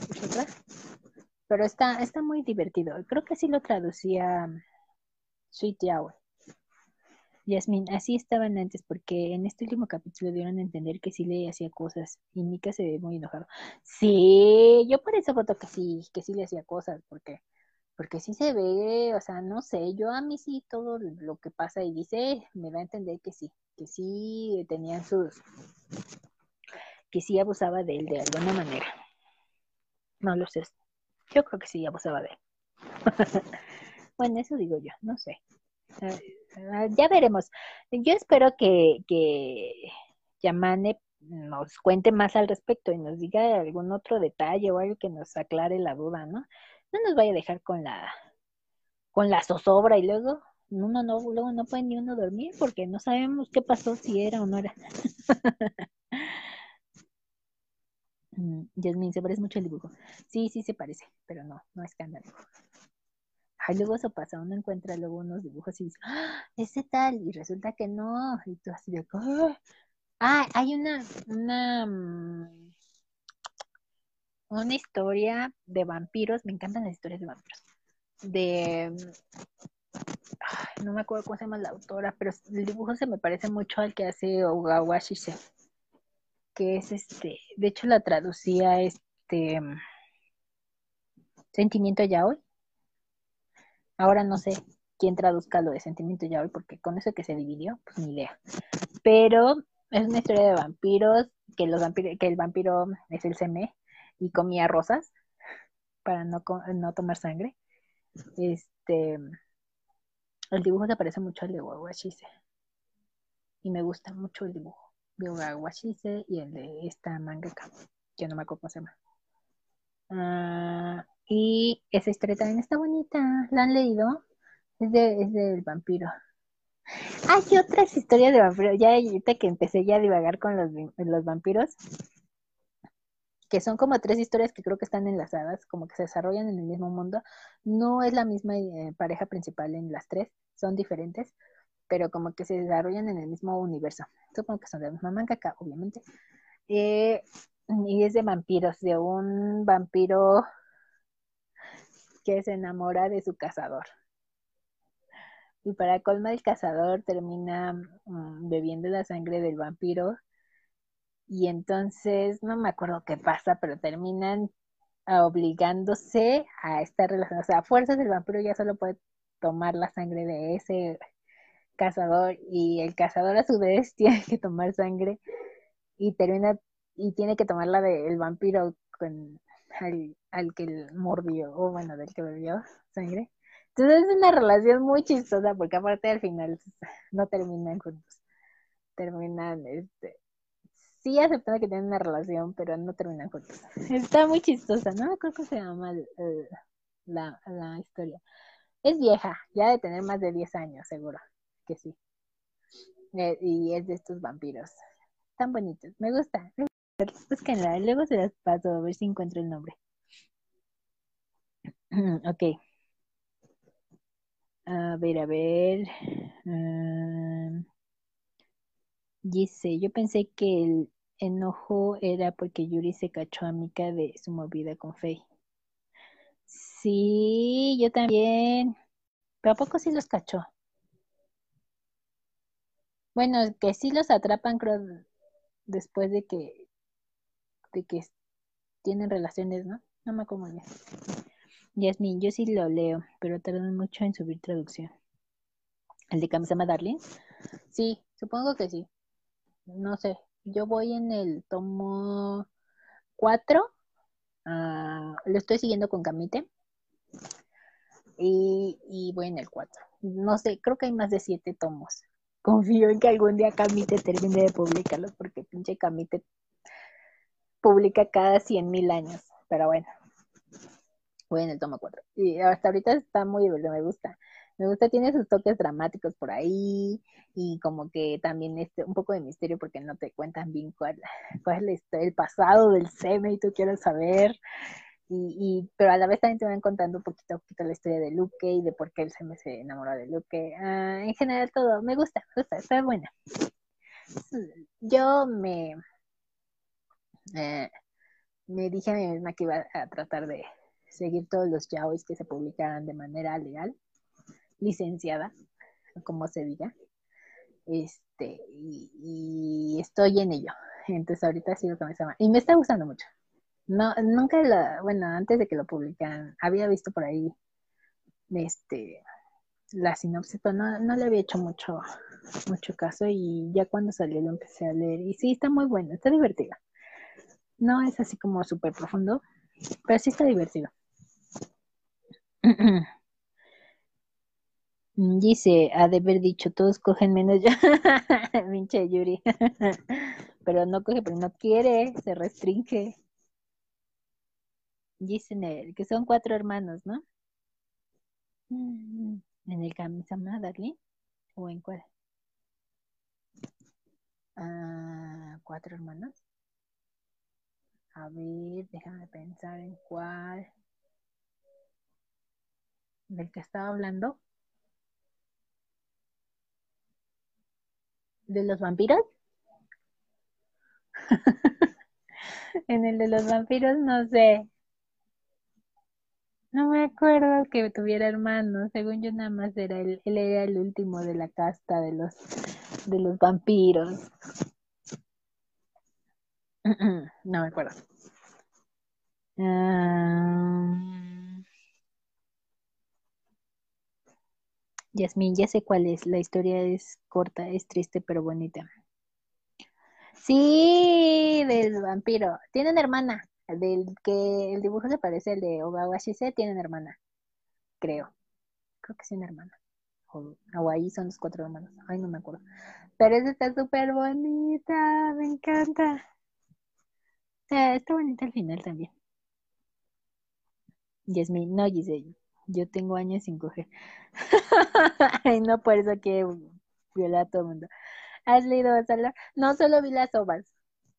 Pero está, está muy divertido. Creo que así lo traducía Sweet Yahweh. Yasmin, así estaban antes, porque en este último capítulo dieron a entender que sí le hacía cosas y Mika se ve muy enojado. Sí, yo por eso voto que sí, que sí le hacía cosas, porque, porque sí se ve, o sea, no sé, yo a mí sí todo lo que pasa y dice, me va a entender que sí, que sí tenían sus, que sí abusaba de él de alguna manera. No lo sé, yo creo que sí abusaba de él. bueno, eso digo yo, no sé. Ah, ya veremos. Yo espero que, que Yamane nos cuente más al respecto y nos diga algún otro detalle o algo que nos aclare la duda, ¿no? No nos vaya a dejar con la con la zozobra y luego uno no, luego no puede ni uno dormir porque no sabemos qué pasó, si era o no era. Jasmine, se parece mucho el dibujo. Sí, sí se parece, pero no, no es escándalo. Ay, luego eso pasa, uno encuentra luego unos dibujos y dice, ¡Ah, ese tal, y resulta que no, y tú así de, ¡Ah! ah, hay una, una, mm, una historia de vampiros, me encantan las historias de vampiros, de, no me acuerdo cómo se llama la autora, pero el dibujo se me parece mucho al que hace Ogawashi que es este, de hecho la traducía este Sentimiento ya hoy. Ahora no sé quién traduzca lo de Sentimiento ya hoy, porque con eso que se dividió, pues ni idea. Pero es una historia de vampiros, que los vampiros, que el vampiro es el seme y comía rosas para no, no tomar sangre. Este el dibujo se parece mucho al de Wawashise. Y me gusta mucho el dibujo de y el de esta mangaka, que no me acuerdo cómo se llama. Ah, y esa historia también está bonita. ¿La han leído? Es, de, es del vampiro. Hay otras historias de vampiros. Ya ahorita que empecé ya a divagar con los, los vampiros, que son como tres historias que creo que están enlazadas, como que se desarrollan en el mismo mundo. No es la misma eh, pareja principal en las tres, son diferentes, pero como que se desarrollan en el mismo universo. Supongo que son de la misma mangaka, obviamente. Eh, y es de vampiros, de un vampiro que se enamora de su cazador. Y para colma el cazador termina mm, bebiendo la sangre del vampiro. Y entonces, no me acuerdo qué pasa, pero terminan obligándose a estar relacionados. O sea, a fuerzas del vampiro ya solo puede tomar la sangre de ese cazador y el cazador a su vez tiene que tomar sangre y termina y tiene que tomar la del vampiro con al, al que mordió o bueno del que bebió sangre entonces es una relación muy chistosa porque aparte al final no terminan juntos terminan, este, sí aceptando que tienen una relación, pero no terminan juntos. Está muy chistosa, no creo que se llama la, la historia. Es vieja, ya de tener más de 10 años, seguro que sí. Eh, y es de estos vampiros. Tan bonitos, me gusta. Búsquenla, luego se las paso a ver si encuentro el nombre. ok. A ver, a ver. Um, dice, yo pensé que el enojo era porque Yuri se cachó a Mika de su movida con Faye. Sí, yo también. Pero ¿a poco sí los cachó? Bueno, que sí los atrapan, creo, después de que, de que tienen relaciones, ¿no? No me acuerdo bien. Yasmin, yo sí lo leo, pero tardan mucho en subir traducción. ¿El de Kamisama Darling? Sí, supongo que sí. No sé, yo voy en el tomo 4. Ah, lo estoy siguiendo con Kamite. Y, y voy en el 4. No sé, creo que hay más de 7 tomos. Confío en que algún día Camite termine de publicarlos, porque pinche Camite publica cada 100 mil años. Pero bueno, voy en el tomo 4. Y hasta ahorita está muy divertido, me gusta. Me gusta, tiene sus toques dramáticos por ahí y como que también este, un poco de misterio porque no te cuentan bien cuál, cuál es el pasado del SEME y tú quieres saber. Y, pero a la vez también te van contando un poquito, un poquito la historia de Luke y de por qué él se se enamoró de Luke. Ah, en general todo, me gusta, me gusta, está buena. Yo me, eh, me dije a mí misma que iba a tratar de seguir todos los yaois que se publicaran de manera legal, licenciada, como se diga. Este, y, y estoy en ello. Entonces ahorita que me llama. Y me está gustando mucho. No, nunca bueno, antes de que lo publicaran, había visto por ahí este la sinopsis, pero no, no le había hecho mucho, mucho caso y ya cuando salió lo empecé a leer y sí, está muy bueno, está divertido. No es así como súper profundo, pero sí está divertido. Dice, ha de haber dicho, todos cogen menos yo. Pinche Yuri. pero no coge, pero no quiere, se restringe. Dicen que son cuatro hermanos, ¿no? Mm, ¿En el Kamisama Darling? ¿O en cuál? Ah, cuatro hermanos. A ver, déjame pensar en cuál. ¿Del que estaba hablando? ¿De los vampiros? en el de los vampiros no sé. No me acuerdo que tuviera hermanos, según yo nada más era él, él era el último de la casta de los de los vampiros. No me acuerdo. Um... Yasmin, ya sé cuál es. La historia es corta, es triste pero bonita. Sí, del vampiro. Tiene una hermana del que el dibujo se parece al de Ogawa Shise, tienen hermana, creo. Creo que sí, una hermana. O ahí son los cuatro hermanos. Ay, no me acuerdo. Pero esa está súper bonita, me encanta. O sea, está bonita al final también. Yasmin, no, Giselle, yo tengo años sin coger. Ay, no, por eso que viola a todo el mundo. ¿Has leído No, solo vi las ovas.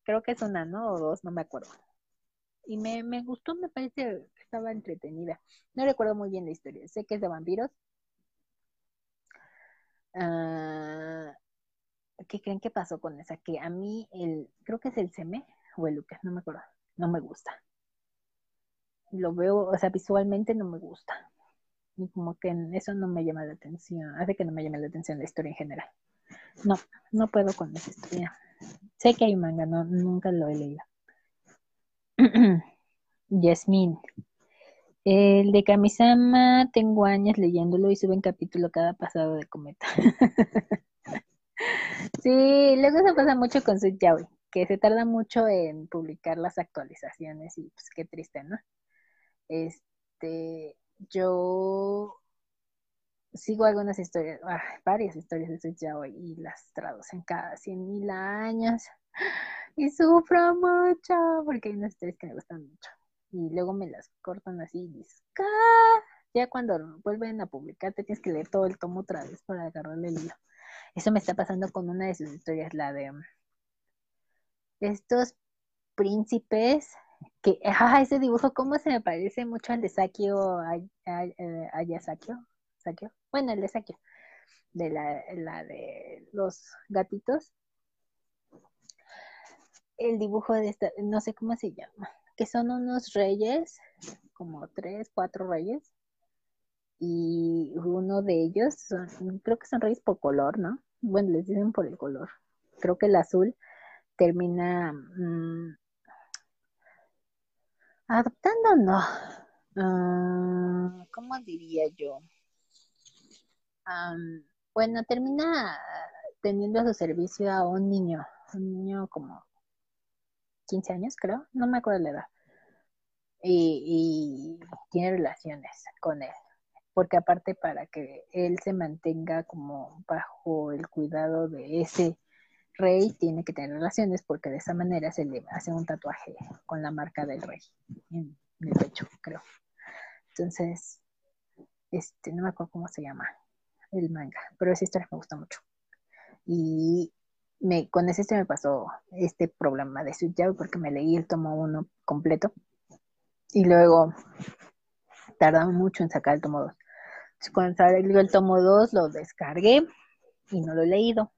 Creo que es una, ¿no? O dos, no me acuerdo y me, me gustó, me parece que estaba entretenida. No recuerdo muy bien la historia, sé que es de vampiros. Ah, ¿Qué creen que pasó con esa? Que a mí, el, creo que es el Seme o el Lucas, no me acuerdo, no me gusta. Lo veo, o sea, visualmente no me gusta. Y como que eso no me llama la atención, hace que no me llame la atención la historia en general. No, no puedo con esa historia. Sé que hay manga, no, nunca lo he leído. Yasmin. El de Kamisama, tengo años leyéndolo y sube un capítulo cada pasado de cometa. sí, luego se pasa mucho con su Yaoi, que se tarda mucho en publicar las actualizaciones y pues qué triste, ¿no? Este, yo sigo algunas historias, varias historias de Yao y las traducen cada cien mil años. Y sufro mucho porque hay unas historias que me gustan mucho. Y luego me las cortan así y dices, ya cuando vuelven a publicar te tienes que leer todo el tomo otra vez para agarrarle el hilo. Eso me está pasando con una de sus historias, la de estos príncipes que, ah, ese dibujo, ¿cómo se me parece mucho al de Sakio eh, Ayasakio? Sakio? Bueno, el de Sakio, de la, la de los gatitos. El dibujo de esta, no sé cómo se llama, que son unos reyes, como tres, cuatro reyes, y uno de ellos, son, creo que son reyes por color, ¿no? Bueno, les dicen por el color. Creo que el azul termina mm, adoptando, no. Ah, ¿Cómo diría yo? bueno, termina teniendo a su servicio a un niño, un niño como 15 años, creo, no me acuerdo la edad. y, tiene relaciones con él porque aparte para que él se mantenga como bajo el cuidado de ese rey, tiene que tener relaciones porque de esa manera se le hace un tatuaje con la marca del rey en, el pecho, creo. Entonces, este, no me acuerdo cómo se llama el manga, pero esa historia me gusta mucho. Y me, con esa historia me pasó este problema de Sweet porque me leí el tomo uno completo y luego tardaba mucho en sacar el tomo 2. Cuando salió el tomo 2 lo descargué y no lo he leído.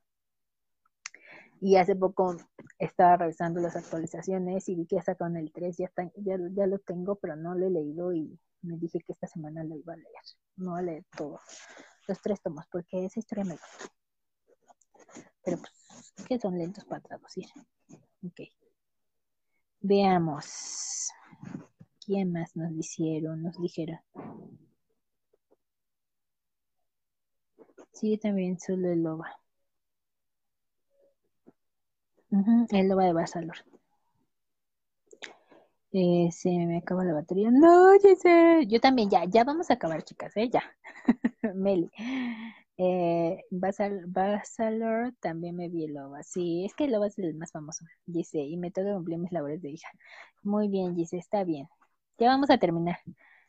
Y hace poco estaba revisando las actualizaciones y vi que sacaron el 3, ya, está, ya, ya lo tengo, pero no lo he leído y me dije que esta semana lo iba a leer. No a leer todos los tres tomos, porque esa historia me gusta. Pero pues, que son lentos para traducir. Ok. Veamos. ¿Quién más nos dijeron? Nos dijeron. Sí, también solo el loba. El loba de Basalor. Se me acaba la batería. No, sé. Yo también, ya, ya vamos a acabar, chicas, ¿eh? Ya. Meli. Eh, Basalor también me vi el loba. Sí, es que el loba es el más famoso. Dice, y me toca cumplir mis labores de hija. Muy bien, dice, está bien. Ya vamos a terminar.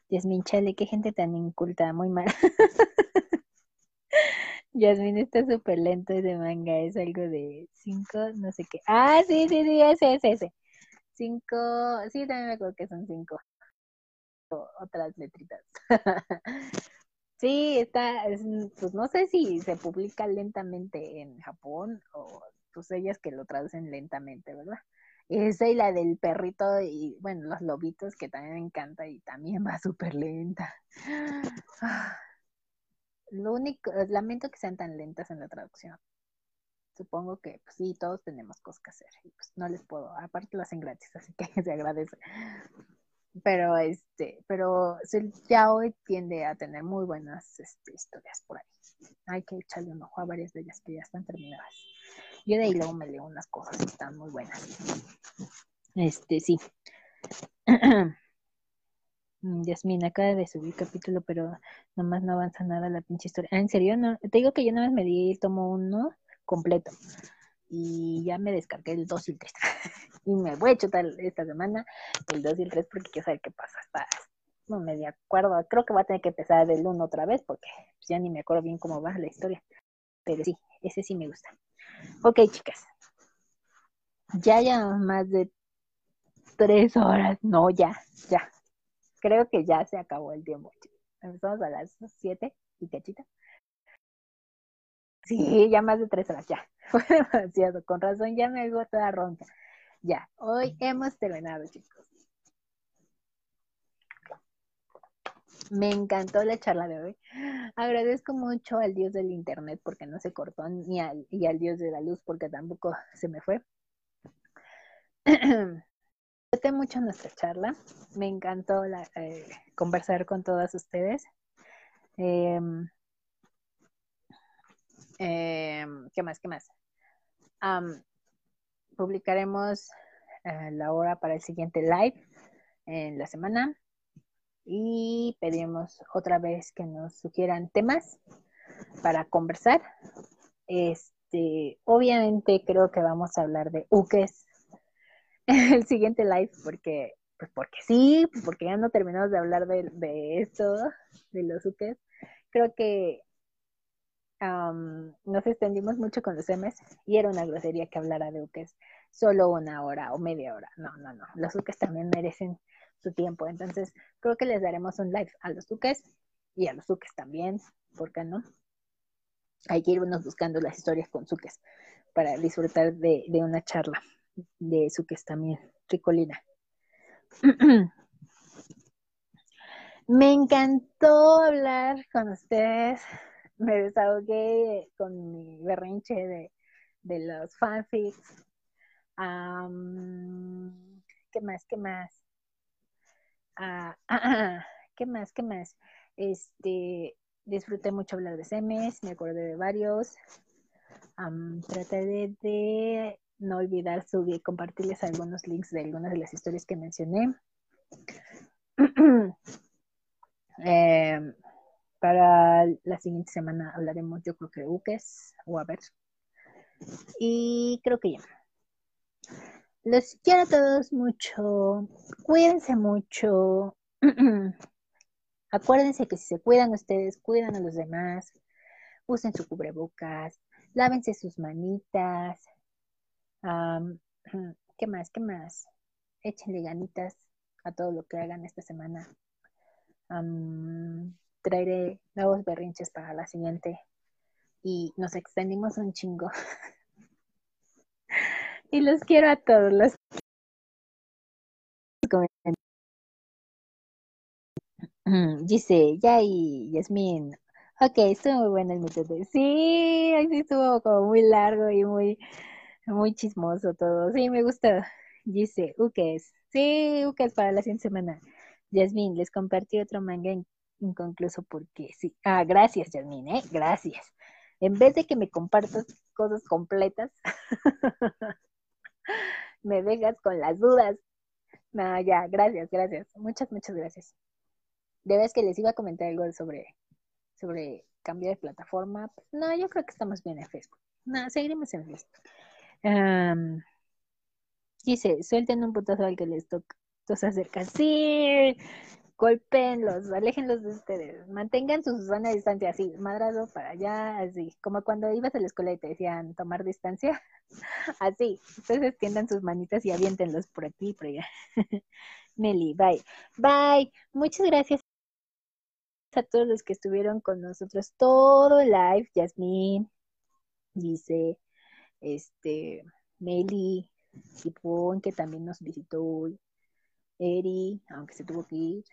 Desminchale, qué gente tan inculta, muy mal. Yasmin está súper lento ese manga, es algo de cinco, no sé qué. Ah, sí, sí, sí, ese, ese, ese. Cinco, sí, también me acuerdo que son cinco. otras letritas. sí, está, pues no sé si se publica lentamente en Japón o pues ellas que lo traducen lentamente, ¿verdad? Esa y la del perrito y, bueno, los lobitos que también me encanta y también va súper lenta. Lo único, eh, lamento que sean tan lentas en la traducción. Supongo que pues, sí, todos tenemos cosas que hacer y pues no les puedo, aparte lo hacen gratis, así que se agradece. Pero este, pero ya hoy tiende a tener muy buenas este, historias por ahí. Hay que echarle un ojo a varias de ellas que ya están terminadas. Yo de ahí luego me leo unas cosas que están muy buenas. Este, sí. Mm, Yasmin acaba de subir capítulo, pero nomás no avanza nada la pinche historia. Ah, ¿en serio? No, te digo que yo nada más me di tomo uno completo. Y ya me descargué el 2 y el 3. y me voy a chutar esta semana el 2 y el 3 porque quiero saber qué pasa. No me de acuerdo. Creo que va a tener que empezar del 1 otra vez porque pues, ya ni me acuerdo bien cómo va la historia. Pero sí, ese sí me gusta. Ok, chicas. Ya ya más de tres horas. No, ya, ya creo que ya se acabó el tiempo. Empezamos a las 7 y cachita. Sí, ya más de tres horas, ya. Fue demasiado. Con razón, ya me hago toda ronca. Ya, hoy hemos terminado, chicos. Me encantó la charla de hoy. Agradezco mucho al Dios del Internet porque no se cortó, ni y al Dios de la luz porque tampoco se me fue. Disfruté mucho nuestra charla. Me encantó eh, conversar con todas ustedes. Em, em, ¿Qué más? ¿Qué más? publicaremos eh, la hora para el siguiente live en la semana. y pedimos otra vez que nos sugieran temas para conversar. Este, obviamente creo que vamos a hablar de UKES el siguiente live porque pues porque sí, porque ya no terminamos de hablar de, de esto, de los UKES. Creo que nos extendimos mucho con los M's y era una grosería que hablara de UKES solo una hora o media hora. No, no, no. Los UKES también merecen su tiempo. Entonces, creo que les daremos un live a los UKES y a los UKES también. ¿Por qué no? Hay que irnos buscando las historias con UKES para disfrutar de, de una charla de UKES también. Ricolina. Me encantó hablar con ustedes. Me desahogué con mi berrinche de, de los fanfics. ¿Qué más? ¿Qué más? Ah, ¿Qué más? ¿Qué más? Este, disfruté mucho hablar de semes, me acordé de varios. traté de, no olvidar subir, compartirles algunos links de algunas de las historias que mencioné. Em, para la siguiente semana hablaremos, yo creo que de buques, o a ver. Y creo que ya. Los quiero a todos mucho. Cuídense mucho. Acuérdense que si se cuidan ustedes, cuidan a los demás. Usen su cubrebocas. Lávense sus manitas. ¿Qué más? ¿Qué más? Échenle ganitas a todo lo que hagan esta semana. traeré nuevos berrinches para la siguiente. Y nos extendimos un chingo. y los quiero a todos. Los Dice, ya y Yasmin. Ok, estuvo muy bueno el método. Sí, sí estuvo como muy largo y muy, muy chismoso todo. Sí, me gustó. Dice, Ukes. Sí, Ukes para la siguiente semana. Yasmin, les compartí otro manga inconcluso porque sí. Ah, gracias, Yasmin, ¿eh? Gracias. En vez de que me compartas cosas completas, me dejas con las dudas. No, ya, gracias, gracias. Muchas, muchas gracias. De vez que les iba a comentar algo sobre, sobre cambiar de plataforma. no, yo creo que estamos bien en Facebook. No, seguiremos en Facebook. Dice, suelten un putazo al que les toca. Entonces acerca. Sí, golpeenlos, aléjenlos de ustedes, mantengan su de distancia así, madrado para allá, así, como cuando ibas a la escuela y te decían tomar distancia, así, ustedes extiendan sus manitas y aviéntenlos por aquí y por allá. Meli, bye. Bye. Muchas gracias a todos los que estuvieron con nosotros todo el live, Yasmín, dice, este, Meli, Sipón, que también nos visitó hoy, Eri, aunque se tuvo que ir.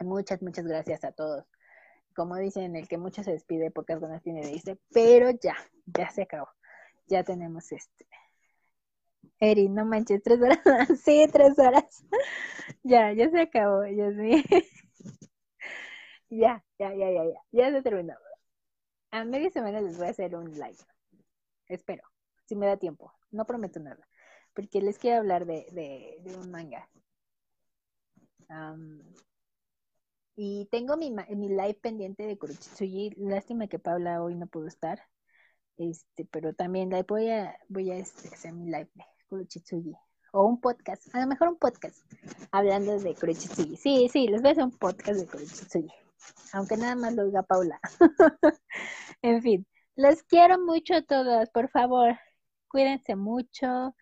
Muchas, muchas gracias a todos. Como dicen, el que mucho se despide, pocas ganas tiene de irse, pero ya, ya se acabó. Ya tenemos este. Eri, no manches, tres horas. sí, tres horas. ya, ya se acabó, ya ya, ya, ya, ya, ya. Ya se terminó. A media semana les voy a hacer un live. Espero, si me da tiempo. No prometo nada porque les quiero hablar de, de, un manga. y tengo mi, mi live pendiente de Kurochitsuji. Lástima que Paula hoy no pudo estar. Este, pero también voy a, voy a este, hacer mi live de Kurochitsuji. O un podcast, a lo mejor un podcast, hablando de Kurochitsuji. Sí, sí, les voy a hacer un podcast de Kurochitsuji. Aunque nada más lo diga Paula. en fin, les quiero mucho a todas, por favor. Cuídense mucho.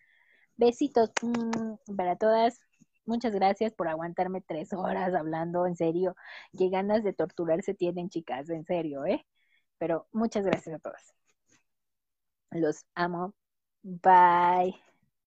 Besitos mm, para todas. Muchas gracias por aguantarme tres horas hablando, en serio. Qué ganas de torturarse tienen, chicas, en serio, ¿eh? Pero muchas gracias a todas. Los amo. Bye.